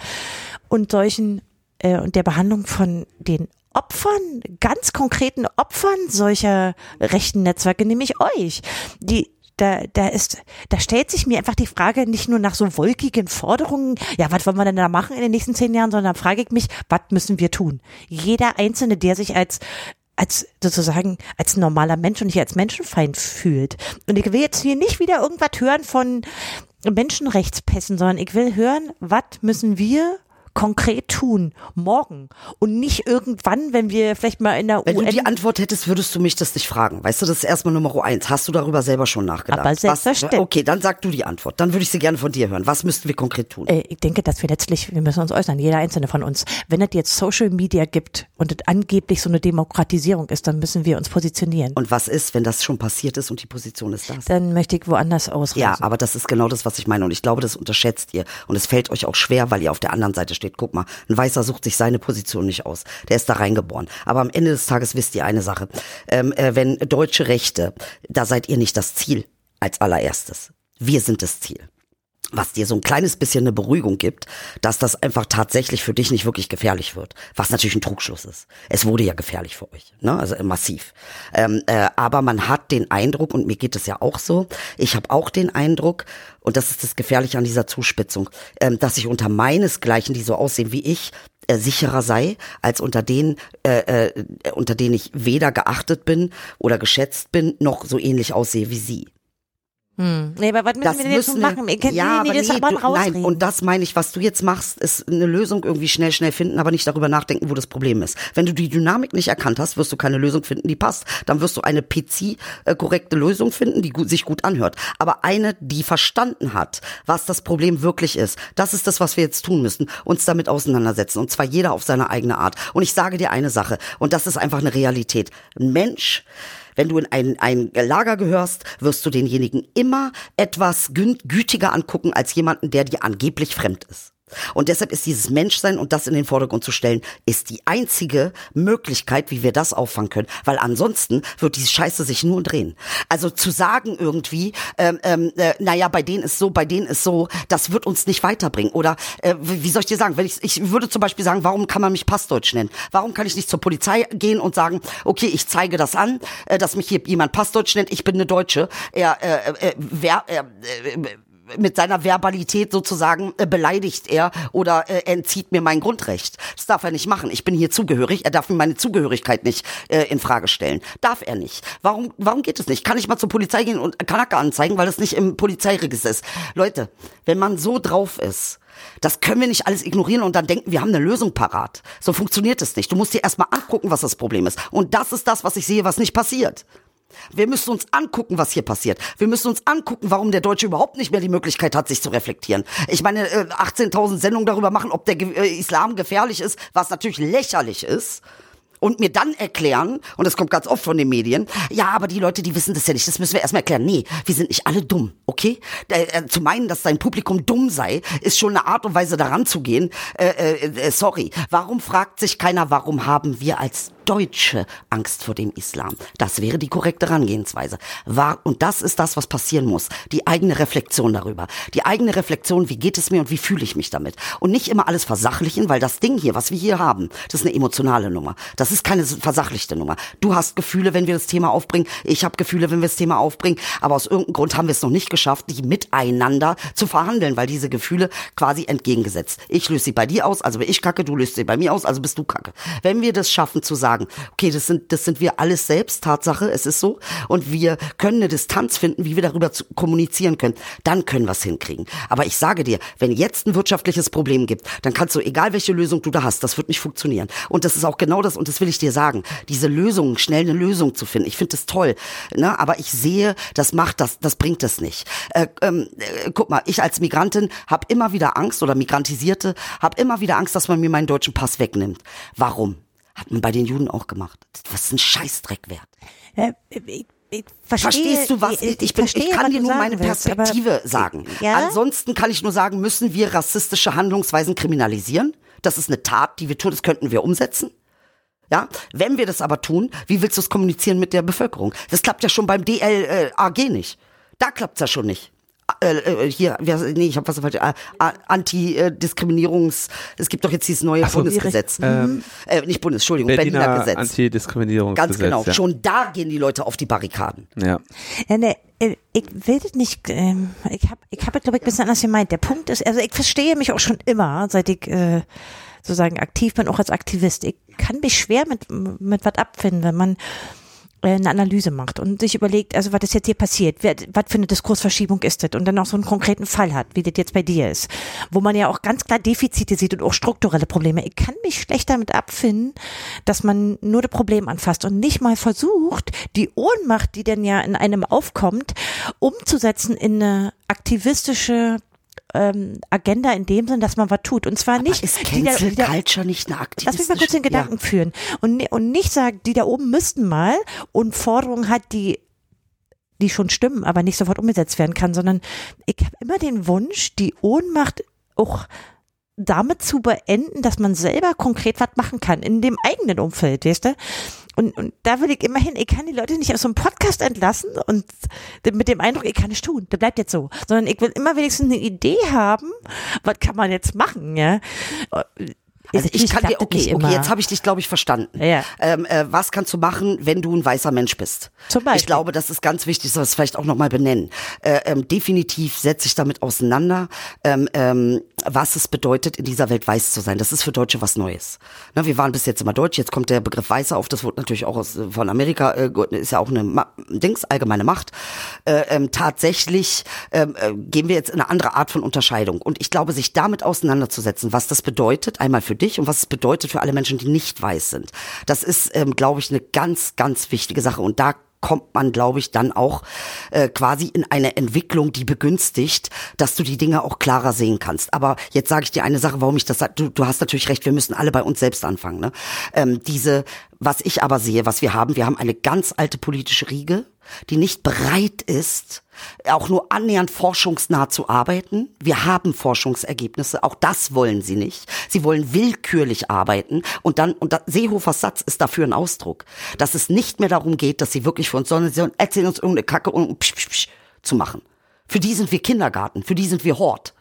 und solchen, äh, und der Behandlung von den Opfern, ganz konkreten Opfern solcher rechten Netzwerke, nämlich euch, die da, da ist, da stellt sich mir einfach die Frage nicht nur nach so wolkigen Forderungen, ja, was wollen wir denn da machen in den nächsten zehn Jahren, sondern frage ich mich, was müssen wir tun? Jeder Einzelne, der sich als als sozusagen als normaler Mensch und nicht als Menschenfeind fühlt. Und ich will jetzt hier nicht wieder irgendwas hören von Menschenrechtspässen, sondern ich will hören, was müssen wir konkret tun, morgen und nicht irgendwann, wenn wir vielleicht mal in der Wenn UN du die Antwort hättest, würdest du mich das nicht fragen. Weißt du, das ist erstmal Nummer eins. Hast du darüber selber schon nachgedacht? Aber Was, selbstverständlich. okay, dann sag du die Antwort. Dann würde ich sie gerne von dir hören. Was müssten wir konkret tun? Äh, ich denke, dass wir letztlich, wir müssen uns äußern, jeder einzelne von uns. Wenn es jetzt Social Media gibt und es angeblich so eine Demokratisierung ist, dann müssen wir uns positionieren. Und was ist, wenn das schon passiert ist und die Position ist das? dann möchte ich woanders ausreisen. Ja, aber das ist genau das, was ich meine. Und ich glaube, das unterschätzt ihr. Und es fällt euch auch schwer, weil ihr auf der anderen Seite steht. Guck mal, ein Weißer sucht sich seine Position nicht aus. Der ist da reingeboren. Aber am Ende des Tages wisst ihr eine Sache. Ähm, äh, wenn deutsche Rechte, da seid ihr nicht das Ziel als allererstes. Wir sind das Ziel. Was dir so ein kleines bisschen eine Beruhigung gibt, dass das einfach tatsächlich für dich nicht wirklich gefährlich wird. Was natürlich ein Trugschluss ist. Es wurde ja gefährlich für euch, ne? also äh, massiv. Ähm, äh, aber man hat den Eindruck, und mir geht es ja auch so, ich habe auch den Eindruck, und das ist das Gefährliche an dieser Zuspitzung, ähm, dass ich unter meinesgleichen, die so aussehen wie ich, äh, sicherer sei als unter denen, äh, äh, unter denen ich weder geachtet bin oder geschätzt bin, noch so ähnlich aussehe wie sie. Hm. Nee, aber was müssen Das wir denn jetzt müssen wir- machen? Ich kann, ja, nee, nee, das nee, du, rausreden. nein, und das meine ich, was du jetzt machst, ist eine Lösung irgendwie schnell, schnell finden, aber nicht darüber nachdenken, wo das Problem ist. Wenn du die Dynamik nicht erkannt hast, wirst du keine Lösung finden, die passt. Dann wirst du eine PC-korrekte Lösung finden, die gut, sich gut anhört. Aber eine, die verstanden hat, was das Problem wirklich ist. Das ist das, was wir jetzt tun müssen. Uns damit auseinandersetzen. Und zwar jeder auf seine eigene Art. Und ich sage dir eine Sache. Und das ist einfach eine Realität. Ein Mensch, wenn du in ein, ein Lager gehörst, wirst du denjenigen immer etwas gütiger angucken als jemanden, der dir angeblich fremd ist. Und deshalb ist dieses Menschsein und das in den Vordergrund zu stellen, ist die einzige Möglichkeit, wie wir das auffangen können. Weil ansonsten wird diese Scheiße sich nur drehen. Also zu sagen irgendwie, ähm, ähm, äh, naja, bei denen ist so, bei denen ist so, das wird uns nicht weiterbringen. Oder äh, wie soll ich dir sagen, wenn ich, ich würde zum Beispiel sagen, warum kann man mich Passdeutsch nennen? Warum kann ich nicht zur Polizei gehen und sagen, okay, ich zeige das an, äh, dass mich hier jemand Passdeutsch nennt, ich bin eine Deutsche. Er, äh, äh, wer, äh, äh, mit seiner Verbalität sozusagen äh, beleidigt er oder äh, entzieht mir mein Grundrecht. Das darf er nicht machen. Ich bin hier zugehörig. Er darf mir meine Zugehörigkeit nicht äh, in Frage stellen. Darf er nicht. Warum, warum geht es nicht? Kann ich mal zur Polizei gehen und Kanaka anzeigen, weil das nicht im Polizeiregister ist? Leute, wenn man so drauf ist, das können wir nicht alles ignorieren und dann denken, wir haben eine Lösung parat. So funktioniert es nicht. Du musst dir erstmal angucken, was das Problem ist. Und das ist das, was ich sehe, was nicht passiert. Wir müssen uns angucken, was hier passiert. Wir müssen uns angucken, warum der Deutsche überhaupt nicht mehr die Möglichkeit hat, sich zu reflektieren. Ich meine, 18.000 äh, Sendungen darüber machen, ob der äh, Islam gefährlich ist, was natürlich lächerlich ist und mir dann erklären, und das kommt ganz oft von den Medien, ja, aber die Leute, die wissen das ja nicht, das müssen wir erstmal erklären. Nee, wir sind nicht alle dumm, okay? Äh, zu meinen, dass dein Publikum dumm sei, ist schon eine Art und Weise daran zu gehen. Äh, äh, äh sorry, warum fragt sich keiner, warum haben wir als Deutsche Angst vor dem Islam. Das wäre die korrekte Herangehensweise. War, und das ist das, was passieren muss. Die eigene Reflexion darüber. Die eigene Reflexion, wie geht es mir und wie fühle ich mich damit. Und nicht immer alles versachlichen, weil das Ding hier, was wir hier haben, das ist eine emotionale Nummer. Das ist keine versachlichte Nummer. Du hast Gefühle, wenn wir das Thema aufbringen. Ich habe Gefühle, wenn wir das Thema aufbringen. Aber aus irgendeinem Grund haben wir es noch nicht geschafft, die miteinander zu verhandeln, weil diese Gefühle quasi entgegengesetzt. Ich löse sie bei dir aus, also bin ich kacke, du löst sie bei mir aus, also bist du kacke. Wenn wir das schaffen zu sagen, sagen, okay, das sind, das sind wir alles selbst, Tatsache, es ist so. Und wir können eine Distanz finden, wie wir darüber kommunizieren können. Dann können wir es hinkriegen. Aber ich sage dir, wenn jetzt ein wirtschaftliches Problem gibt, dann kannst du, egal welche Lösung du da hast, das wird nicht funktionieren. Und das ist auch genau das, und das will ich dir sagen, diese Lösung, schnell eine Lösung zu finden. Ich finde das toll. Ne? Aber ich sehe, das macht das, das bringt das nicht. Äh, ähm, äh, guck mal, ich als Migrantin habe immer wieder Angst oder Migrantisierte, habe immer wieder Angst, dass man mir meinen deutschen Pass wegnimmt. Warum? Hat man bei den Juden auch gemacht. Was ist ein Scheißdreck wert? Ja, ich, ich verstehe, Verstehst du was? Ich, ich, bin, verstehe, ich kann dir nur meine Perspektive willst, sagen. Ja? Ansonsten kann ich nur sagen, müssen wir rassistische Handlungsweisen kriminalisieren? Das ist eine Tat, die wir tun, das könnten wir umsetzen. Ja, wenn wir das aber tun, wie willst du es kommunizieren mit der Bevölkerung? Das klappt ja schon beim DLAG nicht. Da klappt's ja schon nicht. Äh, äh, hier, nee, ich habe was falsch, äh, Antidiskriminierungs, es gibt doch jetzt dieses neue so, Bundesgesetz. Ähm, äh, nicht Bundes, Entschuldigung, Berliner, Berliner Gesetz. Antidiskriminierungsgesetz. Ganz genau, ja. schon da gehen die Leute auf die Barrikaden. Ja. ja ne, ich will das nicht, ähm, ich habe ich hab, glaube ich, ein bisschen anders gemeint. Der Punkt ist, also ich verstehe mich auch schon immer, seit ich äh, sozusagen aktiv bin, auch als Aktivist. Ich kann mich schwer mit, mit was abfinden, wenn man äh, eine Analyse macht und sich überlegt, also was ist jetzt hier passiert, wer, was für eine Diskursverschiebung ist das und dann auch so einen konkreten Fall hat, wie das jetzt bei dir ist, wo man ja auch ganz klar Defizite sieht und auch strukturelle Probleme. Ich kann mich schlecht damit abfinden, dass man nur das Problem anfasst und nicht mal versucht, die Ohnmacht, die denn ja in einem aufkommt, umzusetzen in eine aktivistische ähm, Agenda in dem Sinn, dass man was tut. Und zwar Aber nicht. Ist Cancel die da, Culture nicht eine aktivistische? Lass mich mal kurz den Gedanken ja. führen. Und, und nicht sagen, die da oben müssten mal und Forderungen hat, die die schon stimmen, aber nicht sofort umgesetzt werden kann, sondern ich habe immer den Wunsch, die Ohnmacht auch damit zu beenden, dass man selber konkret was machen kann in dem eigenen Umfeld, weißt du? Und, und da will ich immerhin, ich kann die Leute nicht aus so einem Podcast entlassen und mit dem Eindruck, ich kann nicht tun, der bleibt jetzt so, sondern ich will immer wenigstens eine Idee haben, was kann man jetzt machen, ja? Also ich kann dir, okay, okay, jetzt habe ich dich, glaube ich, verstanden. Ja. Ähm, äh, was kannst du machen, wenn du ein weißer Mensch bist? Zum Beispiel. Ich glaube, das ist ganz wichtig, dass wir es vielleicht auch nochmal benennen. Äh, ähm, definitiv setze ich damit auseinander, ähm, ähm, was es bedeutet, in dieser Welt weiß zu sein. Das ist für Deutsche was Neues. Ne, wir waren bis jetzt immer Deutsch, jetzt kommt der Begriff Weißer auf, das wird natürlich auch aus, von Amerika, äh, ist ja auch eine Ma Dings, allgemeine Macht. Äh, ähm, tatsächlich ähm, äh, gehen wir jetzt in eine andere Art von Unterscheidung. Und ich glaube, sich damit auseinanderzusetzen, was das bedeutet, einmal für dich und was es bedeutet für alle Menschen, die nicht weiß sind. Das ist, ähm, glaube ich, eine ganz, ganz wichtige Sache. Und da kommt man, glaube ich, dann auch äh, quasi in eine Entwicklung, die begünstigt, dass du die Dinge auch klarer sehen kannst. Aber jetzt sage ich dir eine Sache, warum ich das sage. Du, du hast natürlich recht, wir müssen alle bei uns selbst anfangen. Ne? Ähm, diese, was ich aber sehe, was wir haben, wir haben eine ganz alte politische Riege, die nicht bereit ist, auch nur annähernd forschungsnah zu arbeiten. Wir haben Forschungsergebnisse, auch das wollen sie nicht. Sie wollen willkürlich arbeiten und dann, und Seehofers Satz ist dafür ein Ausdruck, dass es nicht mehr darum geht, dass sie wirklich für uns, sondern sie erzählen uns irgendeine Kacke, um psch, psch, psch, zu machen. Für die sind wir Kindergarten, für die sind wir Hort.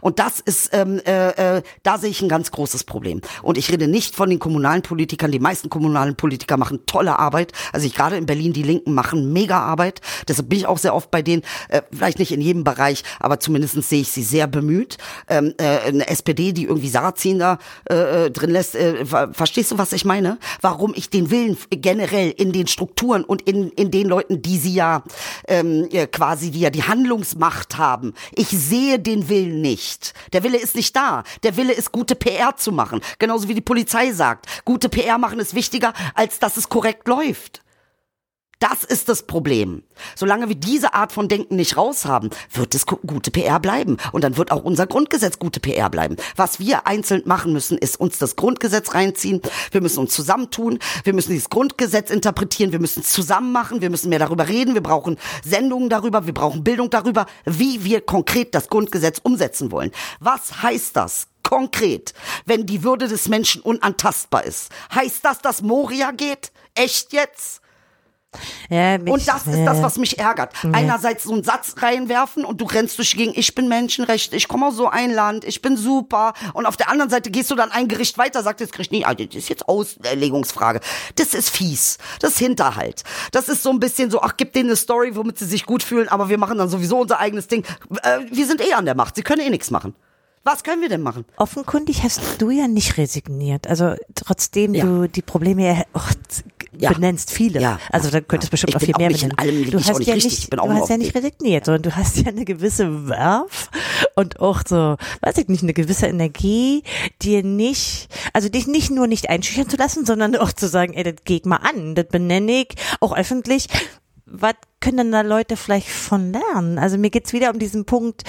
Und das ist, ähm, äh, äh, da sehe ich ein ganz großes Problem. Und ich rede nicht von den kommunalen Politikern. Die meisten kommunalen Politiker machen tolle Arbeit. Also ich gerade in Berlin, die Linken machen mega Arbeit. Deshalb bin ich auch sehr oft bei denen, äh, vielleicht nicht in jedem Bereich, aber zumindest sehe ich sie sehr bemüht. Ähm, äh, eine SPD, die irgendwie Sarazin da äh, äh, drin lässt, äh, verstehst du, was ich meine? Warum ich den Willen generell in den Strukturen und in, in den Leuten, die sie ja ähm, quasi, die ja die Handlungsmacht haben, ich sehe den Willen nicht nicht. Der Wille ist nicht da. Der Wille ist, gute PR zu machen. Genauso wie die Polizei sagt. Gute PR machen ist wichtiger, als dass es korrekt läuft. Das ist das Problem. Solange wir diese Art von Denken nicht raushaben, wird es gute PR bleiben. Und dann wird auch unser Grundgesetz gute PR bleiben. Was wir einzeln machen müssen, ist uns das Grundgesetz reinziehen. Wir müssen uns zusammentun. Wir müssen dieses Grundgesetz interpretieren. Wir müssen es zusammen machen. Wir müssen mehr darüber reden. Wir brauchen Sendungen darüber. Wir brauchen Bildung darüber, wie wir konkret das Grundgesetz umsetzen wollen. Was heißt das? Konkret, wenn die Würde des Menschen unantastbar ist. Heißt das, dass Moria geht? Echt jetzt? Ja, und das ist das, was mich ärgert. Ja. Einerseits so einen Satz reinwerfen und du rennst durch gegen, ich bin Menschenrecht, ich komme aus so ein Land, ich bin super. Und auf der anderen Seite gehst du dann ein Gericht weiter, sagt das Gericht, nee, das ist jetzt Auslegungsfrage. Das ist fies. Das ist Hinterhalt. Das ist so ein bisschen so, ach, gib denen eine Story, womit sie sich gut fühlen, aber wir machen dann sowieso unser eigenes Ding. Äh, wir sind eh an der Macht. Sie können eh nichts machen. Was können wir denn machen? Offenkundig hast du ja nicht resigniert. Also trotzdem ja. du die Probleme oh, ja. benennst viele. Ja. Also da könntest du bestimmt noch viel mehr benennen. du hast ja nicht, du hast ja nicht resigniert, sondern du hast ja eine gewisse Werf und auch so, weiß ich nicht, eine gewisse Energie, dir nicht, also dich nicht nur nicht einschüchtern zu lassen, sondern auch zu sagen, ey, das geht mal an, das benenne ich auch öffentlich. Was können denn da Leute vielleicht von lernen? Also mir geht's wieder um diesen Punkt,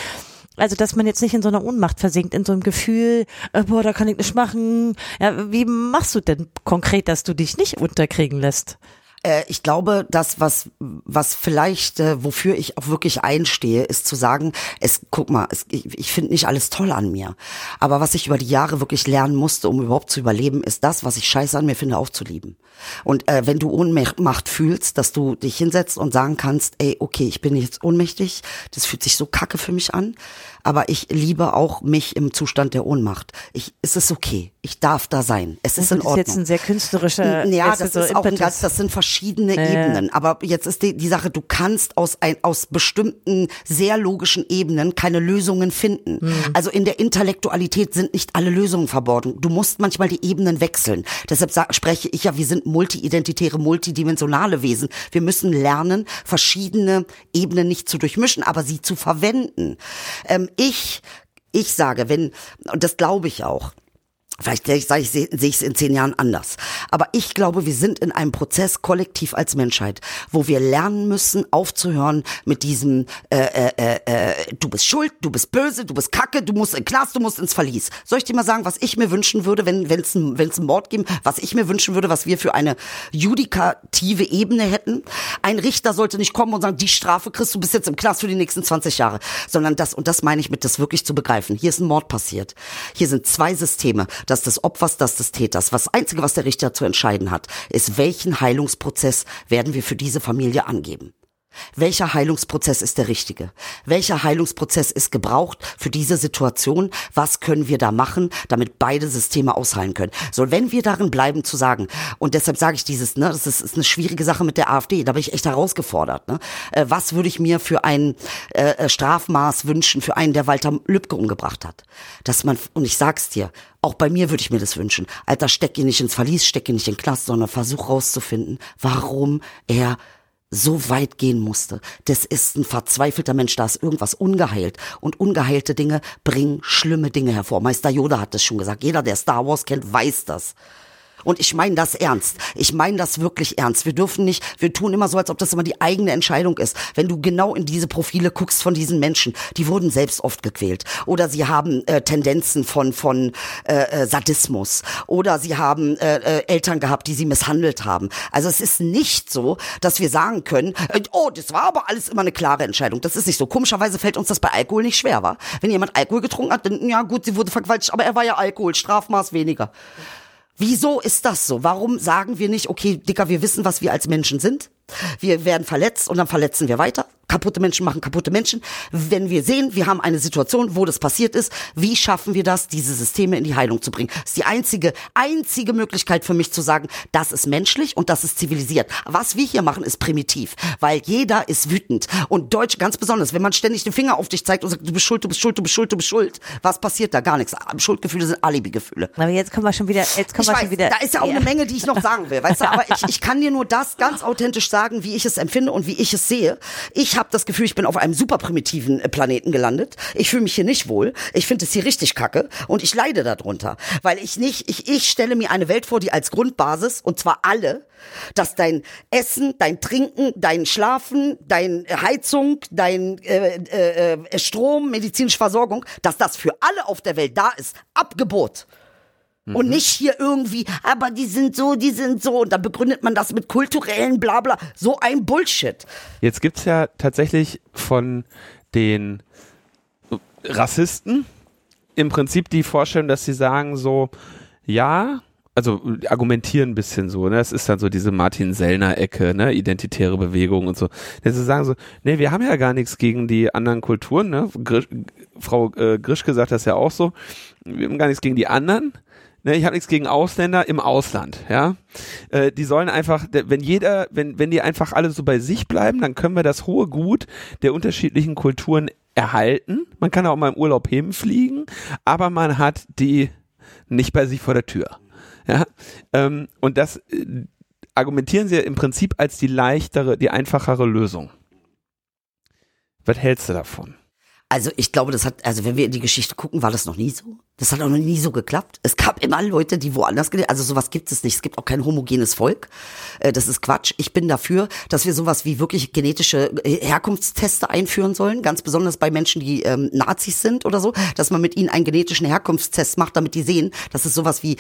also, dass man jetzt nicht in so einer Ohnmacht versinkt, in so einem Gefühl, äh, boah, da kann ich nicht machen. Ja, wie machst du denn konkret, dass du dich nicht unterkriegen lässt? Äh, ich glaube, das, was, was vielleicht, äh, wofür ich auch wirklich einstehe, ist zu sagen, es, guck mal, es, ich, ich finde nicht alles toll an mir. Aber was ich über die Jahre wirklich lernen musste, um überhaupt zu überleben, ist das, was ich scheiße an mir finde, auch zu lieben. Und äh, wenn du Ohnmacht fühlst, dass du dich hinsetzt und sagen kannst, ey, okay, ich bin jetzt ohnmächtig, das fühlt sich so kacke für mich an, aber ich liebe auch mich im Zustand der Ohnmacht. Ich, es ist okay. Ich darf da sein. Es ist in Ordnung. Das ist jetzt ein sehr künstlerischer. Ja, das so ist auch ein ganz, das sind verschiedene äh. Ebenen. Aber jetzt ist die, die Sache, du kannst aus ein, aus bestimmten sehr logischen Ebenen keine Lösungen finden. Hm. Also in der Intellektualität sind nicht alle Lösungen verborgen. Du musst manchmal die Ebenen wechseln. Deshalb sag, spreche ich ja, wir sind multiidentitäre, multidimensionale Wesen. Wir müssen lernen, verschiedene Ebenen nicht zu durchmischen, aber sie zu verwenden. Ähm, ich, ich sage, wenn, und das glaube ich auch, Vielleicht sehe ich es in zehn Jahren anders. Aber ich glaube, wir sind in einem Prozess kollektiv als Menschheit, wo wir lernen müssen, aufzuhören mit diesem äh, äh, äh, äh, du bist schuld, du bist böse, du bist kacke, du musst in Knast, du musst ins Verlies. Soll ich dir mal sagen, was ich mir wünschen würde, wenn es einen Mord gibt, was ich mir wünschen würde, was wir für eine judikative Ebene hätten? Ein Richter sollte nicht kommen und sagen, die Strafe kriegst du bis jetzt im Knast für die nächsten 20 Jahre. Sondern das, und das meine ich mit, das wirklich zu begreifen. Hier ist ein Mord passiert. Hier sind zwei Systeme das des Opfers, das des Täters. Was einzige, was der Richter zu entscheiden hat, ist, welchen Heilungsprozess werden wir für diese Familie angeben. Welcher Heilungsprozess ist der richtige? Welcher Heilungsprozess ist gebraucht für diese Situation? Was können wir da machen, damit beide Systeme ausheilen können? So, wenn wir darin bleiben zu sagen, und deshalb sage ich dieses, ne, das ist, ist eine schwierige Sache mit der AfD, da bin ich echt herausgefordert. Ne? Äh, was würde ich mir für ein äh, äh, Strafmaß wünschen für einen, der Walter Lübcke umgebracht hat? Dass man, und ich sag's dir, auch bei mir würde ich mir das wünschen. Alter, steck ihn nicht ins Verlies, steck ihn nicht in den Knast, sondern versuch rauszufinden, warum er so weit gehen musste. Das ist ein verzweifelter Mensch, da ist irgendwas ungeheilt. Und ungeheilte Dinge bringen schlimme Dinge hervor. Meister Yoda hat das schon gesagt. Jeder, der Star Wars kennt, weiß das. Und ich meine das ernst. Ich meine das wirklich ernst. Wir dürfen nicht, wir tun immer so, als ob das immer die eigene Entscheidung ist. Wenn du genau in diese Profile guckst von diesen Menschen, die wurden selbst oft gequält. Oder sie haben äh, Tendenzen von, von äh, äh Sadismus. Oder sie haben äh, äh, Eltern gehabt, die sie misshandelt haben. Also es ist nicht so, dass wir sagen können, äh, oh, das war aber alles immer eine klare Entscheidung. Das ist nicht so. Komischerweise fällt uns das bei Alkohol nicht schwer, wa? Wenn jemand Alkohol getrunken hat, dann, ja gut, sie wurde vergewaltigt, aber er war ja Alkohol, Strafmaß weniger. Wieso ist das so? Warum sagen wir nicht, okay, Dicker, wir wissen, was wir als Menschen sind. Wir werden verletzt und dann verletzen wir weiter. Kaputte Menschen machen kaputte Menschen. Wenn wir sehen, wir haben eine Situation, wo das passiert ist, wie schaffen wir das, diese Systeme in die Heilung zu bringen? Das ist die einzige, einzige Möglichkeit für mich zu sagen, das ist menschlich und das ist zivilisiert. Was wir hier machen, ist primitiv, weil jeder ist wütend. Und Deutsch ganz besonders, wenn man ständig den Finger auf dich zeigt und sagt, du bist schuld, du bist schuld, du bist schuld, du bist schuld, was passiert da? Gar nichts. Schuldgefühle sind Alibi-Gefühle. Aber jetzt kommen wir schon wieder, jetzt kommen Ich wir weiß, schon wieder. da ist ja auch eine Menge, die ich noch sagen will, weißt du, <laughs> aber ich, ich kann dir nur das ganz authentisch sagen, wie ich es empfinde und wie ich es sehe. Ich habe das Gefühl, ich bin auf einem super primitiven äh, Planeten gelandet. Ich fühle mich hier nicht wohl. Ich finde es hier richtig kacke und ich leide darunter, weil ich nicht, ich, ich stelle mir eine Welt vor, die als Grundbasis, und zwar alle, dass dein Essen, dein Trinken, dein Schlafen, dein Heizung, dein äh, äh, äh, Strom, medizinische Versorgung, dass das für alle auf der Welt da ist. Abgebot. Und nicht hier irgendwie, aber die sind so, die sind so. Und dann begründet man das mit kulturellen Blabla. So ein Bullshit. Jetzt gibt's ja tatsächlich von den Rassisten im Prinzip die Vorstellung, dass sie sagen so, ja, also argumentieren ein bisschen so, ne? Das ist dann so diese Martin Sellner-Ecke, ne? Identitäre Bewegung und so. Dass sie sagen so, nee, wir haben ja gar nichts gegen die anderen Kulturen, ne? Grisch, Frau äh, Grischke sagt das ja auch so. Wir haben gar nichts gegen die anderen. Ne, ich habe nichts gegen Ausländer im Ausland, ja. Äh, die sollen einfach, wenn jeder, wenn, wenn die einfach alle so bei sich bleiben, dann können wir das hohe Gut der unterschiedlichen Kulturen erhalten. Man kann auch mal im Urlaub hinfliegen, aber man hat die nicht bei sich vor der Tür. Ja, ähm, und das äh, argumentieren sie im Prinzip als die leichtere, die einfachere Lösung. Was hältst du davon? Also ich glaube, das hat, also wenn wir in die Geschichte gucken, war das noch nie so. Das hat auch noch nie so geklappt. Es gab immer Leute, die woanders gelebt Also sowas gibt es nicht. Es gibt auch kein homogenes Volk. Äh, Das ist Quatsch. Ich bin dafür, dass wir sowas wie wirklich genetische äh, Herkunftsteste einführen sollen. Ganz besonders bei Menschen, die ähm, Nazis sind oder so. Dass man mit ihnen einen genetischen Herkunftstest macht, damit die sehen, dass es sowas wie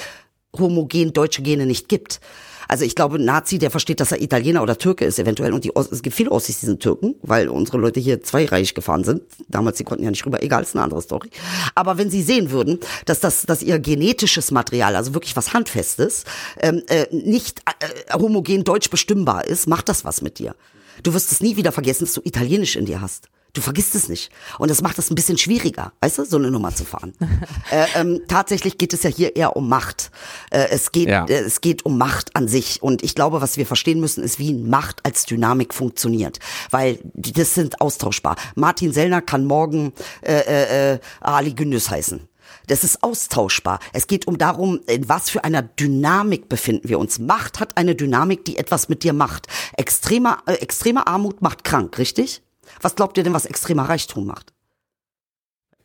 homogen deutsche Gene nicht gibt. Also ich glaube, Nazi, der versteht, dass er Italiener oder Türke ist eventuell. Und die, es gibt viele Ossis, die sind Türken, weil unsere Leute hier zweireich gefahren sind. Damals, die konnten ja nicht rüber. Egal, ist eine andere Story. Aber wenn sie sehen würden, dass das, dass ihr genetisches Material, also wirklich was Handfestes, ähm, äh, nicht äh, homogen deutsch bestimmbar ist, macht das was mit dir. Du wirst es nie wieder vergessen, dass du Italienisch in dir hast. Du vergisst es nicht. Und das macht es ein bisschen schwieriger, weißt du, so eine Nummer zu fahren. <laughs> äh, ähm, tatsächlich geht es ja hier eher um Macht. Äh, es geht, Ja. äh, es geht um Macht an sich. Und ich glaube, was wir verstehen müssen, ist, wie Macht als Dynamik funktioniert. Weil das sind austauschbar. Martin Sellner kann morgen äh, äh, äh, Ali Gündüz heißen. Das ist austauschbar. Es geht um darum, in was für einer Dynamik befinden wir uns. Macht hat eine Dynamik, die etwas mit dir macht. Extremer, äh, extreme Armut macht krank, richtig? Was glaubt ihr denn, was extremer Reichtum macht?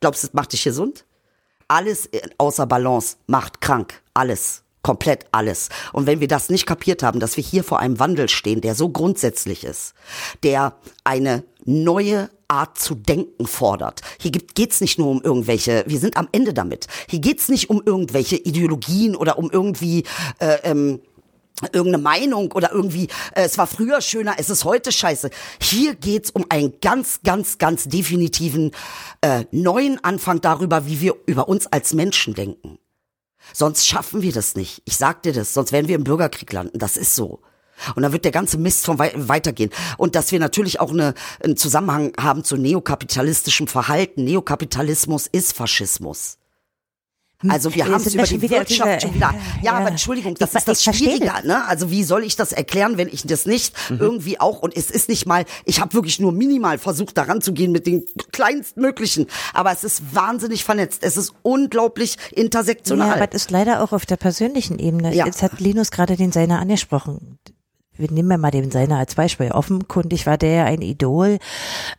Glaubst du, es macht dich gesund? Alles äh, außer Balance macht krank. Alles. Komplett alles. Und wenn wir das nicht kapiert haben, dass wir hier vor einem Wandel stehen, der so grundsätzlich ist, der eine neue Art zu denken fordert. Hier geht's nicht nur um irgendwelche, wir sind am Ende damit. Hier geht's nicht um irgendwelche Ideologien oder um irgendwie äh, ähm, irgendeine Meinung oder irgendwie, äh, es war früher schöner, es ist heute scheiße. Hier geht's um einen ganz, ganz, ganz definitiven äh, neuen Anfang darüber, wie wir über uns als Menschen denken. Sonst schaffen wir das nicht. Ich sag dir das, sonst werden wir im Bürgerkrieg landen. Das ist so. Und dann wird der ganze Mist von wei weitergehen. Und dass wir natürlich auch eine, einen Zusammenhang haben zu neokapitalistischem Verhalten. Neokapitalismus ist Faschismus. Also wir haben es über die wieder Wirtschaft dieser- schon wieder. Ja, ja. aber Entschuldigung, das Ich- ist das Schwierige. Ne? Also wie soll ich das erklären, wenn ich das nicht Mhm. irgendwie auch und es ist nicht mal, ich habe wirklich nur minimal versucht, daran zu gehen mit den kleinstmöglichen. Aber es ist wahnsinnig vernetzt. Es ist unglaublich Ja, intersektional. aber das ist leider auch auf der persönlichen Ebene. Ja. Jetzt hat Linus gerade den Seiner angesprochen. Wir nehmen ja mal den Seiner als Beispiel. Offenkundig war der ja ein Idol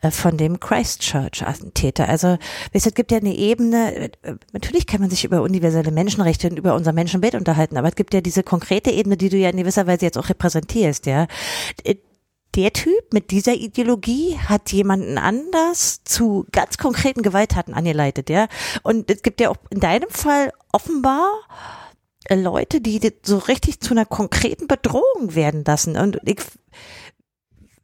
äh, von dem Christchurch-Attentäter. Also, es gibt ja eine Ebene, äh, natürlich kann man sich über universelle Menschenrechte und über unser Menschenbild unterhalten, aber es gibt ja diese konkrete Ebene, die du ja in gewisser Weise jetzt auch repräsentierst, ja. Äh, Der Typ mit dieser Ideologie hat jemanden anders zu ganz konkreten Gewalttaten angeleitet, ja. Und es gibt ja auch in deinem Fall offenbar Leute, die so richtig zu einer konkreten Bedrohung werden lassen. Und ich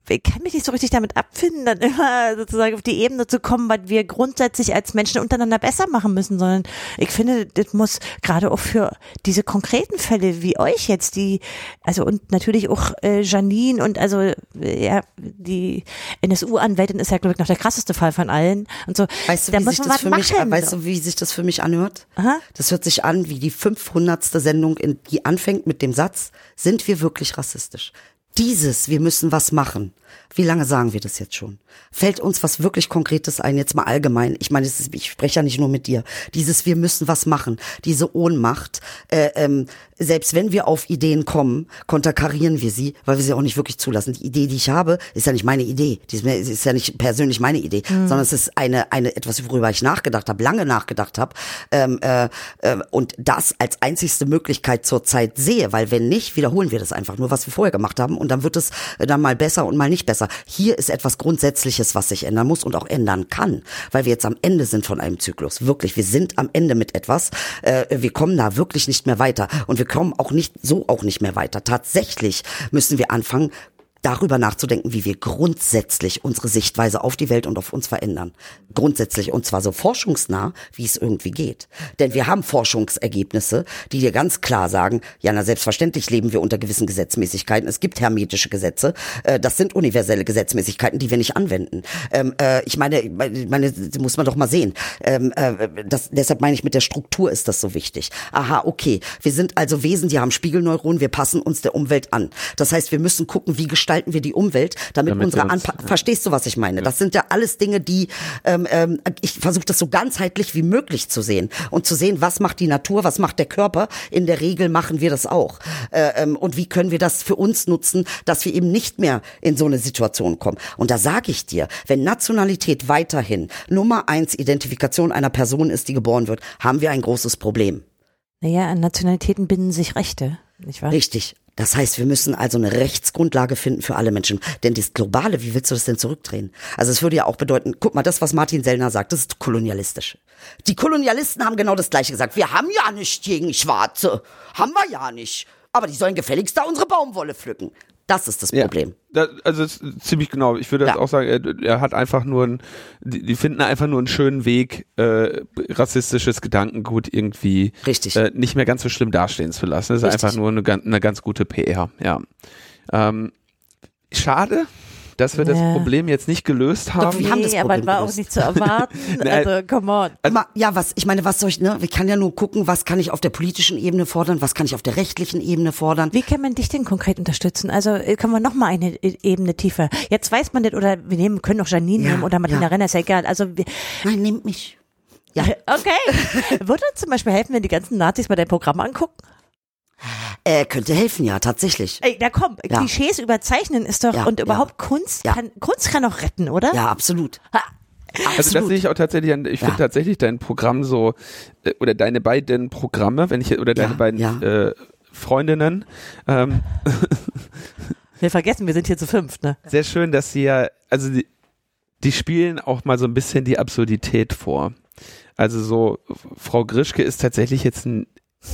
ich kann mich nicht so richtig damit abfinden, dann immer sozusagen auf die Ebene zu kommen, was wir grundsätzlich als Menschen untereinander besser machen müssen, sondern ich finde, das muss gerade auch für diese konkreten Fälle wie euch jetzt, die, also und natürlich auch äh, Janine und also äh, ja, die NSU-Anwältin ist ja, glaube ich, noch der krasseste Fall von allen und so. Weißt du, da wie sich das für mich, weißt du, wie sich das für mich anhört? Aha. Das hört sich an wie die 500. Sendung, in, die anfängt mit dem Satz, sind wir wirklich rassistisch? Dieses, wir müssen was machen. Wie lange sagen wir das jetzt schon? Fällt uns was wirklich Konkretes ein, jetzt mal allgemein? Ich meine, ist, ich spreche ja nicht nur mit dir. Dieses, wir müssen was machen, diese Ohnmacht, äh, ähm, selbst wenn wir auf Ideen kommen, konterkarieren wir sie, weil wir sie auch nicht wirklich zulassen. Die Idee, die ich habe, ist ja nicht meine Idee. Die ist, ist ja nicht persönlich meine Idee, mhm. sondern es ist eine, eine etwas, worüber ich nachgedacht habe, lange nachgedacht habe ähm, äh, äh, und das als einzigste Möglichkeit zurzeit sehe, weil wenn nicht, wiederholen wir das einfach nur, was wir vorher gemacht haben und dann wird es dann mal besser und mal nicht besser. Hier ist etwas Grundsätzliches, was sich ändern muss und auch ändern kann, weil wir jetzt am Ende sind von einem Zyklus. Wirklich, wir sind am Ende mit etwas. Äh, wir kommen da wirklich nicht mehr weiter und wir kommen auch nicht, so auch nicht mehr weiter. Tatsächlich müssen wir anfangen, darüber nachzudenken, wie wir grundsätzlich unsere Sichtweise auf die Welt und auf uns verändern. Grundsätzlich und zwar so forschungsnah, wie es irgendwie geht. Denn wir haben Forschungsergebnisse, die dir ganz klar sagen, ja, na selbstverständlich leben wir unter gewissen Gesetzmäßigkeiten. Es gibt hermetische Gesetze. Äh, das sind universelle Gesetzmäßigkeiten, die wir nicht anwenden. Ähm, äh, ich meine, meine, muss man doch mal sehen. Ähm, äh, das, deshalb meine ich, mit der Struktur ist das so wichtig. Aha, okay. Wir sind also Wesen, die haben Spiegelneuronen, wir passen uns der Umwelt an. Das heißt, wir müssen gucken, wie gestalten gestalten wir die Umwelt, damit, damit unsere Anpa ja. Verstehst du, was ich meine? Das sind ja alles Dinge, die ähm, ähm, ich versuche das so ganzheitlich wie möglich zu sehen und zu sehen, was macht die Natur, was macht der Körper. In der Regel machen wir das auch. Äh, ähm, und wie können wir das für uns nutzen, dass wir eben nicht mehr in so eine Situation kommen. Und da sage ich dir, wenn Nationalität weiterhin Nummer eins Identifikation einer Person ist, die geboren wird, haben wir ein großes Problem. Naja, an Nationalitäten binden sich Rechte, nicht wahr? Richtig. Das heißt, wir müssen also eine Rechtsgrundlage finden für alle Menschen. Denn das Globale, wie willst du das denn zurückdrehen? Also es würde ja auch bedeuten, guck mal, das, was Martin Sellner sagt, das ist kolonialistisch. Die Kolonialisten haben genau das Gleiche gesagt. Wir haben ja nicht gegen Schwarze. Haben wir ja nicht. Aber die sollen gefälligst da unsere Baumwolle pflücken. Das ist das Problem. Ja, also ist ziemlich genau. Ich würde ja. auch sagen, er, er, hat einfach nur ein, die, die, finden einfach nur einen schönen Weg, äh, rassistisches Gedankengut irgendwie Richtig. Äh, nicht mehr ganz so schlimm dastehen zu lassen. Das ist Richtig. einfach nur eine, eine ganz gute PR. Ja. Ähm, schade, dass wir das Problem jetzt nicht gelöst haben. Doch, wir haben das Problem aber war auch nicht zu erwarten. <laughs> also, come on. Also, ja, was, ich meine, was soll ich, ne? Ich kann ja nur gucken, was kann ich auf der politischen Ebene fordern, was kann ich auf der rechtlichen Ebene fordern. Wie kann man dich denn konkret unterstützen? Also, äh, kann man noch mal eine e-, Ebene tiefer. Jetzt weiß man nicht, oder wir nehmen, können auch Janine ja, nehmen oder Martina ja. Renner, ist ja egal. Also, Nein, nehmt mich. Ja. <laughs> Okay. Würde uns zum Beispiel helfen, wenn die ganzen Nazis bei deinem Programm angucken? Äh, könnte helfen, ja, tatsächlich. Ey, da komm, ja. Klischees überzeichnen ist doch, ja, und überhaupt ja. Kunst kann, Kunst kann auch retten, oder? Ja, absolut. Ha. Absolut. Also das sehe ich auch tatsächlich an, ich finde tatsächlich dein Programm so, äh, oder deine beiden Programme, wenn ich, oder deine beiden Äh, Freundinnen, ähm, <laughs> Wir vergessen, wir sind hier zu fünft, ne? Sehr schön, dass sie ja, also die, die spielen auch mal so ein bisschen die Absurdität vor. Also so, Frau Grischke ist tatsächlich jetzt ein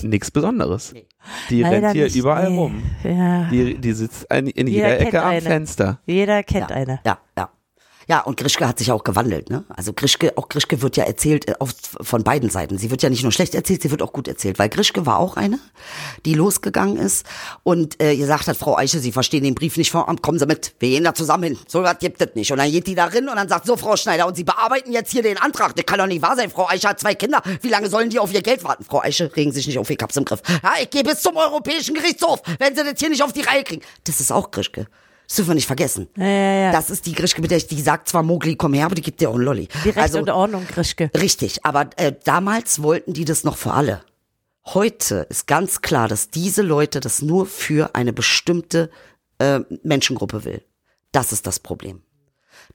nichts Besonderes. Nee. Die Leider rennt hier nicht, überall nee. rum. Ja. Die, die sitzt in, in jeder, jeder Ecke am eine. Fenster. Jeder kennt ja. eine. Ja, ja. Ja, und Grischke hat sich auch gewandelt, ne? Also Grischke, auch Grischke wird ja erzählt äh, auf, von beiden Seiten. Sie wird ja nicht nur schlecht erzählt, sie wird auch gut erzählt, weil Grischke war auch eine, die losgegangen ist und äh, gesagt hat, Frau Eiche, Sie verstehen den Brief nicht vor, kommen Sie mit, wir gehen da zusammen hin. So was gibt es nicht. Und dann geht die da rein und dann sagt, so Frau Schneider, und Sie bearbeiten jetzt hier den Antrag. Das kann doch nicht wahr sein. Frau Eiche hat zwei Kinder. Wie lange sollen die auf ihr Geld warten? Frau Eiche, regen sich nicht auf, ich hab's im Griff. Ja, ich gehe bis zum Europäischen Gerichtshof, wenn Sie das hier nicht auf die Reihe kriegen. Das ist auch Grischke. Das dürfen wir nicht vergessen. Ja, ja, ja. Das ist die Grischke, mit der ich, die sagt zwar Mogli, komm her, aber die gibt dir auch einen Lolli. Die Recht also, und Ordnung, Grischke. Richtig, aber äh, damals wollten die das noch für alle. Heute ist ganz klar, dass diese Leute das nur für eine bestimmte äh, Menschengruppe will. Das ist das Problem.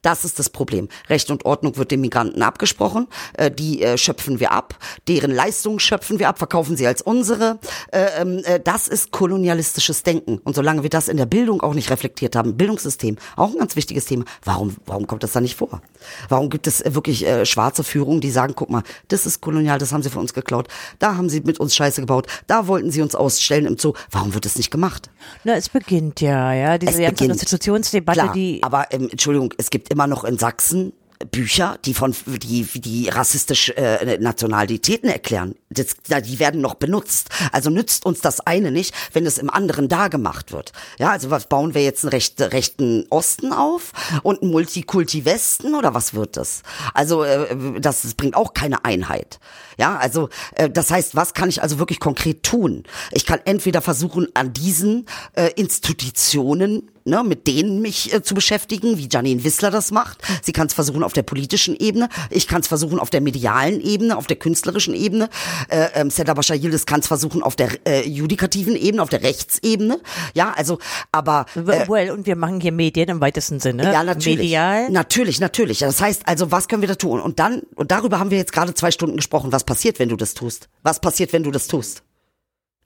Das ist das Problem. Recht und Ordnung wird den Migranten abgesprochen. Äh, die äh, schöpfen wir ab. Deren Leistungen schöpfen wir ab, verkaufen sie als unsere. Äh, ähm, äh, das ist kolonialistisches Denken. Und solange wir das in der Bildung auch nicht reflektiert haben, Bildungssystem, auch ein ganz wichtiges Thema, warum, warum kommt das da nicht vor? Warum gibt es äh, wirklich äh, schwarze Führungen, die sagen, guck mal, das ist kolonial, das haben sie von uns geklaut, da haben sie mit uns Scheiße gebaut, da wollten sie uns ausstellen im Zoo. Warum wird das nicht gemacht? Na, es beginnt ja, ja, diese Es ganze beginnt. Institutionsdebatte, Klar, die aber ähm, Entschuldigung, es gibt immer noch in Sachsen Bücher, die von die die rassistisch äh, Nationalitäten erklären. Das, da- die werden noch benutzt. Also nützt uns das eine nicht, wenn es im anderen da gemacht wird. Ja, also was bauen wir jetzt einen recht, rechten Osten auf und einen Multikulti Westen oder was wird das? Also äh, das, das bringt auch keine Einheit. Ja, also äh, das heißt, was kann ich also wirklich konkret tun? Ich kann entweder versuchen, an diesen äh, Institutionen ne, mit denen mich äh, zu beschäftigen, wie Janine Wissler das macht. Sie kann es versuchen auf der politischen Ebene, ich kann es versuchen auf der medialen Ebene, auf der künstlerischen Ebene. Äh, ähm, Seda Bashar Yildiz kann es versuchen auf der äh, judikativen Ebene, auf der Rechtsebene. Ja, also, aber äh, well, und wir machen hier Medien im weitesten Sinne. ja, natürlich. Medial. Natürlich, natürlich. Das heißt, also, was können wir da tun? Und dann, und darüber haben wir jetzt gerade zwei Stunden gesprochen. Was passiert, wenn du das tust? Was passiert, wenn du das tust?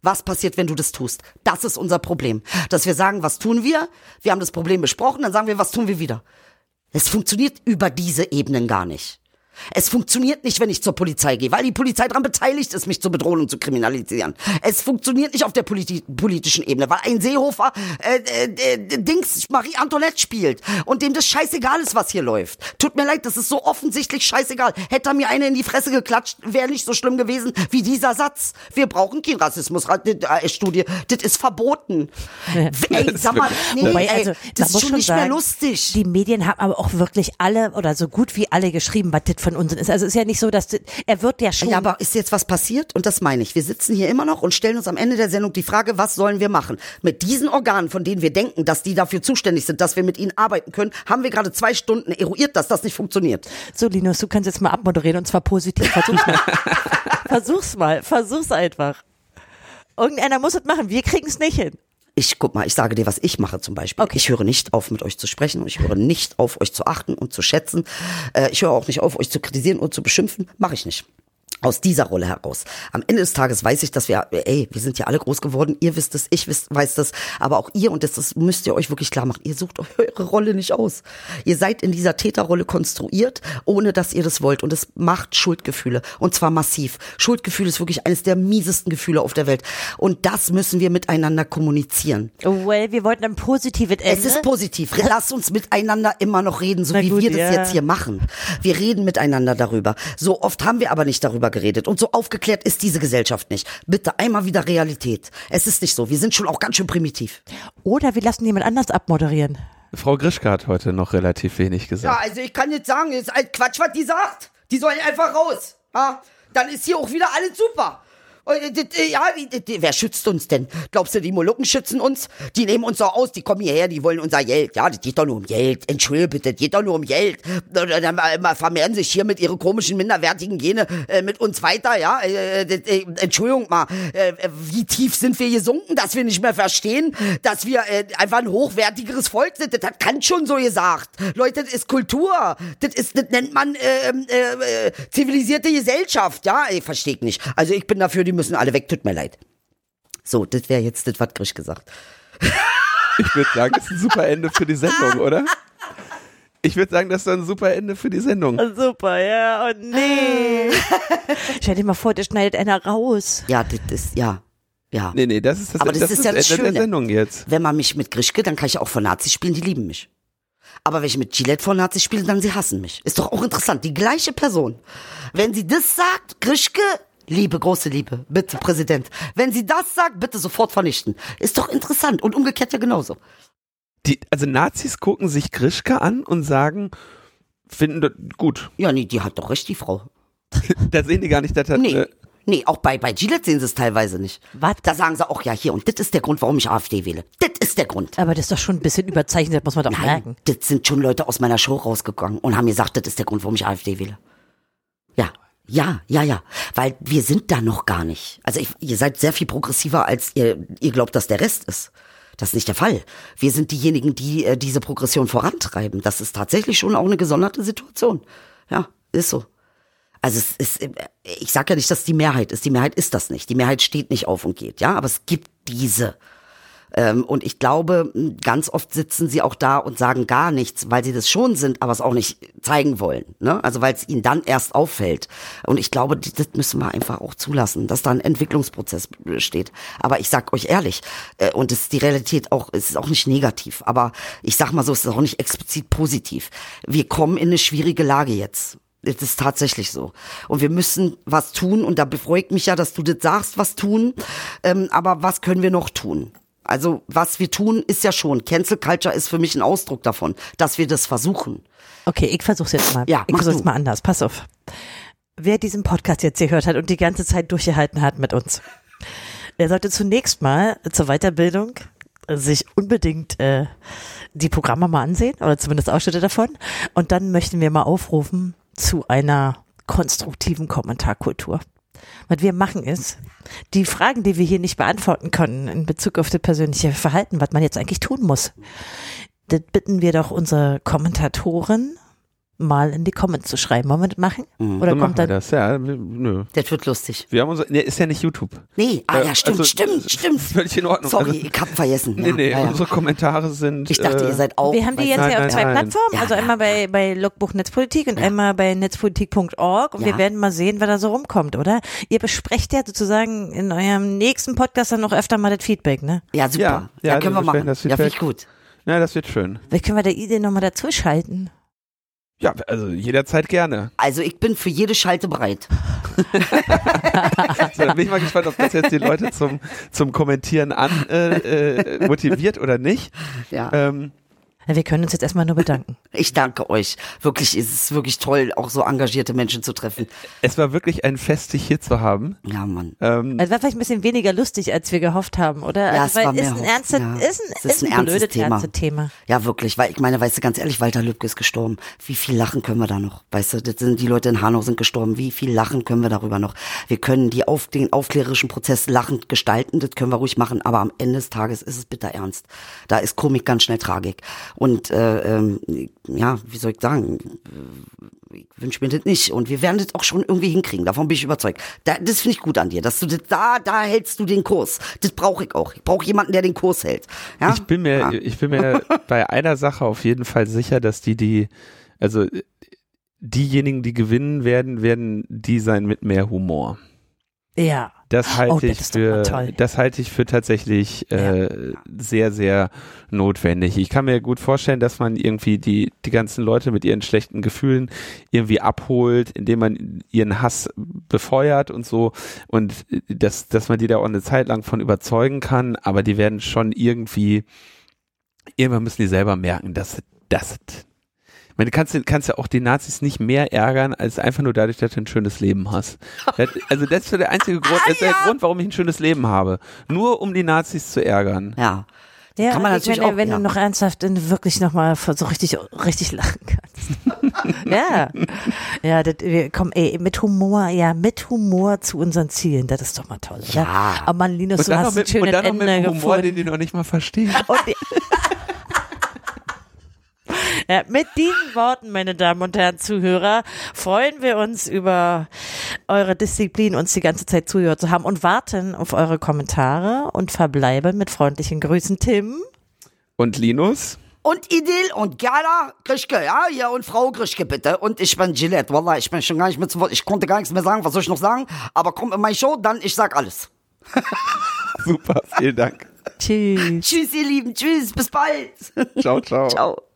Was passiert, wenn du das tust? Das ist unser Problem. Dass wir sagen, was tun wir? Wir haben das Problem besprochen, dann sagen wir, was tun wir wieder? Es funktioniert über diese Ebenen gar nicht. Es funktioniert nicht, wenn ich zur Polizei gehe, weil die Polizei daran beteiligt ist, mich zu bedrohen und zu kriminalisieren. Es funktioniert nicht auf der politi politischen Ebene, weil ein Seehofer äh, äh, äh, Dings Marie Antoinette spielt und dem das scheißegal ist, was hier läuft. Tut mir leid, das ist so offensichtlich scheißegal. Hätte er mir eine in die Fresse geklatscht, wäre nicht so schlimm gewesen wie dieser Satz. Wir brauchen kein Rassismus-Studie. Das ist verboten. <laughs> Ey, sag mal, nee, Wobei, ey, also, das ist schon nicht mehr sagen, lustig. Die Medien haben aber auch wirklich alle oder so gut wie alle geschrieben, was das von Unsinn ist. Also es ist ja nicht so, dass das, er wird ja schon. Ja, aber ist jetzt was passiert? Und das meine ich. Wir sitzen hier immer noch und stellen uns am Ende der Sendung die Frage, was sollen wir machen? Mit diesen Organen, von denen wir denken, dass die dafür zuständig sind, dass wir mit ihnen arbeiten können, haben wir gerade zwei Stunden eruiert, dass das nicht funktioniert. so, Linus, du kannst jetzt mal abmoderieren und zwar positiv. Versuch's mal. <laughs> versuch's mal. Versuch's einfach. Irgendeiner muss es machen. Wir kriegen's nicht hin. Ich guck mal, ich sage dir, was ich mache zum Beispiel. Okay. Ich höre nicht auf, mit euch zu sprechen und ich höre nicht auf, euch zu achten und zu schätzen. Äh, ich höre auch nicht auf, euch zu kritisieren und zu beschimpfen. Mache ich nicht. Aus dieser Rolle heraus. Am Ende des Tages weiß ich, dass wir, ey, wir sind ja alle groß geworden. Ihr wisst es, ich wisst, weiß das, aber auch ihr und das, das müsst ihr euch wirklich klar machen. Ihr sucht <laughs> eure Rolle nicht aus. Ihr seid in dieser Täterrolle konstruiert, ohne dass ihr das wollt und es macht Schuldgefühle und zwar massiv. Schuldgefühl ist wirklich eines der miesesten Gefühle auf der Welt und das müssen wir miteinander kommunizieren. Well, wir wollten ein positives Ende. Es ist positiv. Lass uns miteinander immer noch reden, so Na wie gut, wir das ja. jetzt hier machen. Wir reden miteinander darüber. So oft haben wir aber nicht darüber geredet. Und so aufgeklärt ist diese Gesellschaft nicht. Bitte einmal wieder Realität. Es ist nicht so. Wir sind schon auch ganz schön primitiv. Oder wir lassen jemand anders abmoderieren. Frau Grischke hat heute noch relativ wenig Ja, gesagt. also ich kann jetzt sagen, ist ein Quatsch, was die sagt. Die sollen einfach raus. Ja? Dann ist hier auch wieder alles super. Äh, äh, Ja, Wer schützt uns denn? Glaubst du, die Molukken schützen uns? Die nehmen uns doch aus, die kommen hierher, die wollen unser Geld. Ja, das geht doch nur um Geld. Entschuldige bitte, das geht doch nur um Geld. Dann dann, äh, vermehren sich hier mit ihren komischen, minderwertigen Gene äh, mit uns weiter, ja. Äh, äh, Entschuldigung mal, äh, wie tief sind wir gesunken, dass wir nicht mehr verstehen, dass wir äh, einfach ein hochwertigeres Volk sind? Das hat Kant schon so gesagt. Leute, das ist Kultur. Das, ist, das nennt man äh, äh, äh, zivilisierte Gesellschaft, ja. Ich verstehe nicht. Also ich bin dafür, die müssen alle weg, tut mir leid. So, das wäre jetzt das, was Grisch gesagt. Ich würde sagen, das ist ein super Ende für die Sendung, oder? Ich würde sagen, das ist ein super Ende für die Sendung. Super, ja. Und nee. Stell dir mal vor, der schneidet einer raus. Ja, das ist, ja. Ja. Nee, nee, das ist das, Aber das das, ist ist ja das Ende Schöne. der Sendung jetzt. Wenn man mich mit Grischke, dann kann ich auch vor Nazis spielen, die lieben mich. Aber wenn ich mit Gillette vor Nazis spiele, dann sie hassen mich. Ist doch auch interessant. Die gleiche Person. Wenn sie das sagt, Grischke, Liebe, große Liebe, bitte, Präsident. Wenn sie das sagt, bitte sofort vernichten. Ist doch interessant. Und umgekehrt ja genauso. Die, also Nazis gucken sich Grischke an und sagen, finden das gut. Ja, nee, die hat doch recht, die Frau. <laughs> Da sehen die gar nicht, dass das, Nee. äh, Nee, auch bei, bei Gillette sehen sie es teilweise nicht. Was? Da sagen sie auch, ja, hier, und das ist der Grund, warum ich AfD wähle. Das ist der Grund. Aber das ist doch schon ein bisschen überzeichnet, das muss man doch Nein, merken. das sind schon Leute aus meiner Show rausgegangen und haben gesagt, das ist der Grund, warum ich AfD wähle. Ja, ja, ja, weil wir sind da noch gar nicht. Also ich, ihr seid sehr viel progressiver, als ihr, ihr glaubt, dass der Rest ist. Das ist nicht der Fall. Wir sind diejenigen, die äh, diese Progression vorantreiben. Das ist tatsächlich schon auch eine gesonderte Situation. Ja, ist so. Also es ist, äh, ich sage ja nicht, dass die Mehrheit ist. Die Mehrheit ist das nicht. Die Mehrheit steht nicht auf und geht. Ja, aber es gibt diese. Ähm, und ich glaube, ganz oft sitzen sie auch da und sagen gar nichts, weil sie das schon sind, aber es auch nicht zeigen wollen. Ne? Also weil es ihnen dann erst auffällt. Und ich glaube, das müssen wir einfach auch zulassen, dass da ein Entwicklungsprozess besteht. Aber ich sag euch ehrlich, äh, und es ist die Realität auch, es ist auch nicht negativ, aber ich sag mal so, es ist auch nicht explizit positiv. Wir kommen in eine schwierige Lage jetzt. Das ist tatsächlich so. Und wir müssen was tun. Und da befreut mich ja, dass du das sagst, was tun. Ähm, aber was können wir noch tun? Also was wir tun, ist ja schon. Cancel Culture ist für mich ein Ausdruck davon, dass wir das versuchen. Okay, ich versuch's jetzt mal. Ja, ich versuch's du. mal anders. Pass auf. Wer diesen Podcast jetzt gehört hat und die ganze Zeit durchgehalten hat mit uns, der sollte zunächst mal zur Weiterbildung sich unbedingt äh, die Programme mal ansehen oder zumindest Ausschnitte davon. Und dann möchten wir mal aufrufen zu einer konstruktiven Kommentarkultur. Was wir machen ist, die Fragen, die wir hier nicht beantworten können in Bezug auf das persönliche Verhalten, was man jetzt eigentlich tun muss, das bitten wir doch unsere Kommentatoren mal in die Comments zu schreiben. Wollen wir das machen? Oder so machen kommt wir dann das, ja. Nö. Das wird lustig. Wir haben unser, nee, ist ja nicht YouTube. Nee, ah Äh, ja, stimmt, also, stimmt, stimmt. <laughs> Völlig in Ordnung. Sorry, Also, ich hab vergessen. nee, ja, nee, ja, ja. unsere Kommentare sind. Ich dachte, äh, ihr seid auch. Wir haben die jetzt Nein, ja auf nein, zwei nein. Plattformen, Ja, also ja. einmal bei, bei Logbuch Netzpolitik und einmal bei netzpolitik.org und Ja. wir werden mal sehen, wer da so rumkommt, oder? Ihr besprecht ja sozusagen in eurem nächsten Podcast dann noch öfter mal das Feedback, ne? Ja, super. Ja, Ja, ja, können wir machen. das Ja, finde ich gut. Ja, das wird schön. Vielleicht können wir der Idee nochmal dazu schalten. Ja, also jederzeit gerne. Also ich bin für jede Schalte bereit. So, dann bin ich mal gespannt, ob das jetzt die Leute zum, zum Kommentieren an äh, äh, motiviert oder nicht. Ja. Ähm, wir können uns jetzt erstmal nur bedanken. <laughs> Ich danke euch. Wirklich, es ist wirklich toll, auch so engagierte Menschen zu treffen. es war wirklich ein Fest, dich hier zu haben. Ja, Mann. Ähm, Also war vielleicht ein bisschen weniger lustig, als wir gehofft haben, oder? Ja, also, es weil war ist mehr ein ernstes, ja. ist ein, Es ist ein ernstes blödes Thema. ernstes Thema. Ja, wirklich, weil ich meine, weißt du, ganz ehrlich, Walter Lübcke ist gestorben. Wie viel lachen können wir da noch? Weißt du, das sind die Leute in Hanau sind gestorben. Wie viel lachen können wir darüber noch? Wir können die auf den aufklärerischen Prozess lachend gestalten, das können wir ruhig machen, aber am Ende des Tages ist es bitter ernst. Da ist Komik ganz schnell Tragik. Und äh, ähm, ja, wie soll ich sagen? Ich wünsche mir das nicht. Und wir werden das auch schon irgendwie hinkriegen. Davon bin ich überzeugt. Da, das finde ich gut an dir, dass du das, da, da hältst du den Kurs. Das brauche ich auch. Ich brauche jemanden, der den Kurs hält. Ja? Ich bin mir, Ja. ich bin mir <laughs> bei einer Sache auf jeden Fall sicher, dass die, die, also diejenigen, die gewinnen werden, werden die sein mit mehr Humor. Ja. Das halte Oh, das ich mal für, das halte ich für tatsächlich äh, sehr, sehr notwendig. Ich kann mir gut vorstellen, dass man irgendwie die, die ganzen Leute mit ihren schlechten Gefühlen irgendwie abholt, indem man ihren Hass befeuert und so und dass, dass man die da auch eine Zeit lang von überzeugen kann, aber die werden schon irgendwie, irgendwann müssen die selber merken, dass das meine, du kannst, kannst ja auch die Nazis nicht mehr ärgern, als einfach nur dadurch, dass du ein schönes Leben hast. Das, also das ist der einzige <laughs> Grund, das ist der Grund, warum ich ein schönes Leben habe. Nur um die Nazis zu ärgern. Ja. Ja, Kann man ich natürlich meine, auch, wenn ja. du noch ernsthaft in, wirklich nochmal so richtig, richtig lachen kannst. <laughs> ja. Ja, das, wir kommen, ey, mit Humor, ja, mit Humor zu unseren Zielen, das ist doch mal toll, oder? Ja. Aber man, Linus, Und du dann, noch hast mit, und schönes dann noch mit Ende Humor, den gefunden. die noch nicht mal verstehen. Und die, <laughs> ja, mit diesen Worten, meine Damen und Herren Zuhörer, freuen wir uns über eure Disziplin, uns die ganze Zeit zugehört zu haben und warten auf eure Kommentare und verbleiben mit freundlichen Grüßen, Tim. Und Linus? Und Idil und Gerda Grischke, ja, ja, und Frau Grischke bitte. Und ich bin Gillette, Wallah, ich bin schon gar nicht mit zu Wort. Ich konnte gar nichts mehr sagen, was soll ich noch sagen? Aber komm in meine Show, dann ich sag alles. <laughs> Super, vielen Dank. Tschüss. Tschüss, ihr Lieben, tschüss, bis bald. Ciao, ciao. Ciao.